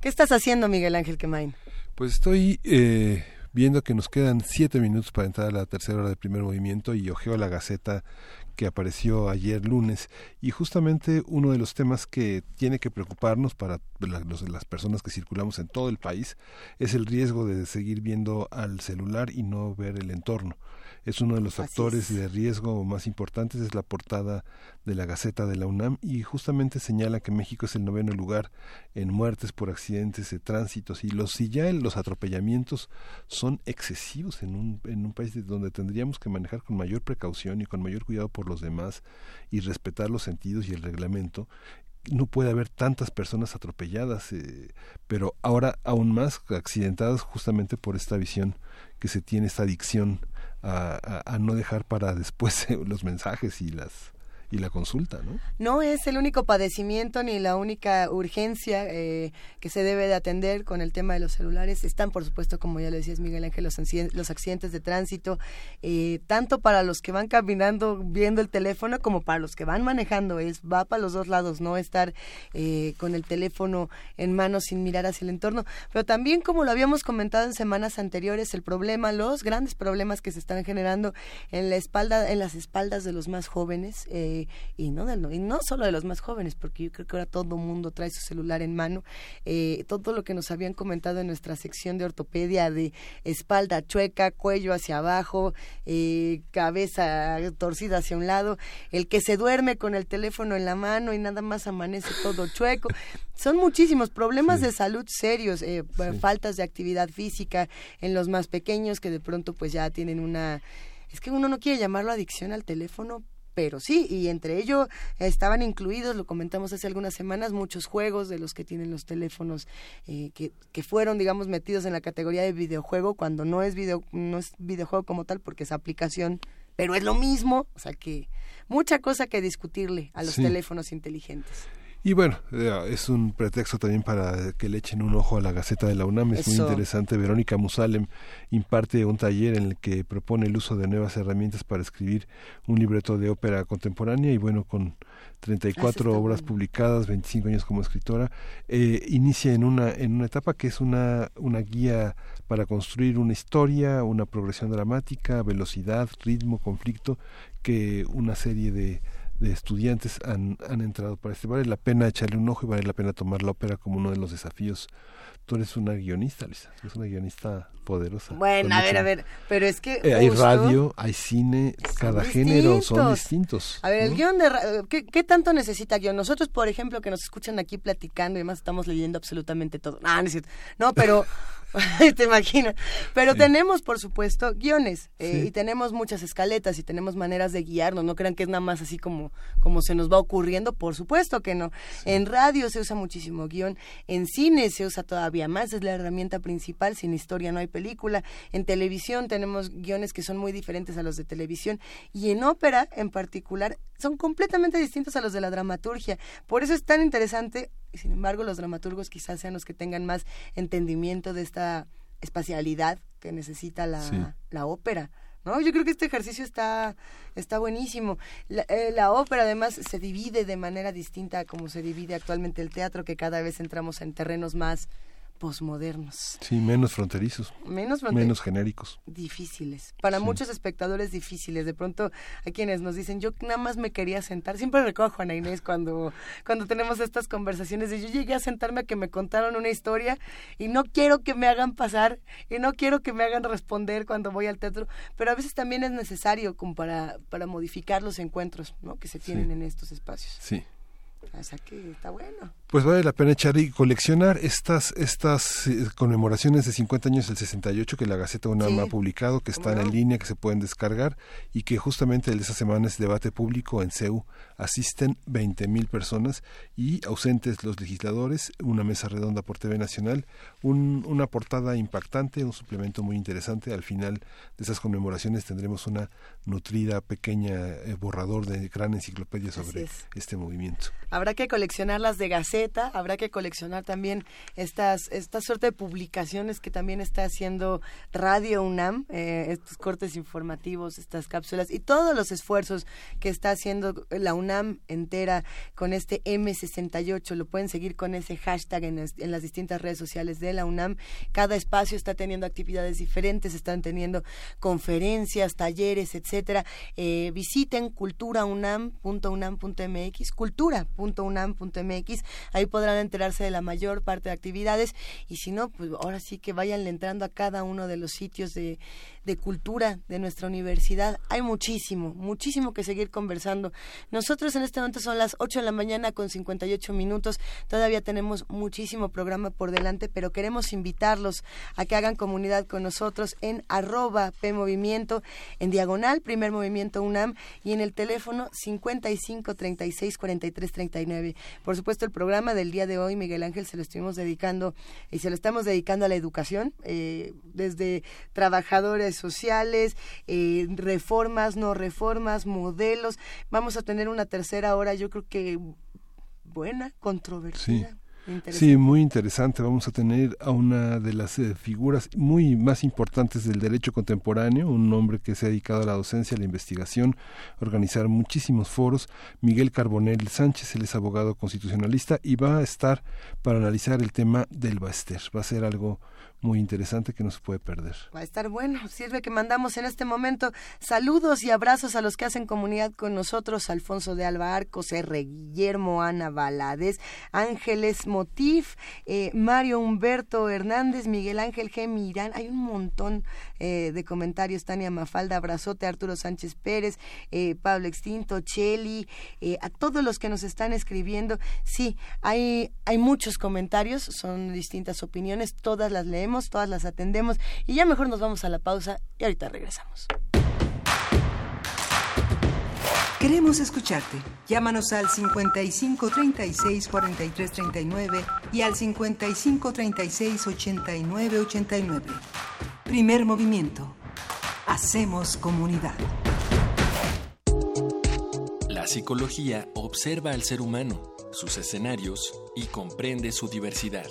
¿Qué estás haciendo, Miguel Ángel Quemain? Pues estoy eh, viendo que nos quedan siete minutos para entrar a la tercera hora del primer movimiento y ojeo la Gaceta que apareció ayer lunes y justamente uno de los temas que tiene que preocuparnos para las personas que circulamos en todo el país es el riesgo de seguir viendo al celular y no ver el entorno es uno de los factores de riesgo más importantes, es la portada de la Gaceta de la UNAM y justamente señala que México es el noveno lugar en muertes por accidentes de tránsito y los si ya los atropellamientos son excesivos en un, en un país donde tendríamos que manejar con mayor precaución y con mayor cuidado por los demás y respetar los sentidos y el reglamento no puede haber tantas personas atropelladas, eh, pero ahora aún más accidentadas justamente por esta visión que se tiene, esta adicción a, no dejar para después (laughs) los mensajes y las y la consulta, ¿no? No es el único padecimiento ni la única urgencia eh, que se debe de atender con el tema de los celulares. Están, por supuesto, como ya lo decías Miguel Ángel, los, los accidentes de tránsito, eh, tanto para los que van caminando viendo el teléfono como para los que van manejando. Es va para los dos lados, no estar eh, con el teléfono en mano sin mirar hacia el entorno. Pero también, como lo habíamos comentado en semanas anteriores, el problema, los grandes problemas que se están generando en la espalda, en las espaldas de los más jóvenes. Eh, y no y no solo de los más jóvenes porque yo creo que ahora todo mundo trae su celular en mano eh, todo lo que nos habían comentado en nuestra sección de ortopedia de espalda chueca cuello hacia abajo eh, cabeza torcida hacia un lado el que se duerme con el teléfono en la mano y nada más amanece todo chueco son muchísimos problemas de salud serios eh, faltas de actividad física en los más pequeños que de pronto pues ya tienen una es que uno no quiere llamarlo adicción al teléfono, pero sí, y entre ellos estaban incluidos, lo comentamos hace algunas semanas, muchos juegos de los que tienen los teléfonos eh, que, que fueron, digamos, metidos en la categoría de videojuego cuando no es, video, no es videojuego como tal porque es aplicación, pero es lo mismo, o sea que mucha cosa que discutirle a los teléfonos inteligentes. Y bueno, eh, es un pretexto también para que le echen un ojo a la Gaceta de la UNAM. Es muy interesante. Verónica Musalem imparte un taller en el que propone el uso de nuevas herramientas para escribir un libreto de ópera contemporánea y bueno, con 34 ah, obras publicadas, 25 años como escritora, eh, inicia en una, en una etapa que es una, una guía para construir una historia, una progresión dramática, velocidad, ritmo, conflicto, que una serie de de estudiantes han, han entrado para este. Vale la pena echarle un ojo y vale la pena tomar la ópera como uno de los desafíos. Tú eres una guionista, Lisa, eres una guionista poderosa. Bueno, a ver, a ver, pero es que... Eh, hay radio, hay cine, cada género son distintos. A ver, el guion de... ¿qué, ¿qué, tanto necesita guion? Nosotros, por ejemplo, que nos escuchan aquí platicando y además estamos leyendo absolutamente todo. Ah, no, no pero (laughs) (laughs) te imaginas. Pero tenemos, por supuesto, guiones eh, y tenemos muchas escaletas y tenemos maneras de guiarnos. No crean que es nada más así como, como se nos va ocurriendo. Por supuesto que no. En radio se usa muchísimo guion. En cine se usa todavía más. Es la herramienta principal. Sin historia no hay película. En televisión tenemos guiones que son muy diferentes a los de televisión. Y en ópera, en particular, son completamente distintos a los de la dramaturgia. Por eso es tan interesante y sin embargo los dramaturgos quizás sean los que tengan más entendimiento de esta espacialidad que necesita la, la ópera. ¿no? Yo creo que este ejercicio está, está buenísimo. La, eh, la, ópera además se divide de manera distinta a como se divide actualmente el teatro, que cada vez entramos en terrenos más posmodernos. Sí, menos fronterizos. Menos Menos genéricos. Difíciles. Para muchos espectadores difíciles. De pronto hay quienes nos dicen, yo nada más me quería sentar. Siempre recojo a Juana Inés cuando, cuando tenemos estas conversaciones de yo llegué a sentarme a que me contaron una historia y no quiero que me hagan pasar y no quiero que me hagan responder cuando voy al teatro. Pero a veces también es necesario como para, para modificar los encuentros ¿no? que se tienen en estos espacios. Sí. O sea que está bueno. Pues vale la pena echar y coleccionar estas estas eh, conmemoraciones de 50 años del 68 que la Gaceta UNAM ha publicado, que están en línea, que se pueden descargar y que justamente de esa semana es debate público en CEU. Asisten 20.000 personas y ausentes los legisladores, una mesa redonda por TV Nacional, un, una portada impactante, un suplemento muy interesante. Al final de esas conmemoraciones tendremos una nutrida pequeña eh, borrador de gran enciclopedia sobre este movimiento. Habrá que coleccionarlas de Gaceta Habrá que coleccionar también estas, esta suerte de publicaciones que también está haciendo Radio UNAM, eh, estos cortes informativos, estas cápsulas y todos los esfuerzos que está haciendo la UNAM entera con este M68. Lo pueden seguir con ese hashtag en, en las distintas redes sociales de la UNAM. Cada espacio está teniendo actividades diferentes, están teniendo conferencias, talleres, etcétera. Eh, visiten culturaunam.unam.mx, cultura.unam.mx, ahí podrán enterarse de la mayor parte de actividades. Y si no, pues ahora sí que vayan entrando a cada uno de los sitios de, de cultura de nuestra universidad. Hay muchísimo, muchísimo que seguir conversando. Nosotros en este momento son las 8 de la mañana con 58 minutos. Todavía tenemos muchísimo programa por delante, pero queremos invitarlos a que hagan comunidad con nosotros en arroba PMovimiento, en diagonal, primer movimiento UNAM y en el teléfono 55 36 43 39. Por supuesto, el programa del día de hoy, Miguel Ángel, se lo estuvimos dedicando y se lo estamos dedicando a la educación, eh, desde trabajadores sociales, eh, reformas, no reformas, modelos. Vamos a tener una tercera hora, yo creo que buena, controvertida. Sí, muy interesante. Vamos a tener a una de las eh, figuras muy más importantes del derecho contemporáneo, un hombre que se ha dedicado a la docencia, a la investigación, a organizar muchísimos foros. Miguel Carbonell Sánchez, él es abogado constitucionalista y va a estar para analizar el tema del Baester. Va a ser algo muy interesante que no se puede perder. Va a estar bueno. Sirve que mandamos en este momento saludos y abrazos a los que hacen comunidad con nosotros. Alfonso de Alba Arcos, R. Guillermo, Ana Valadez, Ángeles Motif, eh, Mario Humberto Hernández, Miguel Ángel G. Mirán. Hay un montón eh, de comentarios. Tania Mafalda, abrazote, Arturo Sánchez Pérez, eh, Pablo Extinto, Cheli, a todos los que nos están escribiendo. Sí, hay, hay muchos comentarios, son distintas opiniones, todas las leemos todas las atendemos y ya mejor nos vamos a la pausa y ahorita regresamos. Queremos escucharte. Llámanos al 55 36 43 39 y al 55 36 89 89. Primer movimiento. Hacemos comunidad. La psicología observa al ser humano, sus escenarios y comprende su diversidad.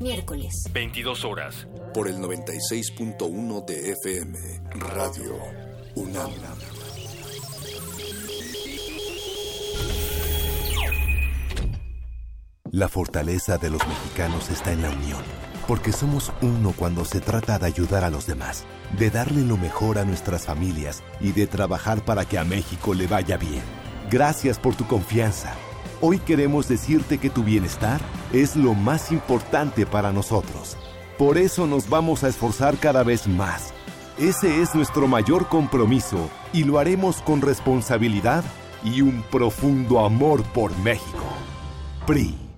Miércoles. 22 horas. Por el 96.1 de FM. Radio UNAM. La fortaleza de los mexicanos está en la unión. Porque somos uno cuando se trata de ayudar a los demás, de darle lo mejor a nuestras familias y de trabajar para que a México le vaya bien. Gracias por tu confianza. Hoy queremos decirte que tu bienestar es lo más importante para nosotros. Por eso nos vamos a esforzar cada vez más. Ese es nuestro mayor compromiso y lo haremos con responsabilidad y un profundo amor por México. PRI.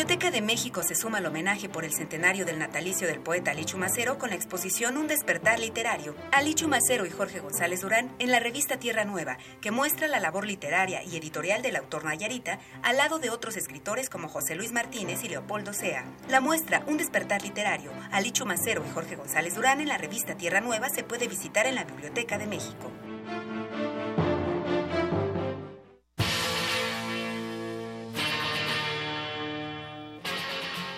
Biblioteca de México se suma al homenaje por el centenario del natalicio del poeta Alichu Macero con la exposición Un despertar literario. Alichu Macero y Jorge González Durán en la revista Tierra Nueva, que muestra la labor literaria y editorial del autor Nayarita al lado de otros escritores como José Luis Martínez y Leopoldo Sea. La muestra Un despertar literario, Alichu Macero y Jorge González Durán en la revista Tierra Nueva se puede visitar en la Biblioteca de México.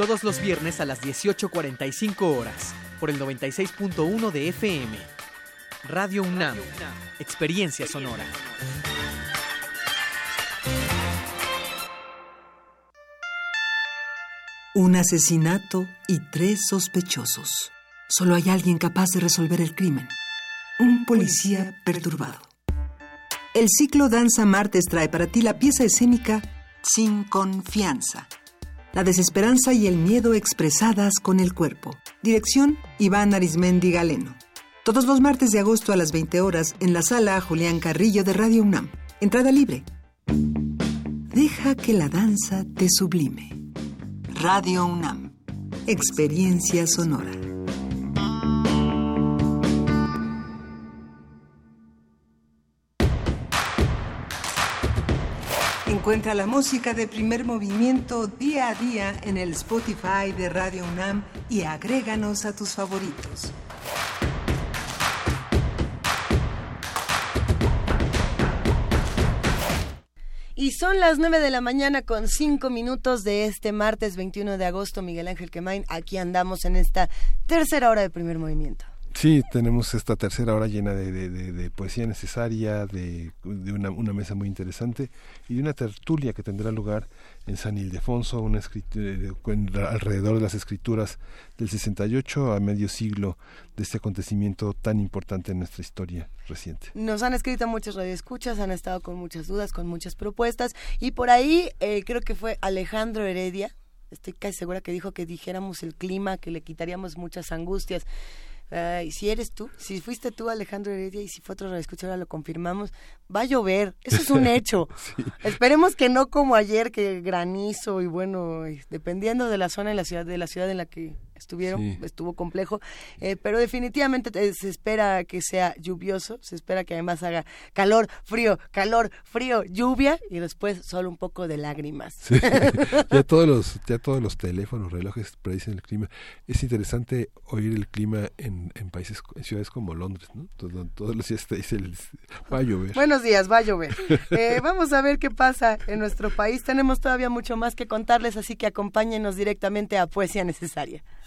Todos los viernes a las 18.45 horas, por el 96.1 de FM. Radio UNAM, Experiencia Sonora. Un asesinato y tres sospechosos. Solo hay alguien capaz de resolver el crimen. Un policía perturbado. El ciclo Danza Martes trae para ti la pieza escénica Sin Confianza. La desesperanza y el miedo expresadas con el cuerpo. Dirección Iván Arismendi Galeno. Todos los martes de agosto a las 20 horas en la sala Julián Carrillo de Radio UNAM. Entrada libre. Deja que la danza te sublime. Radio UNAM. Experiencia sonora. Encuentra la música de primer movimiento día a día en el Spotify de Radio UNAM y agréganos a tus favoritos. Y son las 9 de la mañana con 5 minutos de este martes 21 de agosto. Miguel Ángel Quemain, aquí andamos en esta tercera hora de primer movimiento. Sí, tenemos esta tercera hora llena de, poesía necesaria, de, una, una, mesa muy interesante y de una tertulia que tendrá lugar en San Ildefonso, una eh, alrededor de las escrituras del 68 a medio siglo de este acontecimiento tan importante en nuestra historia reciente. Nos han escrito muchas radioescuchas, han estado con muchas dudas, con muchas propuestas y por ahí eh, creo que fue Alejandro Heredia, estoy casi segura que dijo que dijéramos el clima, que le quitaríamos muchas angustias si eres tú, si fuiste tú Alejandro Heredia y si fue otro escucha ahora lo confirmamos, va a llover, eso es un (laughs) hecho. Esperemos que no como ayer que granizo y bueno, dependiendo de la zona en la ciudad de la ciudad en la que estuvieron, estuvo complejo, eh, pero definitivamente eh, se espera que sea lluvioso, se espera que además haga calor, frío, calor, frío, lluvia y después solo un poco de lágrimas. (laughs) ya todos los ya todos los teléfonos, relojes predicen el clima. Es interesante oír el clima en, en países, en ciudades como Londres, ¿no? Todos, los días te dice va a llover. Buenos días, va a llover. (laughs) Eh, vamos a ver qué pasa en nuestro país. Tenemos todavía mucho más que contarles, así que acompáñenos directamente a Poesía Necesaria.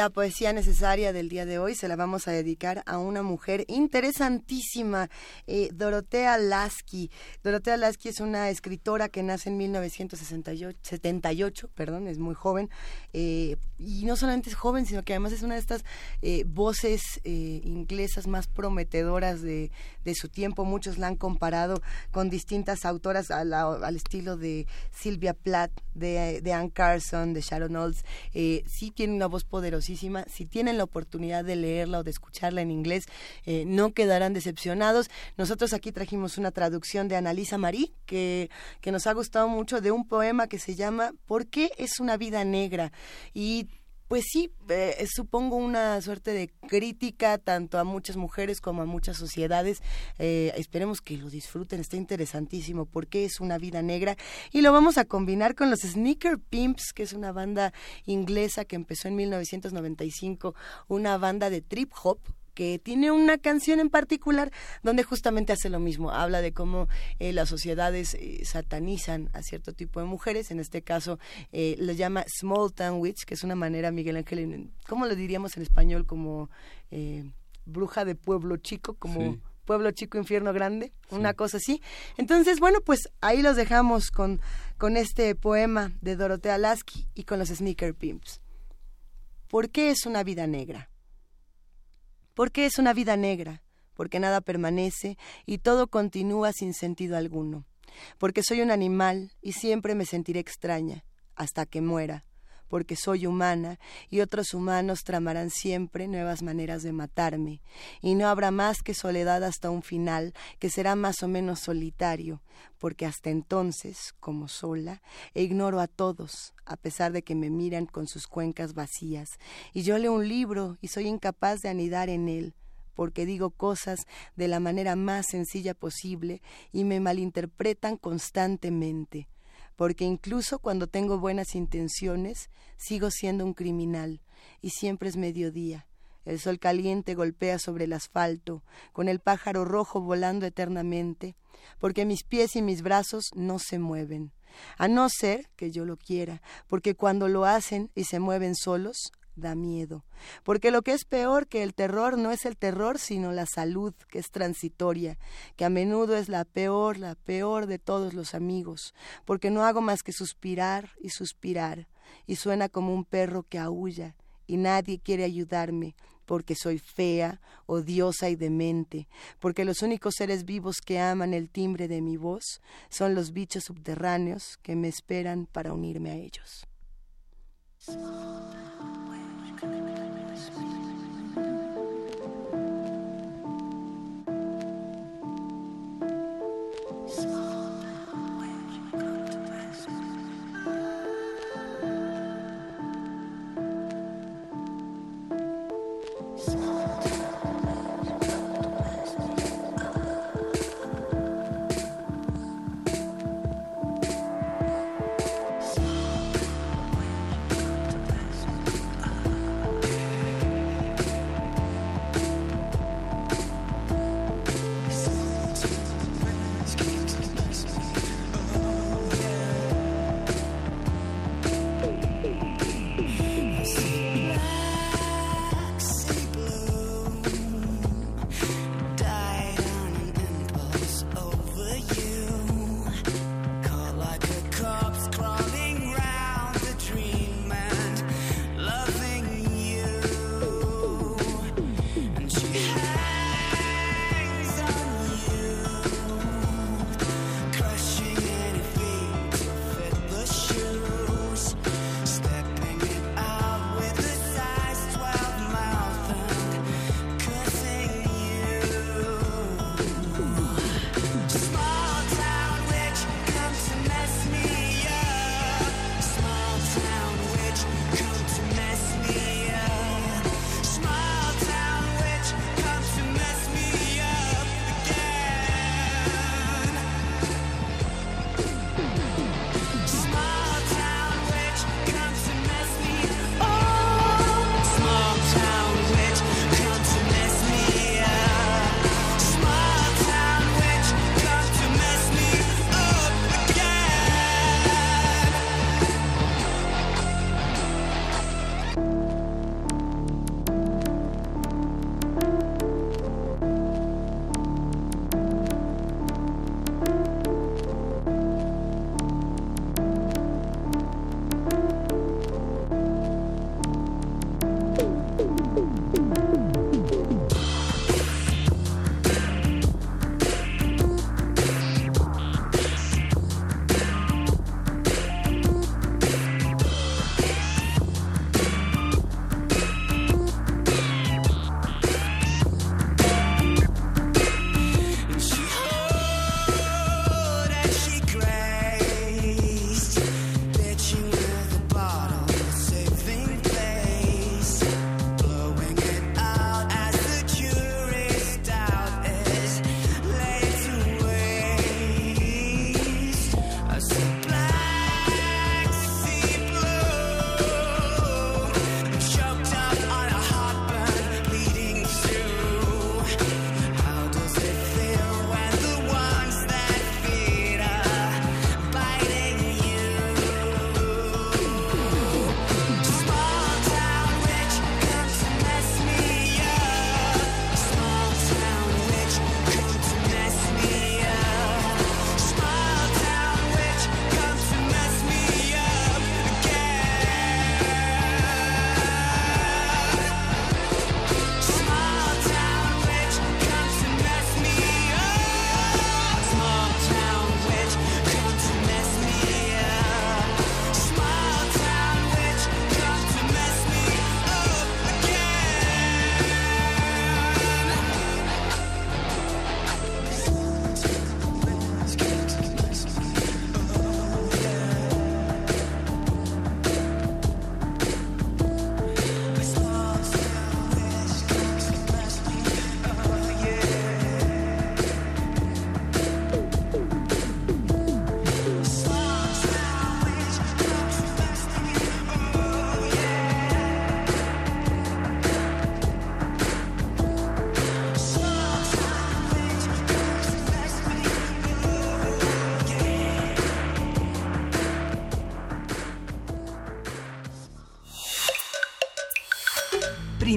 La poesía necesaria del día de hoy se la vamos a dedicar a una mujer interesantísima, eh, Dorotea Lasky. Dorotea Lasky es una escritora que nace en 1978, perdón, es muy joven, eh, y no solamente es joven, sino que además es una de estas eh, voces inglesas más prometedoras de, su tiempo. Muchos la han comparado con distintas autoras al, estilo de Sylvia Plath, de, de Anne Carson, de Sharon Olds. sí tiene una voz poderosa si tienen la oportunidad de leerla o de escucharla en inglés, eh, no quedarán decepcionados. Nosotros aquí trajimos una traducción de Annalisa Marí, que, que nos ha gustado mucho, de un poema que se llama ¿Por qué es una vida negra? Y pues sí, eh, supongo una suerte de crítica tanto a muchas mujeres como a muchas sociedades. Eh, esperemos que lo disfruten, está interesantísimo porque es una vida negra y lo vamos a combinar con los Sneaker Pimps, que es una banda inglesa que empezó en 1995, una banda de trip hop que tiene una canción en particular donde justamente hace lo mismo, habla de cómo eh, las sociedades eh, satanizan a cierto tipo de mujeres, en este caso eh, lo llama Small Town Witch, que es una manera, Miguel Ángel, ¿cómo lo diríamos en español? Como eh, bruja de pueblo chico, como... Pueblo Chico, Infierno Grande, una cosa así. Entonces, bueno, pues ahí los dejamos con, con este poema de Dorotea Lasky y con los Sneaker Pimps. ¿Por qué es una vida negra? ¿Por qué es una vida negra? Porque nada permanece y todo continúa sin sentido alguno. Porque soy un animal y siempre me sentiré extraña hasta que muera. Porque soy humana, y otros humanos tramarán siempre nuevas maneras de matarme, y no habrá más que soledad hasta un final, que será más o menos solitario, porque hasta entonces, como sola, ignoro a todos, a pesar de que me miran con sus cuencas vacías, y yo leo un libro y soy incapaz de anidar en él, porque digo cosas de la manera más sencilla posible y me malinterpretan constantemente, porque incluso cuando tengo buenas intenciones, sigo siendo un criminal, y siempre es mediodía. El sol caliente golpea sobre el asfalto, con el pájaro rojo volando eternamente, porque mis pies y mis brazos no se mueven, a no ser que yo lo quiera, porque cuando lo hacen y se mueven solos, da miedo, porque lo que es peor que el terror no es el terror, sino la salud, que es transitoria, que a menudo es la peor, la peor de todos los amigos, porque no hago más que suspirar y suspirar, y suena como un perro que aúlla, y nadie quiere ayudarme, porque soy fea, odiosa y demente, porque los únicos seres vivos que aman el timbre de mi voz son los bichos subterráneos que me esperan para unirme a ellos. Small.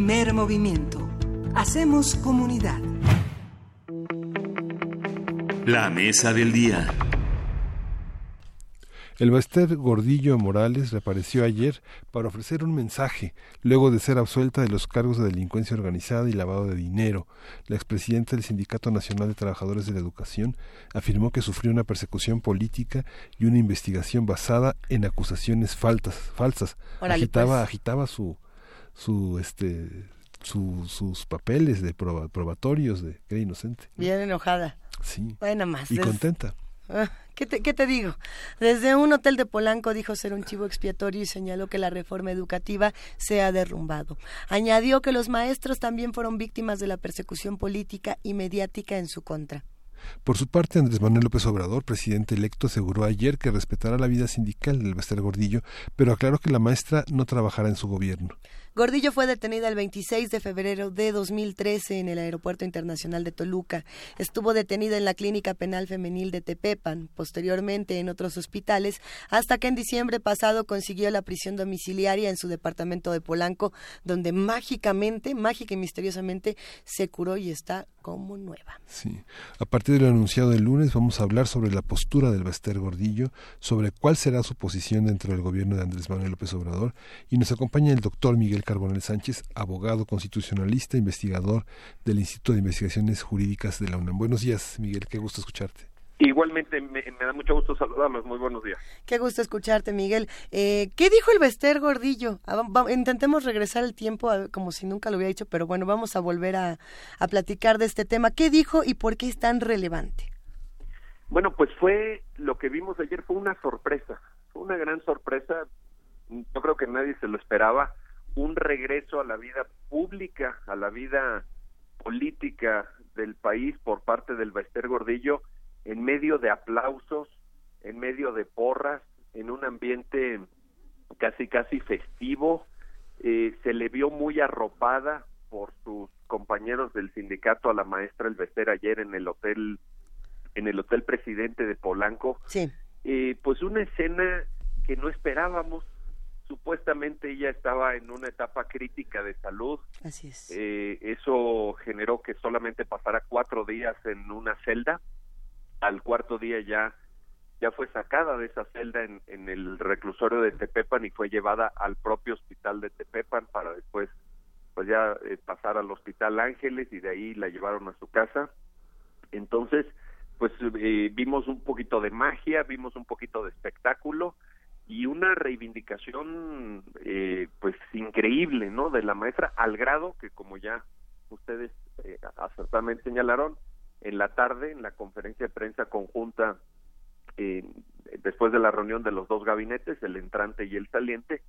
Primer movimiento. Hacemos comunidad. La mesa del día. El Bester Gordillo Morales reapareció ayer para ofrecer un mensaje, luego de ser absuelta de los cargos de delincuencia organizada y lavado de dinero. La expresidenta del Sindicato Nacional de Trabajadores de la Educación afirmó que sufrió una persecución política y una investigación basada en acusaciones faltas, falsas. agitaba, pues. agitaba su, su, este, sus papeles de probatorios de que era inocente. Bien enojada. Sí. Bueno, más. Y contenta. Ah, ¿Qué te, ¿Qué te digo? Desde un hotel de Polanco dijo ser un chivo expiatorio y señaló que la reforma educativa se ha derrumbado. Añadió que los maestros también fueron víctimas de la persecución política y mediática en su contra. Por su parte, Andrés Manuel López Obrador, presidente electo, aseguró ayer que respetará la vida sindical del Bester Gordillo, pero aclaró que la maestra no trabajará en su gobierno. Gordillo fue detenida el 26 de febrero de 2013 en el Aeropuerto Internacional de Toluca. Estuvo detenida en la Clínica Penal Femenil de Tepepan, posteriormente en otros hospitales, hasta que en diciembre pasado consiguió la prisión domiciliaria en su departamento de Polanco, donde mágicamente, mágica y misteriosamente se curó y está como nueva. Sí. A partir de lo anunciado el lunes vamos a hablar sobre la postura del Bester Gordillo, sobre cuál será su posición dentro del gobierno de Andrés Manuel López Obrador y nos acompaña el doctor Miguel Carbonel Sánchez, abogado constitucionalista, investigador del Instituto de Investigaciones Jurídicas de la UNAM. Buenos días, Miguel, qué gusto escucharte. Igualmente, me, da mucho gusto saludarlos. Muy buenos días. Qué gusto escucharte, Miguel. Eh, ¿Qué dijo el Bester Gordillo? Ah, intentemos regresar el tiempo como si nunca lo hubiera dicho, pero bueno, vamos a volver a, a platicar de este tema. ¿Qué dijo y por qué es tan relevante? Bueno, pues fue lo que vimos ayer, fue una sorpresa, fue una gran sorpresa. Yo creo que nadie se lo esperaba un regreso a la vida pública, a la vida política del país por parte del Bester Gordillo en medio de aplausos, en medio de porras, en un ambiente casi casi festivo, eh, se le vio muy arropada por sus compañeros del sindicato a la maestra El Bester ayer en el hotel en el hotel presidente de Polanco. Sí. Eh, pues una escena que no esperábamos, supuestamente ella estaba en una etapa crítica de salud. Así es. Eh, eso generó que solamente pasara cuatro días en una celda. Al cuarto día ya ya fue sacada de esa celda en, en el reclusorio de Tepepan y fue llevada al propio hospital de Tepepan para después pues ya eh, pasar al hospital Ángeles y de ahí la llevaron a su casa. Entonces, pues eh, vimos un poquito de magia, vimos un poquito de espectáculo y una reivindicación eh, pues increíble no de la maestra al grado que como ya ustedes eh, acertadamente señalaron en la tarde en la conferencia de prensa conjunta eh, después de la reunión de los dos gabinetes el entrante y el saliente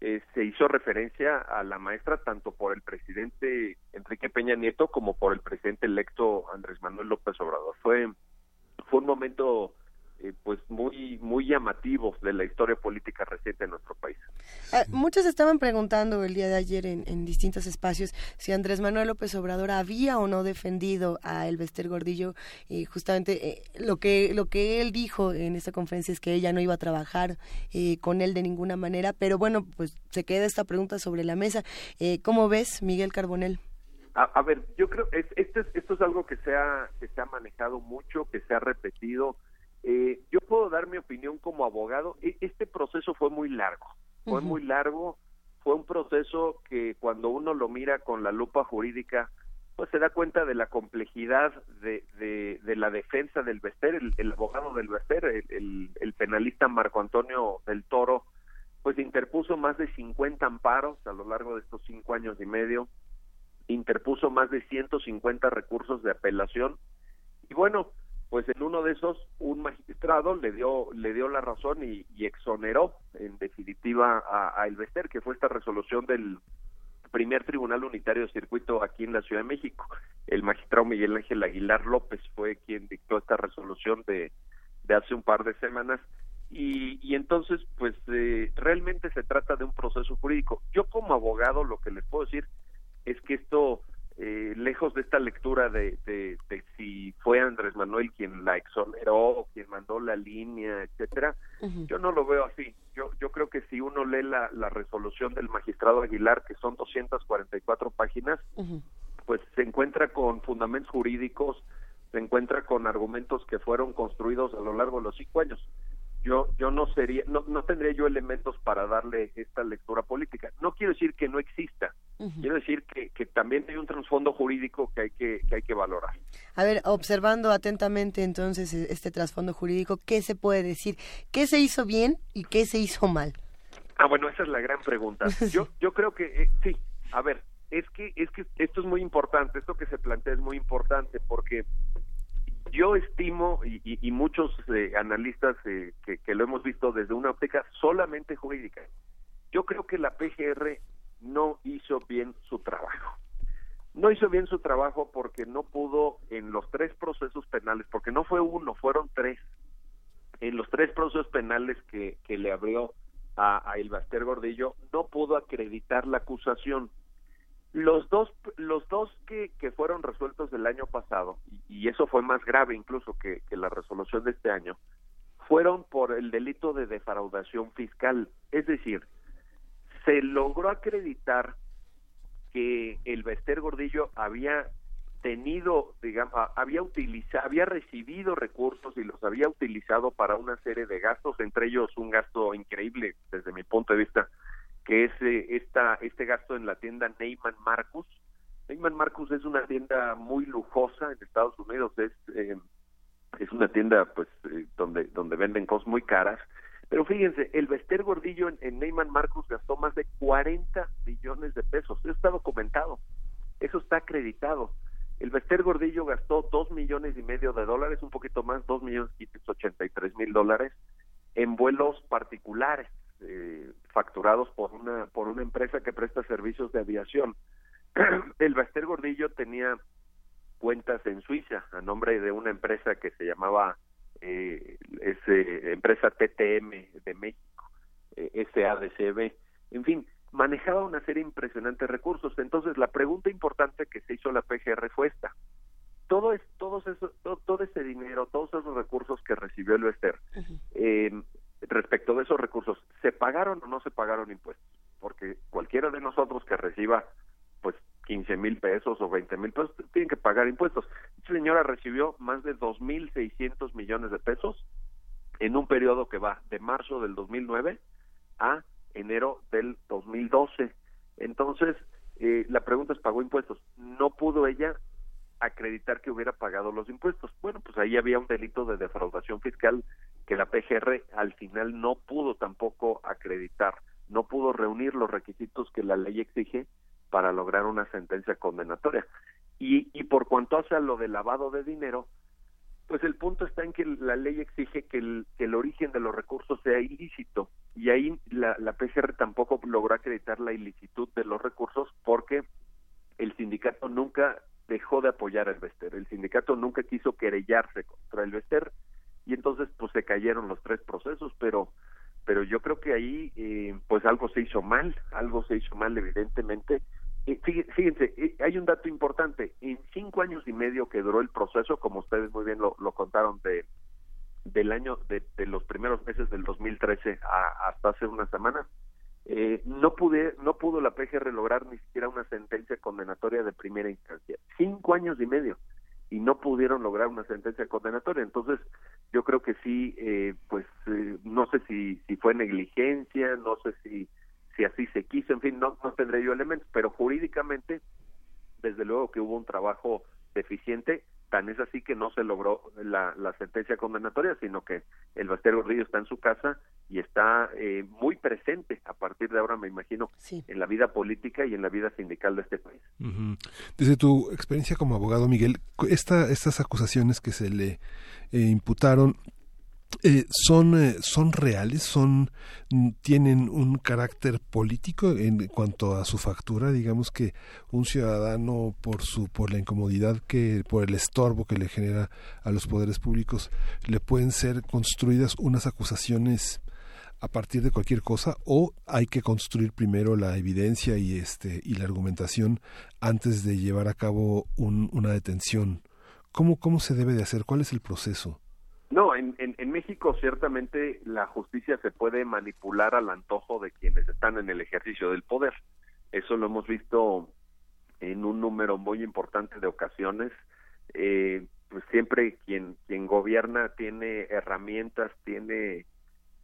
eh, se hizo referencia a la maestra tanto por el presidente Enrique Peña Nieto como por el presidente electo Andrés Manuel López Obrador. Fue fue un momento eh, pues muy muy llamativos de la historia política reciente de nuestro país. Ah, muchos estaban preguntando el día de ayer en, distintos espacios si Andrés Manuel López Obrador había o no defendido a Elvester Gordillo y justamente eh, lo que lo que él dijo en esta conferencia es que ella no iba a trabajar eh, con él de ninguna manera, pero bueno, pues se queda esta pregunta sobre la mesa. ¿Cómo ves, Miguel Carbonel? A, ver, yo creo es, esto, es, esto es algo que se ha que se ha manejado mucho, que se ha repetido eh, yo puedo dar mi opinión como abogado. E, este proceso fue muy largo, fue muy largo, fue un proceso que cuando uno lo mira con la lupa jurídica, pues se da cuenta de la complejidad de, de, la defensa del Bester, el, abogado del Bester, el, el, penalista Marco Antonio del Toro, pues interpuso más de 50 amparos a lo largo de estos cinco años y medio, interpuso más de 150 recursos de apelación, y bueno, pues en uno de esos un magistrado le dio le dio la razón y, exoneró en definitiva a, a que fue esta resolución del primer tribunal unitario de circuito aquí en la Ciudad de México. El magistrado Miguel Ángel Aguilar López fue quien dictó esta resolución de, de hace un par de semanas y, y entonces pues eh, realmente se trata de un proceso jurídico. Yo como abogado lo que les puedo decir es que esto eh, lejos de esta lectura de, de, si fue Andrés Manuel quien la exoneró o quien mandó la línea, etcétera, yo no lo veo así. Yo, yo creo que si uno lee la, la resolución del magistrado Aguilar, que son 244 páginas, pues se encuentra con fundamentos jurídicos, se encuentra con argumentos que fueron construidos a lo largo de los cinco años yo yo no sería no, no tendría yo elementos para darle esta lectura política. No quiero decir que no exista quiero decir que, que también hay un trasfondo jurídico que hay que, que hay que valorar. A ver observando atentamente entonces e, este trasfondo jurídico qué se puede decir qué se hizo bien y qué se hizo mal ah bueno esa es la gran pregunta. (laughs) Yo yo creo que eh, sí a ver es que es que esto es muy importante esto que se plantea es muy importante porque yo estimo, y, muchos eh, analistas eh, que, lo hemos visto desde una óptica solamente jurídica, yo creo que la PGR no hizo bien su trabajo. No hizo bien su trabajo porque no pudo en los tres procesos penales, porque no fue uno, fueron tres. En los tres procesos penales que, le abrió a, a Ilbaster Gordillo, no pudo acreditar la acusación los dos, los dos que, que fueron resueltos el año pasado, y, eso fue más grave incluso que, que la resolución de este año, fueron por el delito de defraudación fiscal. Es decir, se logró acreditar que el Bester Gordillo había tenido, digamos, había utilizado, había recibido recursos y los había utilizado para una serie de gastos, entre ellos un gasto increíble desde mi punto de vista que es eh, esta, este gasto en la tienda Neyman Marcus. Neyman Marcus es una tienda muy lujosa en Estados Unidos, es, eh, es una tienda pues eh, donde, donde venden cosas muy caras. Pero fíjense, el Vester Gordillo en, Neyman Marcus gastó más de 40 millones de pesos. Eso está documentado. Eso está acreditado. El Vester Gordillo gastó dos millones y medio de dólares, un poquito más, dos millones y ochenta y tres mil dólares en vuelos particulares eh, facturados por una por una empresa que presta servicios de aviación. (clears throat) el Baster Gordillo tenía cuentas en Suiza a nombre de una empresa que se llamaba eh, empresa TTM de México, eh, SADCB, en fin, manejaba una serie impresionante de recursos. Entonces, la pregunta importante que se hizo la PGR fue esta. Todo, es, todos eso, todo, ese dinero, todos esos recursos que recibió el Bester, eh, respecto de esos recursos, ¿se pagaron o no se pagaron impuestos? Porque cualquiera de nosotros que reciba pues 15 mil pesos o 20 mil pesos tiene que pagar impuestos. Esta señora recibió más de 2.600 millones de pesos en un periodo que va de marzo del 2009 a enero del 2012. Entonces, eh, la pregunta es, ¿pagó impuestos? No pudo ella acreditar que hubiera pagado los impuestos. Bueno, pues ahí había un delito de defraudación fiscal que la PGR al final no pudo tampoco acreditar, no pudo reunir los requisitos que la ley exige para lograr una sentencia condenatoria. Y, y por cuanto hace a lo de lavado de dinero, pues el punto está en que la ley exige que el, que el origen de los recursos sea ilícito y ahí la, la PGR tampoco logró acreditar la ilicitud de los recursos porque el sindicato nunca dejó de apoyar al Vester. El sindicato nunca quiso querellarse contra el Vester y entonces pues se cayeron los tres procesos, pero pero yo creo que ahí eh, pues algo se hizo mal, algo se hizo mal evidentemente. Eh, fíjense, eh, hay un dato importante, en cinco años y medio que duró el proceso, como ustedes muy bien lo, lo contaron de del año de, de, los primeros meses del 2013 a, hasta hace unas semanas, eh, no pude, no pudo la PGR lograr ni siquiera una sentencia condenatoria de primera instancia. Cinco años y medio y no pudieron lograr una sentencia condenatoria. Entonces, yo creo que sí, eh, pues eh, no sé si, si fue negligencia, no sé si, si así se quiso, en fin, no, no tendré yo elementos, pero jurídicamente, desde luego que hubo un trabajo deficiente Tan es así que no se logró la, sentencia condenatoria, sino que el Baster Gordillo está en su casa y está eh, muy presente a partir de ahora, me imagino, en la vida política y en la vida sindical de este país. Desde tu experiencia como abogado, Miguel, esta, estas acusaciones que se le eh, imputaron, eh, son, eh, son reales, son, mm, tienen un carácter político en cuanto a su factura, digamos que un ciudadano por su, por la incomodidad que, por el estorbo que le genera a los poderes públicos, le pueden ser construidas unas acusaciones a partir de cualquier cosa o hay que construir primero la evidencia y este y la argumentación antes de llevar a cabo una detención. ¿Cómo, ¿Cómo se debe de hacer? ¿Cuál es el proceso? No, en, en, en, México ciertamente la justicia se puede manipular al antojo de quienes están en el ejercicio del poder. Eso lo hemos visto en un número muy importante de ocasiones. Eh, pues siempre quien quien gobierna tiene herramientas, tiene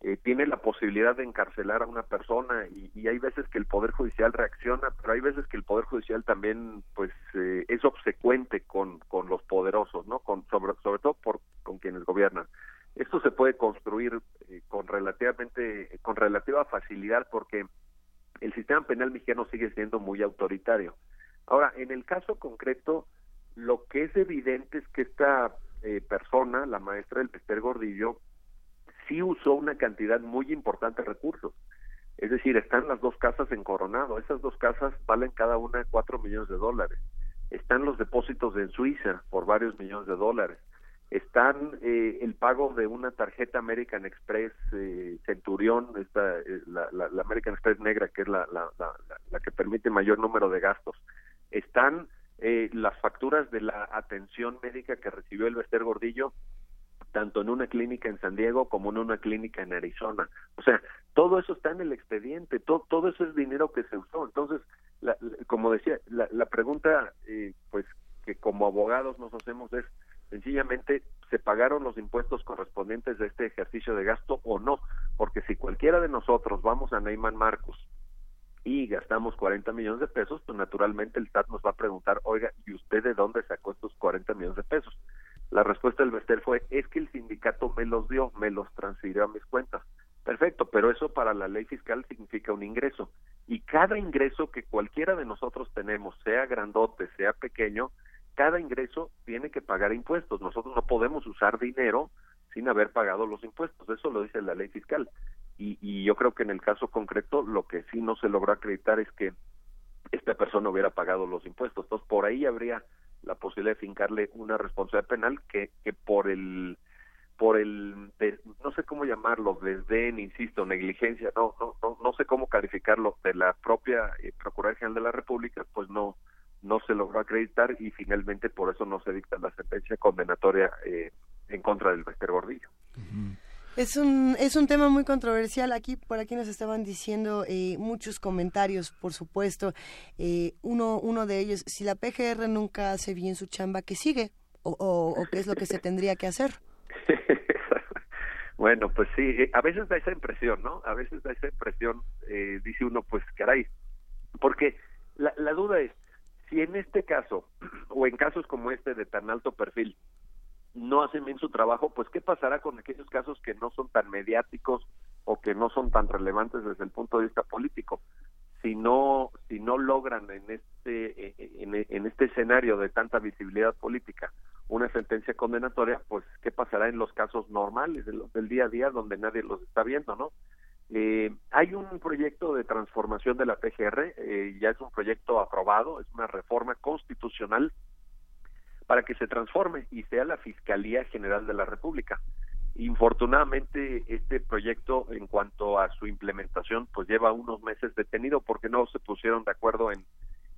eh, tiene la posibilidad de encarcelar a una persona y, y, hay veces que el poder judicial reacciona, pero hay veces que el poder judicial también pues eh, es obsecuente con con los poderosos, ¿no? Con sobre sobre todo por con quienes gobiernan. Esto se puede construir eh, con relativamente con relativa facilidad porque el sistema penal mexicano sigue siendo muy autoritario. Ahora, en el caso concreto, lo que es evidente es que esta eh, persona, la maestra del Pester Gordillo, sí usó una cantidad muy importante de recursos. Es decir, están las dos casas en Coronado. Esas dos casas valen cada una cuatro millones de dólares. Están los depósitos en Suiza por varios millones de dólares. Están eh, el pago de una tarjeta American Express eh, Centurión, esta, eh, la, la, la, American Express negra, que es la, la, que permite mayor número de gastos. Están eh, las facturas de la atención médica que recibió el Bester Gordillo tanto en una clínica en San Diego como en una clínica en Arizona. O sea, todo eso está en el expediente, todo, todo eso es dinero que se usó. Entonces, la, como decía, la, pregunta, eh, pues, que como abogados nos hacemos es, sencillamente, ¿se pagaron los impuestos correspondientes de este ejercicio de gasto o no? Porque si cualquiera de nosotros vamos a Neyman Marcos y gastamos 40 millones de pesos, pues naturalmente el SAT nos va a preguntar, oiga, ¿y usted de dónde sacó estos 40 millones de pesos? La respuesta del Bester fue, es que el sindicato me los dio, me los transfirió a mis cuentas. Perfecto, pero eso para la ley fiscal significa un ingreso. Y cada ingreso que cualquiera de nosotros tenemos, sea grandote, sea pequeño, cada ingreso tiene que pagar impuestos. Nosotros no podemos usar dinero sin haber pagado los impuestos. Eso lo dice la ley fiscal. Y, y yo creo que en el caso concreto lo que sí no se logró acreditar es que esta persona hubiera pagado los impuestos. Entonces, por ahí habría la posibilidad de fincarle una responsabilidad penal que, que por el por el no sé cómo llamarlo desdén insisto negligencia no no no no sé cómo calificarlo de la propia eh, procuraduría general de la república pues no no se logró acreditar y finalmente por eso no se dicta la sentencia condenatoria eh, en contra del Bester Gordillo es un, es un tema muy controversial. Aquí, por aquí nos estaban diciendo eh, muchos comentarios, por supuesto. Eh, uno, uno de ellos, si la PGR nunca hace bien su chamba, ¿qué sigue? ¿O, o, qué es lo que se tendría que hacer? (laughs) bueno, pues sí, eh, a veces da esa impresión, ¿no? A veces da esa impresión, eh, dice uno, pues caray, porque la, la duda es, si en este caso, (clears throat) o en casos como este de tan alto perfil, no hacen bien su trabajo, pues ¿qué pasará con aquellos casos que no son tan mediáticos o que no son tan relevantes desde el punto de vista político? Si no, si no logran en este, en, este escenario de tanta visibilidad política una sentencia condenatoria, pues ¿qué pasará en los casos normales del día a día donde nadie los está viendo, no? Eh, hay un proyecto de transformación de la PGR, eh, ya es un proyecto aprobado, es una reforma constitucional para que se transforme y sea la Fiscalía General de la República. Infortunadamente, este proyecto, en cuanto a su implementación, pues lleva unos meses detenido porque no se pusieron de acuerdo en,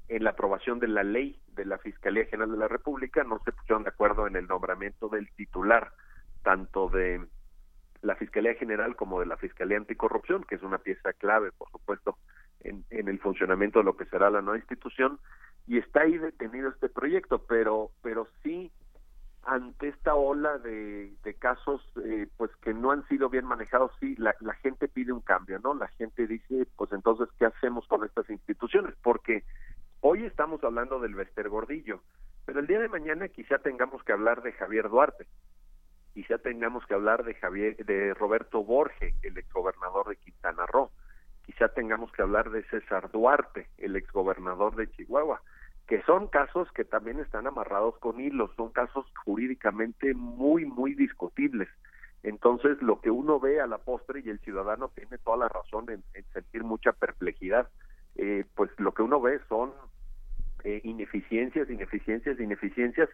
en la aprobación de la ley de la Fiscalía General de la República, no se pusieron de acuerdo en el nombramiento del titular, tanto de la Fiscalía General como de la Fiscalía Anticorrupción, que es una pieza clave, por supuesto, en, en el funcionamiento de lo que será la nueva institución, y está ahí detenido este proyecto, pero, pero sí ante esta ola de, casos eh, pues que no han sido bien manejados, sí, la, la gente pide un cambio, ¿no? La gente dice, pues entonces, ¿qué hacemos con estas instituciones? Porque hoy estamos hablando del Vester Gordillo, pero el día de mañana quizá tengamos que hablar de Javier Duarte, quizá tengamos que hablar de Javier, de Roberto Borge, el exgobernador de Quintana Roo, quizá tengamos que hablar de César Duarte, el exgobernador de Chihuahua, que son casos que también están amarrados con hilos, son casos jurídicamente muy, muy discutibles. Entonces, lo que uno ve a la postre y el ciudadano tiene toda la razón en, sentir mucha perplejidad, eh, pues lo que uno ve son eh, ineficiencias, ineficiencias, ineficiencias,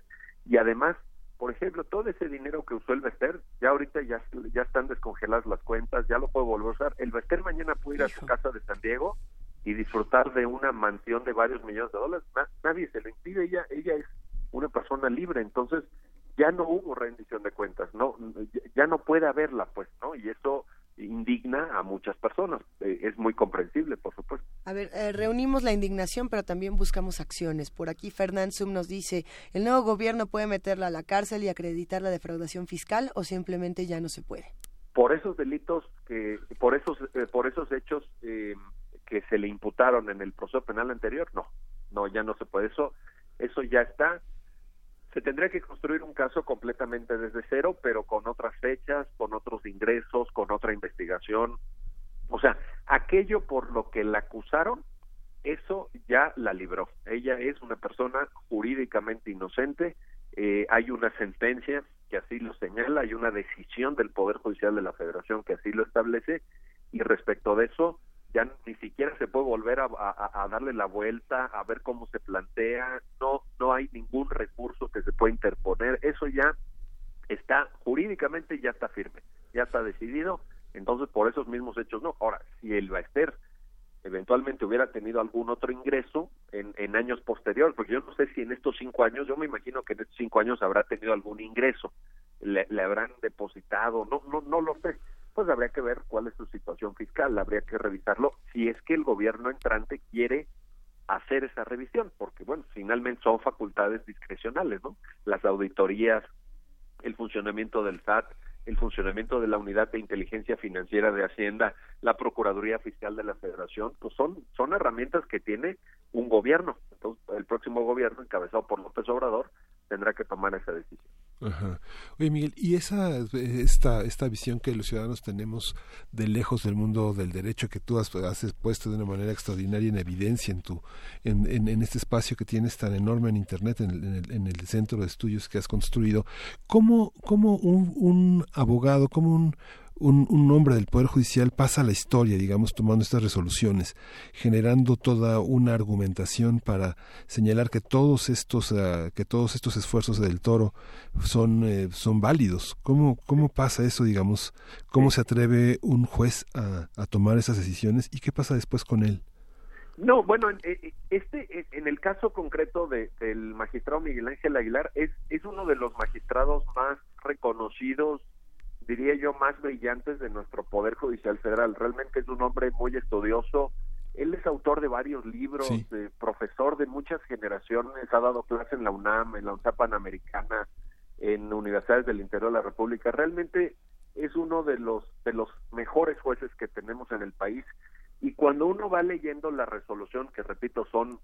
y además, por ejemplo, todo ese dinero que usó el Vester, ya ahorita ya, ya están descongeladas las cuentas, ya lo puede volver a usar. El Vester mañana puede ir a su casa de San Diego y disfrutar de una mansión de varios millones de dólares. nadie se lo impide, ella, ella es una persona libre, entonces ya no hubo rendición de cuentas, no, ya no puede haberla, pues, ¿no? Y eso indigna a muchas personas. Eh, es muy comprensible, por supuesto. A ver, eh, reunimos la indignación, pero también buscamos acciones. Por aquí Fernand Sum nos dice, ¿el nuevo gobierno puede meterla a la cárcel y acreditar la defraudación fiscal o simplemente ya no se puede? Por esos delitos, que por esos, eh, por esos hechos que se le imputaron en el proceso penal anterior, no, no, ya no se puede. Eso, eso ya está se tendría que construir un caso completamente desde cero, pero con otras fechas, con otros ingresos, con otra investigación. O sea, aquello por lo que la acusaron, eso ya la libró. Ella es una persona jurídicamente inocente, eh, hay una sentencia que así lo señala, hay una decisión del Poder Judicial de la Federación que así lo establece, y respecto de eso, ya ni siquiera se puede volver a, darle la vuelta, a ver cómo se plantea, no, no hay ningún recurso que se pueda interponer, eso ya está jurídicamente ya está firme, ya está decidido, entonces por esos mismos hechos no. Ahora, si el Baester eventualmente hubiera tenido algún otro ingreso en, en años posteriores, porque yo no sé si en estos cinco años, yo me imagino que en estos cinco años habrá tenido algún ingreso, le, le habrán depositado, no, no, no lo sé, pues habría que ver cuál es su situación fiscal, habría que revisarlo si es que el gobierno entrante quiere hacer esa revisión, porque bueno, finalmente son facultades discrecionales, ¿no? Las auditorías, el funcionamiento del SAT, el funcionamiento de la unidad de inteligencia financiera de Hacienda, la Procuraduría Fiscal de la Federación, pues son, son herramientas que tiene un gobierno. Entonces, el próximo gobierno, encabezado por López Obrador, tendrá que tomar esa decisión. Ajá. Oye, Miguel, y esa, esta, esta visión que los ciudadanos tenemos de lejos del mundo del derecho que tú has, puesto de una manera extraordinaria en evidencia en, tu, en, en, este espacio que tienes tan enorme en Internet, en el, en el, centro de estudios que has construido, ¿cómo, cómo un, un abogado, cómo un un, un, hombre del Poder Judicial pasa a la historia, digamos, tomando estas resoluciones, generando toda una argumentación para señalar que todos estos, uh, que todos estos esfuerzos del toro son, eh, son válidos. ¿Cómo, ¿Cómo pasa eso, digamos? ¿Cómo se atreve un juez a, a tomar esas decisiones y qué pasa después con él? No, bueno, eh, este, en el caso concreto de, del magistrado Miguel Ángel Aguilar, es, es uno de los magistrados más reconocidos diría yo, más brillantes de nuestro Poder Judicial Federal. Realmente es un hombre muy estudioso. Él es autor de varios libros, profesor de muchas generaciones, ha dado clase en la UNAM, en la UNSA Panamericana, en universidades del interior de la República. Realmente es uno de los de los mejores jueces que tenemos en el país y cuando uno va leyendo la resolución que repito son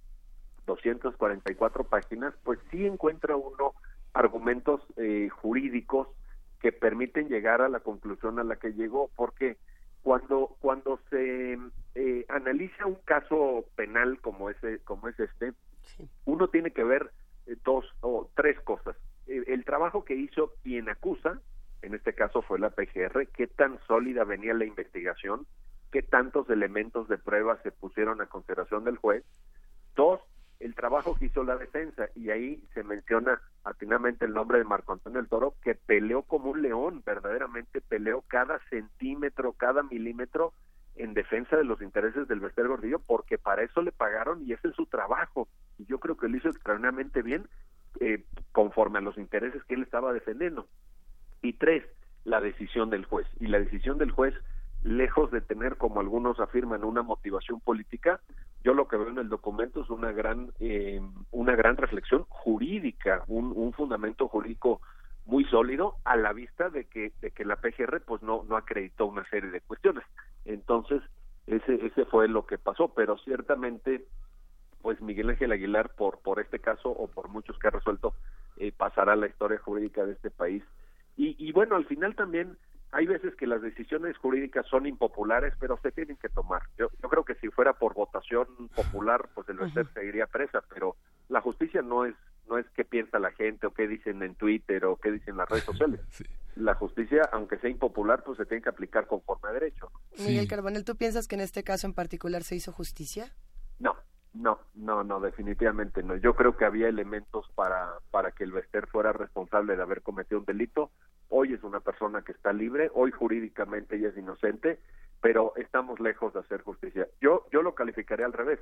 244 páginas, pues sí encuentra uno argumentos eh, jurídicos que permiten llegar a la conclusión a la que llegó, porque cuando cuando se eh, analiza un caso penal como ese como es este, uno tiene que ver eh, dos o tres cosas. Eh, el trabajo que hizo quien acusa, en este caso fue la PGR, qué tan sólida venía la investigación, qué tantos elementos de prueba se pusieron a consideración del juez. Dos, el trabajo que hizo la defensa y ahí se menciona atinamente el nombre de Marco Antonio del Toro que peleó como un león, verdaderamente peleó cada centímetro, cada milímetro en defensa de los intereses del Bester Gordillo porque para eso le pagaron y ese es su trabajo. Y yo creo que lo hizo extraordinariamente bien eh, conforme a los intereses que él estaba defendiendo. Y tres la decisión del juez. Y la decisión del juez lejos de tener, como algunos afirman, una motivación política, yo lo que veo en el documento es una gran, eh, una gran reflexión jurídica, un, un, fundamento jurídico muy sólido a la vista de que, de que la PGR pues no, no acreditó una serie de cuestiones. Entonces, ese, ese fue lo que pasó, pero ciertamente pues Miguel Ángel Aguilar por, por este caso o por muchos que ha resuelto eh, pasará la historia jurídica de este país. Y, y bueno, al final también hay veces que las decisiones jurídicas son impopulares, pero se tienen que tomar. Yo, yo creo que si fuera por votación popular, pues el Bester seguiría presa, pero la justicia no es no es qué piensa la gente o qué dicen en Twitter o qué dicen las redes (laughs) sociales. La justicia, aunque sea impopular, pues se tiene que aplicar conforme a derecho. Miguel Carbonel, ¿tú piensas que en este caso en particular se hizo justicia? No, no, no, no, definitivamente no. Yo creo que había elementos para, para que el Bester fuera responsable de haber cometido un delito hoy es una persona que está libre, hoy jurídicamente ella es inocente, pero estamos lejos de hacer justicia. Yo, yo lo calificaré al revés.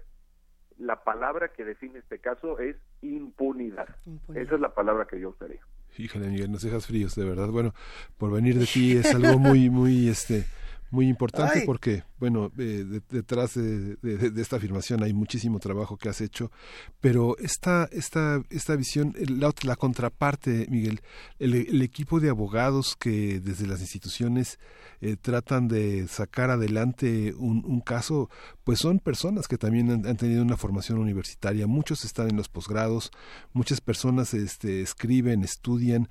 La palabra que define este caso es impunidad. Esa es la palabra que yo usaría. Híjole, Miguel, nos dejas fríos, de verdad. Bueno, por venir de ti es algo muy, muy, este, muy importante porque, bueno, eh, detrás de, esta afirmación hay muchísimo trabajo que has hecho, pero esta, esta, esta visión, la, la contraparte, Miguel, el, equipo de abogados que desde las instituciones eh, tratan de sacar adelante un, un, caso, pues son personas que también han, tenido una formación universitaria, muchos están en los posgrados, muchas personas este, escriben, estudian,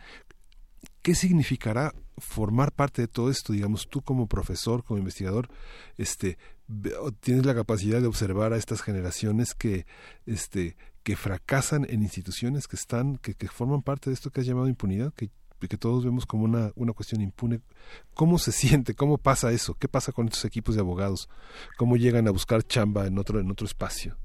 ¿Qué significará formar parte de todo esto? Digamos, tú como profesor, como investigador, este, tienes la capacidad de observar a estas generaciones que, este, que fracasan en instituciones que están, que, que forman parte de esto que has llamado impunidad, que, que todos vemos como una, una cuestión impune. ¿Cómo se (laughs) siente? ¿Cómo pasa eso? ¿Qué pasa con estos equipos de abogados? ¿Cómo llegan a buscar chamba en otro, en otro espacio?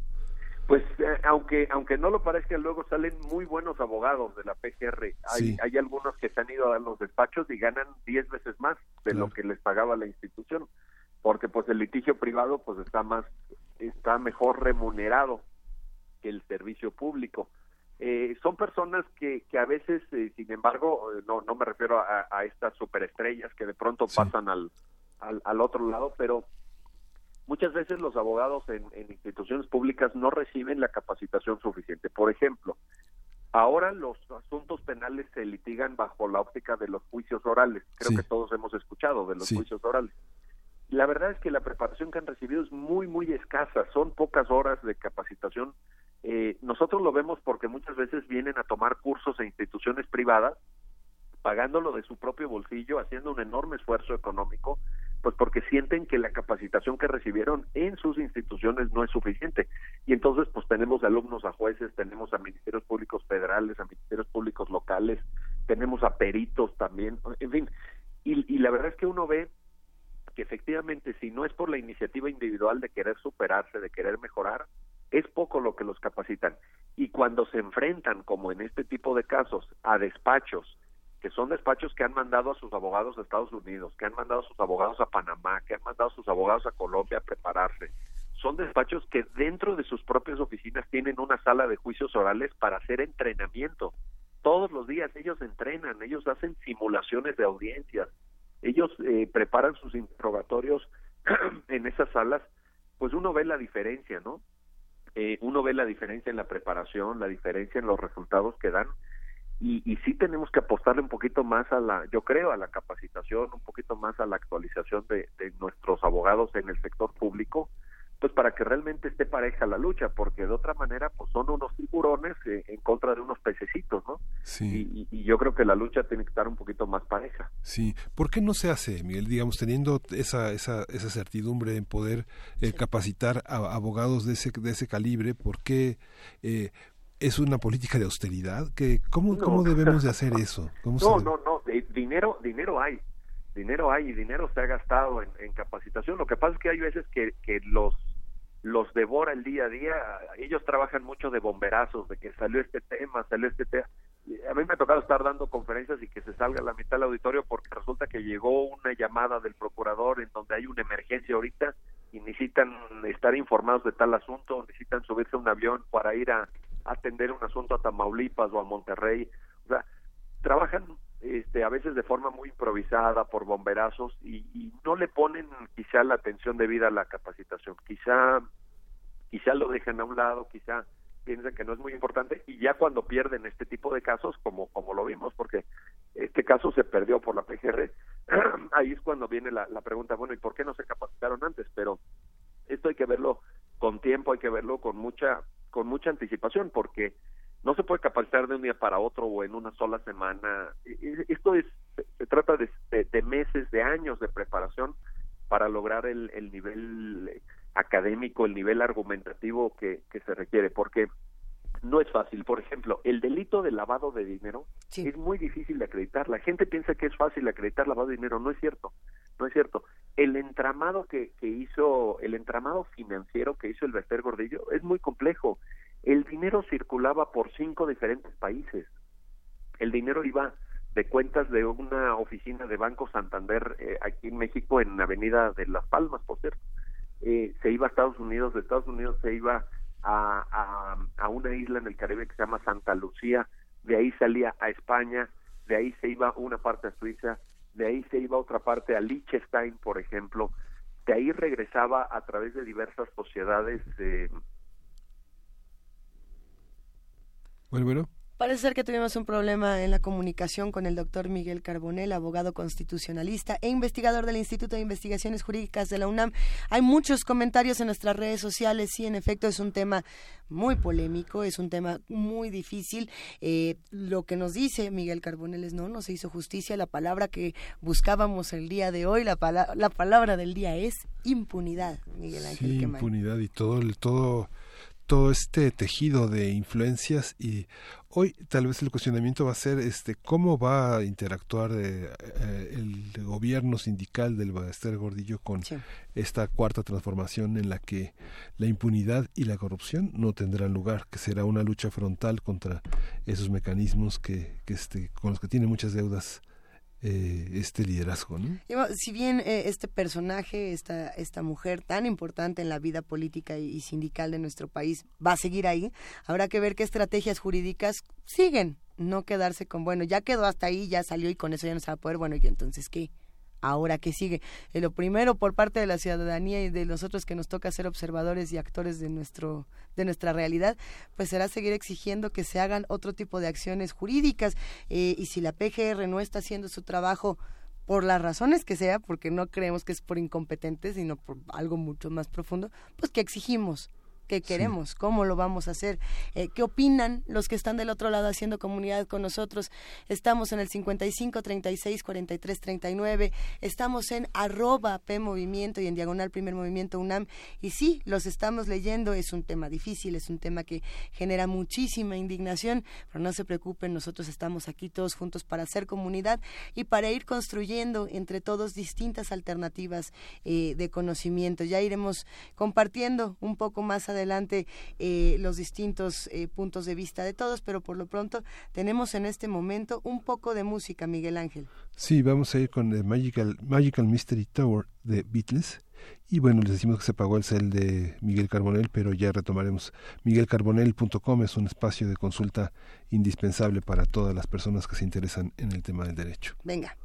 Pues aunque aunque no lo parezca, luego salen muy buenos abogados de la PGR. Hay, hay algunos que se han ido a los despachos y ganan 10 veces más de lo que les pagaba la institución, porque pues el litigio privado pues está más está mejor remunerado que el servicio público. Eh, son personas que, que a veces, eh, sin embargo, no, no me refiero a, estas superestrellas que de pronto pasan al, al, al otro lado, pero Muchas veces los abogados en, instituciones públicas no reciben la capacitación suficiente. Por ejemplo, ahora los asuntos penales se litigan bajo la óptica de los juicios orales. Creo que todos hemos escuchado de los juicios orales. La verdad es que la preparación que han recibido es muy, muy escasa. Son pocas horas de capacitación. Eh, nosotros lo vemos porque muchas veces vienen a tomar cursos en instituciones privadas pagándolo de su propio bolsillo, haciendo un enorme esfuerzo económico, pues porque sienten que la capacitación que recibieron en sus instituciones no es suficiente. Y entonces, pues tenemos alumnos a jueces, tenemos a ministerios públicos federales, a ministerios públicos locales, tenemos a peritos también, en fin. Y, y la verdad es que uno ve que efectivamente, si no es por la iniciativa individual de querer superarse, de querer mejorar, es poco lo que los capacitan. Y cuando se enfrentan, como en este tipo de casos, a despachos que son despachos que han mandado a sus abogados a Estados Unidos, que han mandado a sus abogados a Panamá, que han mandado a sus abogados a Colombia a prepararse. Son despachos que dentro de sus propias oficinas tienen una sala de juicios orales para hacer entrenamiento. Todos los días ellos entrenan, ellos hacen simulaciones de audiencias, ellos eh, preparan sus interrogatorios (clears throat) en esas salas, pues uno ve la diferencia, ¿no? Eh, uno ve la diferencia en la preparación, la diferencia en los resultados que dan y, y sí tenemos que apostarle un poquito más a la, yo creo, a la capacitación, un poquito más a la actualización de, nuestros abogados en el sector público, pues para que realmente esté pareja la lucha, porque de otra manera pues son unos tiburones eh, en contra de unos pececitos, ¿no? Sí. Y, yo creo que la lucha tiene que estar un poquito más pareja. Sí. ¿Por qué no se hace, Miguel, digamos, teniendo esa, esa, esa certidumbre en poder eh, capacitar a abogados de ese, de ese calibre? ¿Por qué eh, es una política de austeridad que cómo cómo debemos de hacer (laughs) eso no no no dinero dinero hay dinero hay y dinero se ha gastado en, capacitación. Lo que pasa es que hay veces que, que los los devora el día a día. Ellos trabajan mucho de bomberazos de que salió este tema salió este tema a mí me ha tocado estar dando conferencias y que se salga la mitad del auditorio porque resulta que llegó una llamada del procurador en donde hay una emergencia ahorita y necesitan estar informados de tal asunto, necesitan subirse a un avión para ir a, atender un asunto a Tamaulipas o a Monterrey. O sea, trabajan este, a veces de forma muy improvisada por bomberazos y, y no le ponen quizá la atención debida a la capacitación. Quizá, quizá lo dejan a un lado, quizá piensan que no es muy importante y ya cuando pierden este tipo de casos, como, como lo vimos, porque este caso se perdió por la PGR, (clears throat) ahí es cuando viene la, la pregunta, bueno, ¿y por qué no se capacitaron antes? Pero esto hay que verlo con tiempo, hay que verlo con mucha, con mucha anticipación, porque no se puede capacitar de un día para otro o en una sola semana. Esto es, se trata de, de, meses, de años de preparación para lograr el, el nivel académico, el nivel argumentativo que se requiere, porque no es fácil. Por ejemplo, el delito de lavado de dinero es muy difícil de acreditar. La gente piensa que es fácil acreditar lavado de dinero. No es cierto. No es cierto. El entramado que, que hizo, el entramado financiero que hizo el Bester Gordillo es muy complejo. El dinero circulaba por cinco diferentes países. El dinero iba de cuentas de una oficina de Banco Santander eh, aquí en México, en Avenida de Las Palmas, por cierto eh, se iba a Estados Unidos, de Estados Unidos se iba a, a, una isla en el Caribe que se llama Santa Lucía, de ahí salía a España, de ahí se iba una parte a Suiza, de ahí se iba otra parte a Liechtenstein, por ejemplo, de ahí regresaba a través de diversas sociedades. Bueno. Parece ser que tuvimos un problema en la comunicación con el doctor Miguel Carbonel, abogado constitucionalista e investigador del Instituto de Investigaciones Jurídicas de la UNAM. Hay muchos comentarios en nuestras redes sociales. Sí, en efecto, es un tema muy polémico, es un tema muy difícil. Eh, lo que nos dice Miguel Carbonel es no, no se hizo justicia. La palabra que buscábamos el día de hoy, la, la palabra del día es impunidad, Miguel Ángel. Sí, impunidad y todo, el, todo todo este tejido de influencias y hoy tal vez el cuestionamiento va a ser este cómo va a interactuar eh, eh, el gobierno sindical del Ballester Gordillo con esta cuarta transformación en la que la impunidad y la corrupción no tendrán lugar, que será una lucha frontal contra esos mecanismos que, que este, con los que tiene muchas deudas eh, este liderazgo. ¿no? Si bien eh, este personaje, esta, esta mujer tan importante en la vida política y, sindical de nuestro país va a seguir ahí, habrá que ver qué estrategias jurídicas siguen, no quedarse con, bueno, ya quedó hasta ahí, ya salió y con eso ya no se va a poder, bueno, ¿y entonces qué? Ahora que sigue. Eh, lo primero por parte de la ciudadanía y de nosotros que nos toca ser observadores y actores de nuestro de nuestra realidad, pues será seguir exigiendo que se hagan otro tipo de acciones jurídicas eh, y si la PGR no está haciendo su trabajo por las razones que sea, porque no creemos que es por incompetente, sino por algo mucho más profundo, pues que exigimos qué queremos, cómo lo vamos a hacer, eh, qué opinan los que están del otro lado haciendo comunidad con nosotros. Estamos en el 55 36 43 39, estamos en arroba P Movimiento y en diagonal Primer Movimiento UNAM. Y sí, los estamos leyendo, es un tema difícil, es un tema que genera muchísima indignación, pero no se preocupen, nosotros estamos aquí todos juntos para hacer comunidad y para ir construyendo entre todos distintas alternativas eh, de conocimiento. Ya iremos compartiendo un poco más adelante adelante eh, los distintos eh, puntos de vista de todos, pero por lo pronto tenemos en este momento un poco de música, Miguel Ángel. Sí, vamos a ir con el Magical, Magical Mystery Tower de Beatles. Y bueno, les decimos que se pagó el cel de Miguel Carbonel, pero ya retomaremos. Miguelcarbonel.com es un espacio de consulta indispensable para todas las personas que se interesan en el tema del derecho. Venga.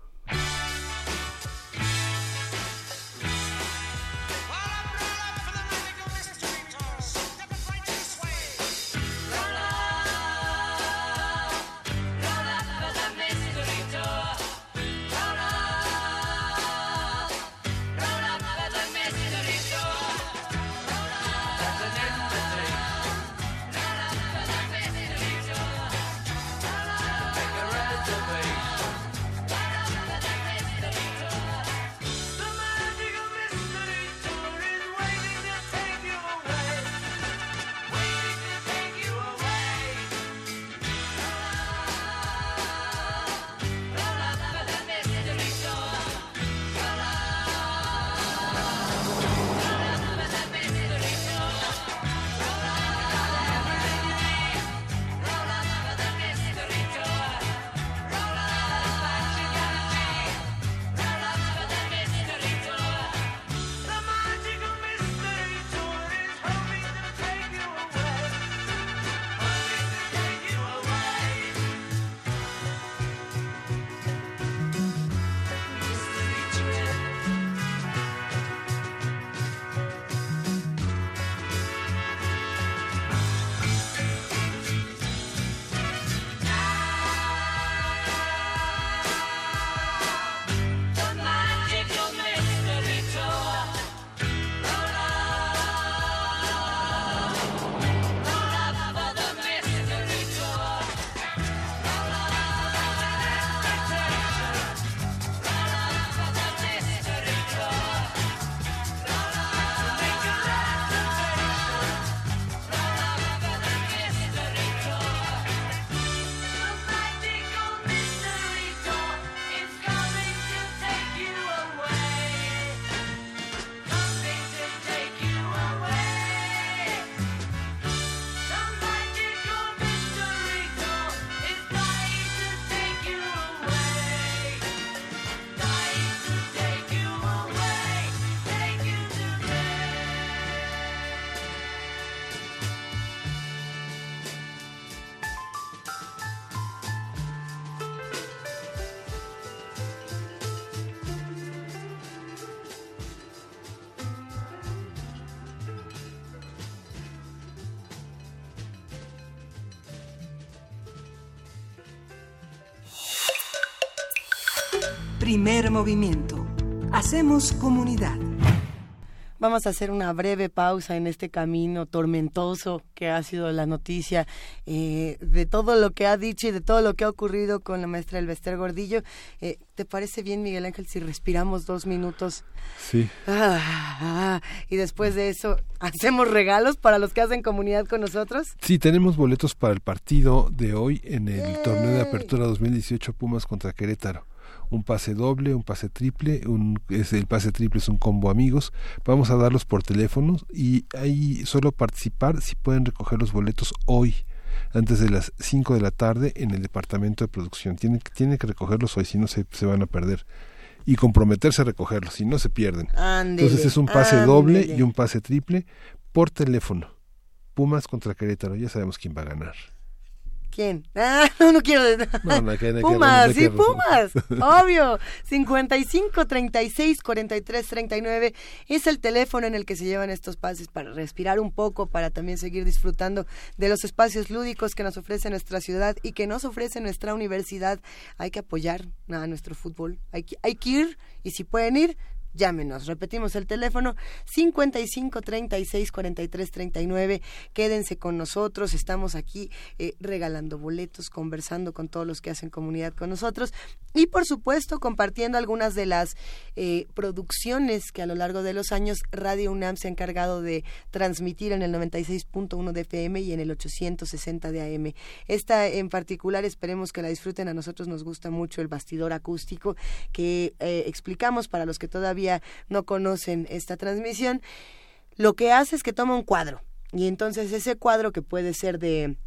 Primer movimiento. Hacemos comunidad. Vamos a hacer una breve pausa en este camino tormentoso que ha sido la noticia eh, de todo lo que ha dicho y de todo lo que ha ocurrido con la maestra Elvester Gordillo. Eh, ¿Te parece bien, Miguel Ángel, si respiramos dos minutos? Sí. Ah, ah, y después de eso, ¿hacemos regalos para los que hacen comunidad con nosotros? Sí, tenemos boletos para el partido de hoy en el torneo de apertura 2018 Pumas contra Querétaro un pase doble, un pase triple, un, es, el pase triple es un combo amigos, vamos a darlos por teléfono y ahí solo participar si pueden recoger los boletos hoy antes de las 5 de la tarde en el departamento de producción. Tienen, tienen que recogerlos hoy, si no se, se van a perder. Y comprometerse a recogerlos, si no se pierden. Entonces es un pase doble y un pase triple por teléfono. Pumas contra Querétaro, ya sabemos quién va a ganar. ¿Quién? (laughs) Ah, no, no quiero. Pumas, sí, Pumas, (laughs) obvio. 55 36 43 39 es el teléfono en el que se llevan estos pases para respirar un poco, para también seguir disfrutando de los espacios lúdicos que nos ofrece nuestra ciudad y que nos ofrece nuestra universidad. Hay que apoyar a nuestro fútbol. Hay que, hay que ir y si pueden ir, llámenos. Repetimos el teléfono 55 36 43 39. Quédense con nosotros. Estamos aquí eh, regalando boletos, conversando con todos los que hacen comunidad con nosotros y, por supuesto, compartiendo algunas de las eh, producciones que a lo largo de los años Radio UNAM se ha encargado de transmitir en el 96.1 de FM y en el 860 de AM. Esta en particular esperemos que la disfruten. A nosotros nos gusta mucho el bastidor acústico que eh, explicamos para los que todavía no conocen esta transmisión, lo que hace es que toma un cuadro. Y entonces ese cuadro que puede ser de,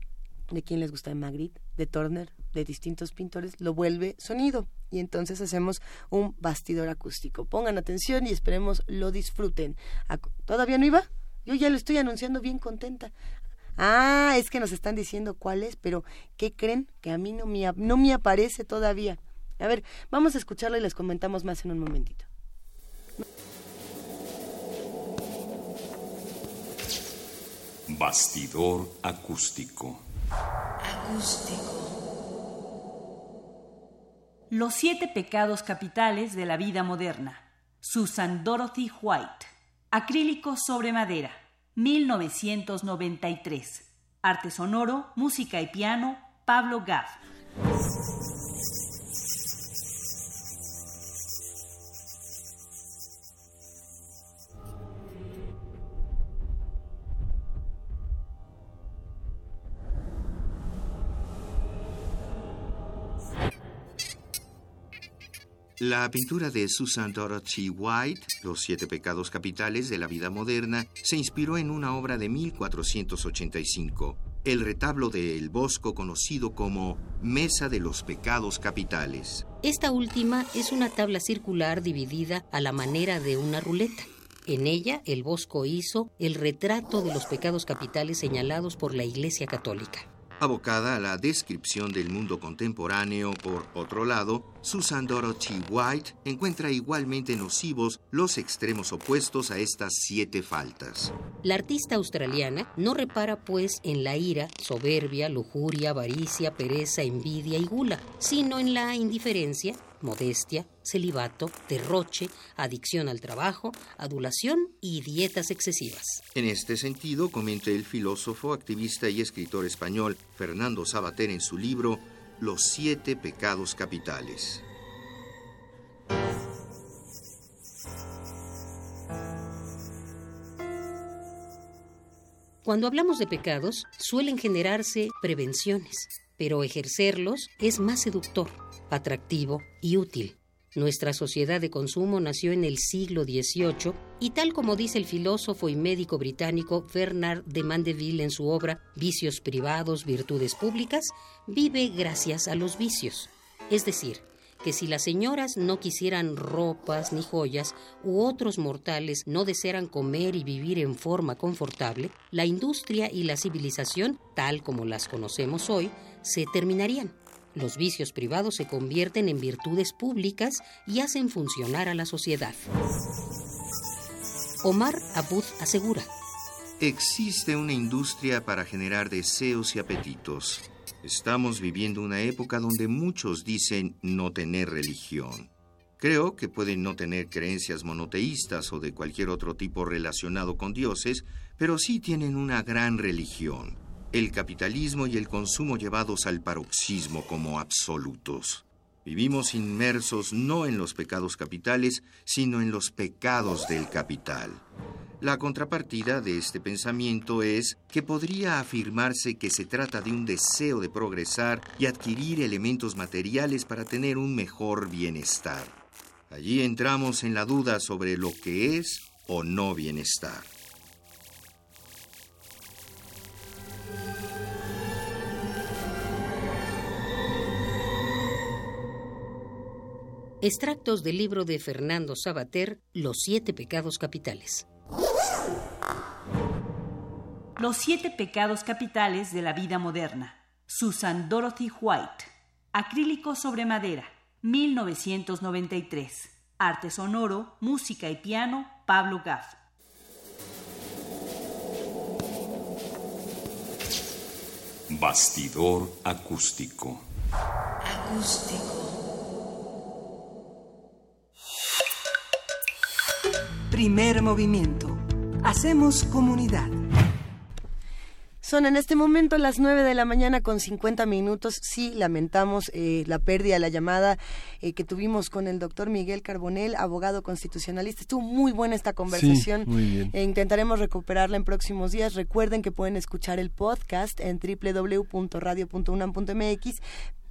de quién les gusta, de Magritte, de Turner, de distintos pintores, lo vuelve sonido. Y entonces hacemos un bastidor acústico. Pongan atención y esperemos lo disfruten. ¿Todavía no iba? Yo ya lo estoy anunciando bien contenta. Ah, es que nos están diciendo cuál es, pero ¿qué creen? Que a mí no me, no me aparece todavía. A ver, vamos a escucharlo y les comentamos más en un momentito. Bastidor acústico. Acústico. Los siete pecados capitales de la vida moderna. Susan Dorothy White. Acrílico sobre madera. 1993. Arte sonoro, música y piano. Pablo Gaff. La pintura de Susan Dorothy White, Los siete pecados capitales de la vida moderna, se inspiró en una obra de 1485, el retablo de El Bosco conocido como Mesa de los Pecados Capitales. Esta última es una tabla circular dividida a la manera de una ruleta. En ella, el Bosco hizo el retrato de los pecados capitales señalados por la Iglesia Católica. Abocada a la descripción del mundo contemporáneo, por otro lado, Susan Dorothy White encuentra igualmente nocivos los extremos opuestos a estas siete faltas. La artista australiana no repara pues en la ira, soberbia, lujuria, avaricia, pereza, envidia y gula, sino en la indiferencia, modestia, celibato, derroche, adicción al trabajo, adulación y dietas excesivas. En este sentido, comenta el filósofo, activista y escritor español Fernando Sabater en su libro Los siete pecados capitales. Cuando hablamos de pecados, suelen generarse prevenciones, pero ejercerlos es más seductor atractivo y útil. Nuestra sociedad de consumo nació en el siglo XVIII y tal como dice el filósofo y médico británico Bernard de Mandeville en su obra Vicios privados, virtudes públicas, vive gracias a los vicios. Es decir, que si las señoras no quisieran ropas ni joyas u otros mortales no desearan comer y vivir en forma confortable, la industria y la civilización, tal como las conocemos hoy, se terminarían. Los vicios privados se convierten en virtudes públicas y hacen funcionar a la sociedad. Omar Abud asegura. Existe una industria para generar deseos y apetitos. Estamos viviendo una época donde muchos dicen no tener religión. Creo que pueden no tener creencias monoteístas o de cualquier otro tipo relacionado con dioses, pero sí tienen una gran religión, el capitalismo y el consumo llevados al paroxismo como absolutos. Vivimos inmersos no en los pecados capitales, sino en los pecados del capital. La contrapartida de este pensamiento es que podría afirmarse que se trata de un deseo de progresar y adquirir elementos materiales para tener un mejor bienestar. Allí entramos en la duda sobre lo que es o no bienestar. Extractos del libro de Fernando Sabater, Los siete pecados capitales. Los siete pecados capitales de la vida moderna. Susan Dorothy White. Acrílico sobre madera. 1993. Arte sonoro, música y piano, Pablo Gaff. Bastidor acústico. Acústico. Primer movimiento. Hacemos comunidad. Son en este momento las 9 de la mañana con 50 minutos. Sí, lamentamos eh, la pérdida de la llamada eh, que tuvimos con el doctor Miguel Carbonel, abogado constitucionalista. Estuvo muy buena esta conversación. muy bien. E intentaremos recuperarla en próximos días. Recuerden que pueden escuchar el podcast en www.radio.unam.mx,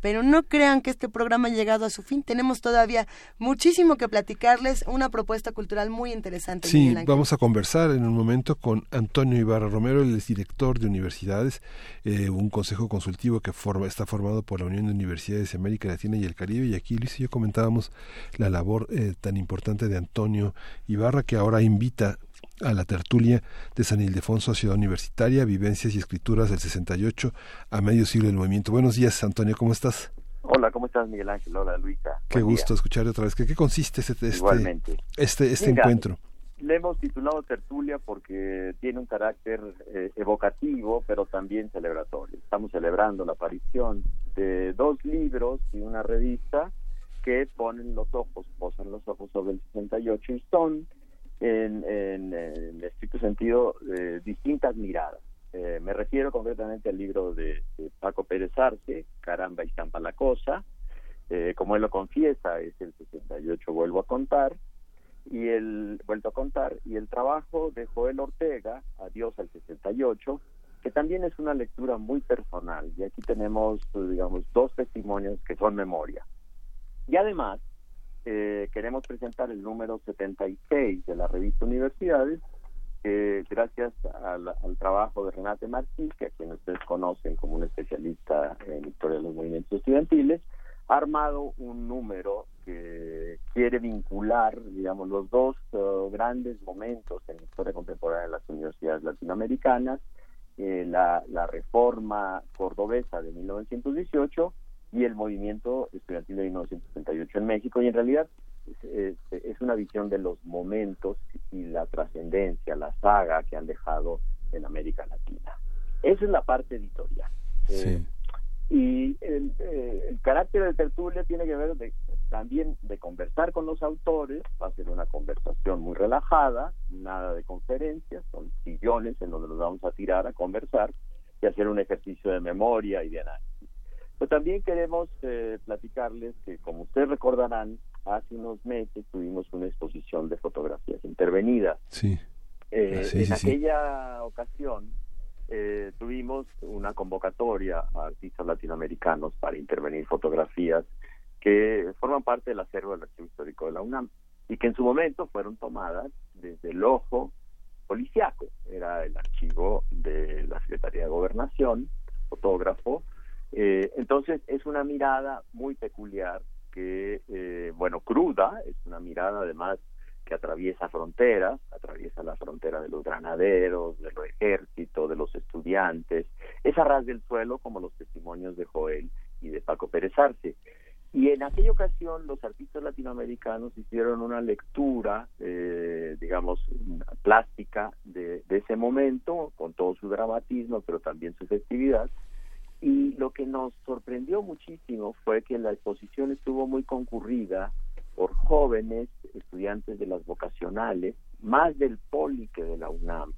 pero no crean que este programa ha llegado a su fin. Tenemos todavía muchísimo que platicarles, una propuesta cultural muy interesante. Sí, vamos a conversar en un momento con Antonio Ibarra Romero, el director de universidades, eh, un consejo consultivo que forma, está formado por la Unión de Universidades de América Latina y el Caribe. Y aquí Luis y yo comentábamos la labor eh, tan importante de Antonio Ibarra, que ahora invita a la tertulia de San Ildefonso, Ciudad Universitaria, Vivencias y Escrituras del 68 a medio siglo del movimiento. Buenos días, Antonio, ¿cómo estás? Hola, ¿cómo estás, Miguel Ángel? Hola, Luisa. Qué gusto escucharte otra vez. ¿Qué, qué consiste este, este, este, este encuentro? Le hemos titulado Tertulia porque tiene un carácter eh, evocativo, pero también celebratorio. Estamos celebrando la aparición de dos libros y una revista que ponen los ojos, posan los ojos sobre el 68 y son en, en, estricto sentido eh, distintas miradas. Eh, me refiero concretamente al libro de, Paco Pérez Arce, Caramba y Zampa la Cosa, eh, como él lo confiesa, es el 68 vuelvo a contar, y el vuelto a contar, y el trabajo de Joel Ortega, Adiós al 68, que también es una lectura muy personal, y aquí tenemos, digamos, dos testimonios que son memoria. Y además, eh, queremos presentar el número 76 de la revista Universidades, que gracias al, trabajo de Renate Martí, que a quien ustedes conocen como un especialista en historia de los movimientos estudiantiles, ha armado un número que quiere vincular, digamos, los dos uh, grandes momentos en la historia contemporánea de las universidades latinoamericanas, eh, la, la reforma cordobesa de 1918 y el movimiento estudiantil de 1968 en México y en realidad es, una visión de los momentos y la trascendencia, la saga que han dejado en América Latina. Esa es la parte editorial. Eh, y el, eh, el, carácter de tertulia tiene que ver de, también de conversar con los autores, va a ser una conversación muy relajada, nada de conferencias, son sillones en donde nos vamos a tirar a conversar y hacer un ejercicio de memoria y de análisis. Pero también queremos eh, platicarles que, como ustedes recordarán, hace unos meses tuvimos una exposición de fotografías intervenidas. Sí. Eh, en aquella ocasión eh, tuvimos una convocatoria a artistas latinoamericanos para intervenir fotografías que forman parte del acervo del Archivo Histórico de la UNAM y que en su momento fueron tomadas desde el ojo policiaco. Era el archivo de la Secretaría de Gobernación, fotógrafo, eh, entonces es una mirada muy peculiar que, eh, bueno, cruda, es una mirada además que atraviesa fronteras, atraviesa la frontera de los granaderos, de los ejércitos, de los estudiantes, es a ras del suelo como los testimonios de Joel y de Paco Pérez Arce. Y en aquella ocasión los artistas latinoamericanos hicieron una lectura, eh, digamos, plástica de, de, ese momento, con todo su dramatismo, pero también su festividad, y lo que nos sorprendió muchísimo fue que la exposición estuvo muy concurrida por jóvenes estudiantes de las vocacionales, más del Poli que de la UNAM,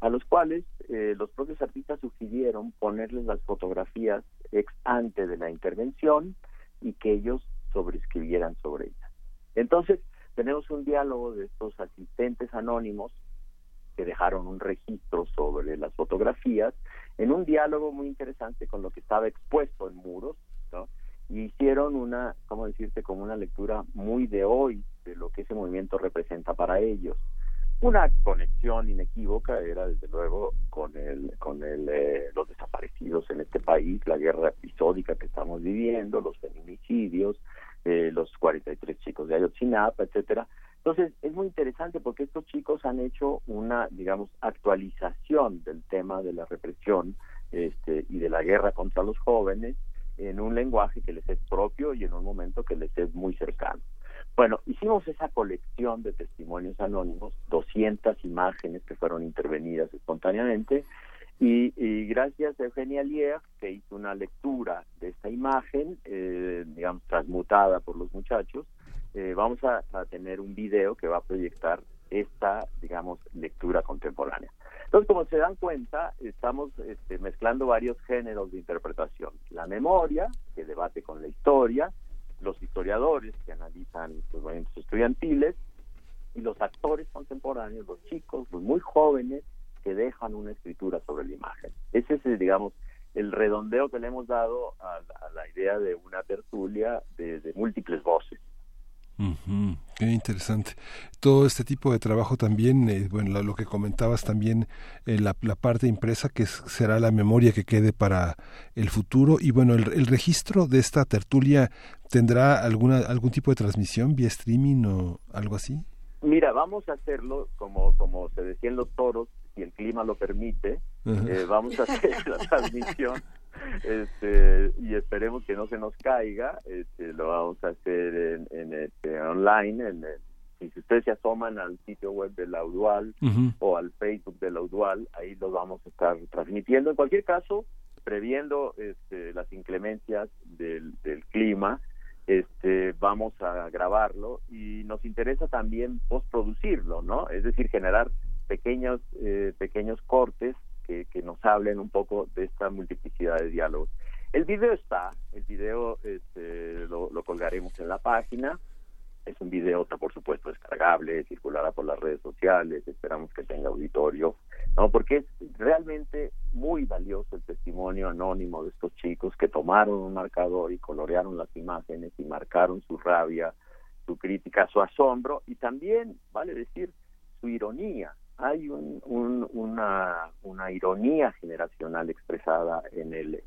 a los cuales eh, los propios artistas sugirieron ponerles las fotografías ex ante de la intervención y que ellos sobreescribieran sobre ellas. Entonces, tenemos un diálogo de estos asistentes anónimos que dejaron un registro sobre las fotografías, en un diálogo muy interesante con lo que estaba expuesto en muros, ¿no? y hicieron una, ¿cómo decirte?, como una lectura muy de hoy de lo que ese movimiento representa para ellos. Una conexión inequívoca era desde luego con el, con el, eh, los desaparecidos en este país, la guerra episódica que estamos viviendo, los feminicidios, eh, los 43 chicos de Ayotzinapa, etcétera. Entonces es muy interesante porque estos chicos han hecho una, digamos, actualización del tema de la represión este, y de la guerra contra los jóvenes en un lenguaje que les es propio y en un momento que les es muy cercano. Bueno, hicimos esa colección de testimonios anónimos, 200 imágenes que fueron intervenidas espontáneamente, y, gracias a Eugenia Lier, que hizo una lectura de esta imagen, eh, digamos, transmutada por los muchachos, eh, vamos a, tener un video que va a proyectar esta, digamos, lectura contemporánea. Entonces, como se dan cuenta, estamos este, mezclando varios géneros de interpretación. La memoria, que debate con la historia, los historiadores que analizan los movimientos estudiantiles y los actores contemporáneos, los chicos, los muy jóvenes que dejan una escritura sobre la imagen. Ese es, digamos, el redondeo que le hemos dado a, la idea de una tertulia de múltiples voces. Qué interesante. Todo este tipo de trabajo también, eh, bueno, lo, que comentabas también, eh, la, parte impresa que será la memoria que quede para el futuro y bueno, el, registro de esta tertulia tendrá alguna algún tipo de transmisión vía streaming o algo así. Mira, vamos a hacerlo como como se decía en los toros, si el clima lo permite, eh, vamos a hacer la (laughs) transmisión este, y esperemos que no se nos caiga, este, lo vamos a hacer en, este, online, en, si ustedes se asoman al sitio web de la UDUAL o al Facebook de la UDUAL, ahí lo vamos a estar transmitiendo. En cualquier caso, previendo este, las inclemencias del, clima, este, vamos a grabarlo y nos interesa también postproducirlo, ¿no? Es decir, generar pequeños, eh, pequeños cortes que, nos hablen un poco de esta multiplicidad de diálogos. El video está, el video este, lo, colgaremos en la página. Es un video, por supuesto, descargable, circulará por las redes sociales, esperamos que tenga auditorio, ¿no? Porque es realmente muy valioso el testimonio anónimo de estos chicos que tomaron un marcador y colorearon las imágenes y marcaron su rabia, su crítica, su asombro y también, vale decir, su ironía, hay una, una, ironía generacional expresada en el,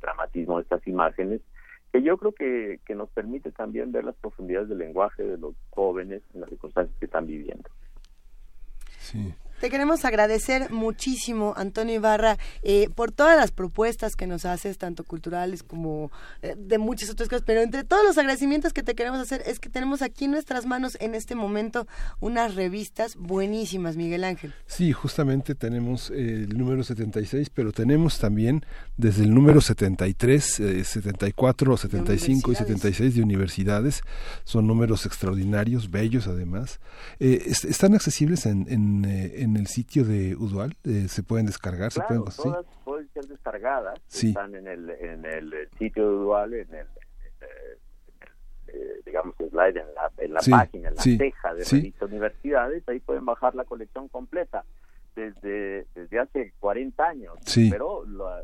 dramatismo de estas imágenes que yo creo que, que nos permite también ver las profundidades del lenguaje de los jóvenes en las circunstancias que están viviendo. Sí. Te queremos agradecer muchísimo, Antonio Ibarra, eh, por todas las propuestas que nos haces, tanto culturales como eh, de muchas otras cosas. Pero entre todos los agradecimientos que te queremos hacer es que tenemos aquí en nuestras manos en este momento unas revistas buenísimas, Miguel Ángel. Sí, justamente tenemos el número 76, pero tenemos también desde el número 73, 74, 75 y 76 de universidades. Son números extraordinarios, bellos además. Eh, están accesibles en, en en el sitio de Udual? Eh, ¿Se pueden descargar? ¿se pueden, todas pueden ser descargadas. Están en el, en el sitio de Udual, en el, eh, digamos, slide en la, en la página, en la ceja de revista universidades. Ahí pueden bajar la colección completa desde, desde hace 40 años. Pero, la,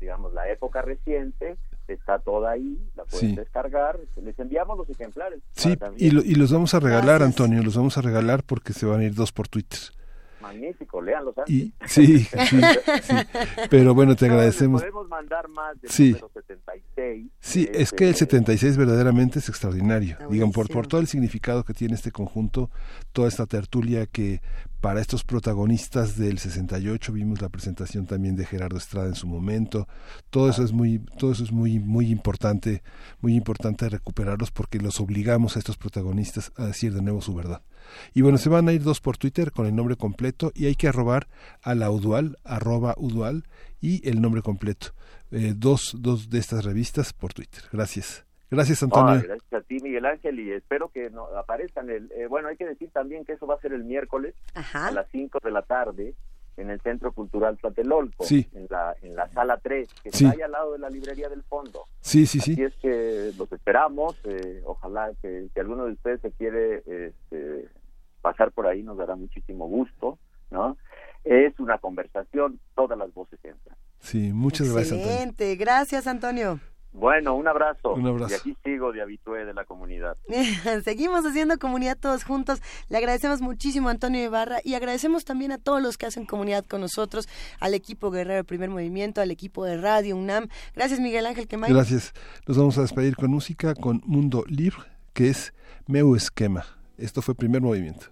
digamos, la época reciente está toda ahí, la pueden descargar, les enviamos los ejemplares. Sí, y, y, los vamos a regalar, Antonio, los vamos a regalar porque se van a ir dos por Twitter magnífico, léanlos antes. Y, sí, (laughs) sí, pero bueno, te agradecemos. Podemos mandar más del sí. número 76. Sí, es que el 76 este, verdaderamente es extraordinario, digamos, por, por todo el significado que tiene este conjunto, toda esta tertulia que para estos protagonistas del 68 vimos la presentación también de Gerardo Estrada en su momento todo eso es muy todo eso es muy muy importante muy importante recuperarlos porque los obligamos a estos protagonistas a decir de nuevo su verdad y bueno, se van a ir dos por Twitter con el nombre completo y hay que arrobar a la Udual, arroba Udual y el nombre completo. Eh, dos, dos de estas revistas por Twitter. Gracias. Gracias, Antonio. gracias a ti, Miguel Ángel, y espero que no, aparezcan. El, eh, bueno, hay que decir también que eso va a ser el miércoles a las 5 de la tarde en el Centro Cultural Tlatelolco, en, la, en la sala 3, que está ahí al lado de la librería del fondo. Sí, sí, sí. Así es que los esperamos, eh, ojalá que, que, alguno de ustedes se quiere este, pasar por ahí, nos dará muchísimo gusto, ¿no? Es una conversación, todas las voces entran. Sí, muchas gracias. Excelente, gracias Antonio. Bueno, un abrazo. Un abrazo. Y aquí sigo de habitué de la comunidad. (laughs) Seguimos haciendo comunidad todos juntos. Le agradecemos muchísimo a Antonio Ibarra y agradecemos también a todos los que hacen comunidad con nosotros, al equipo Guerrero Primer Movimiento, al equipo de Radio UNAM. Gracias Miguel Ángel Quemay. Gracias. Nos vamos a despedir con música con Mundo Libre, que es Meu Esquema. Esto fue Primer Movimiento.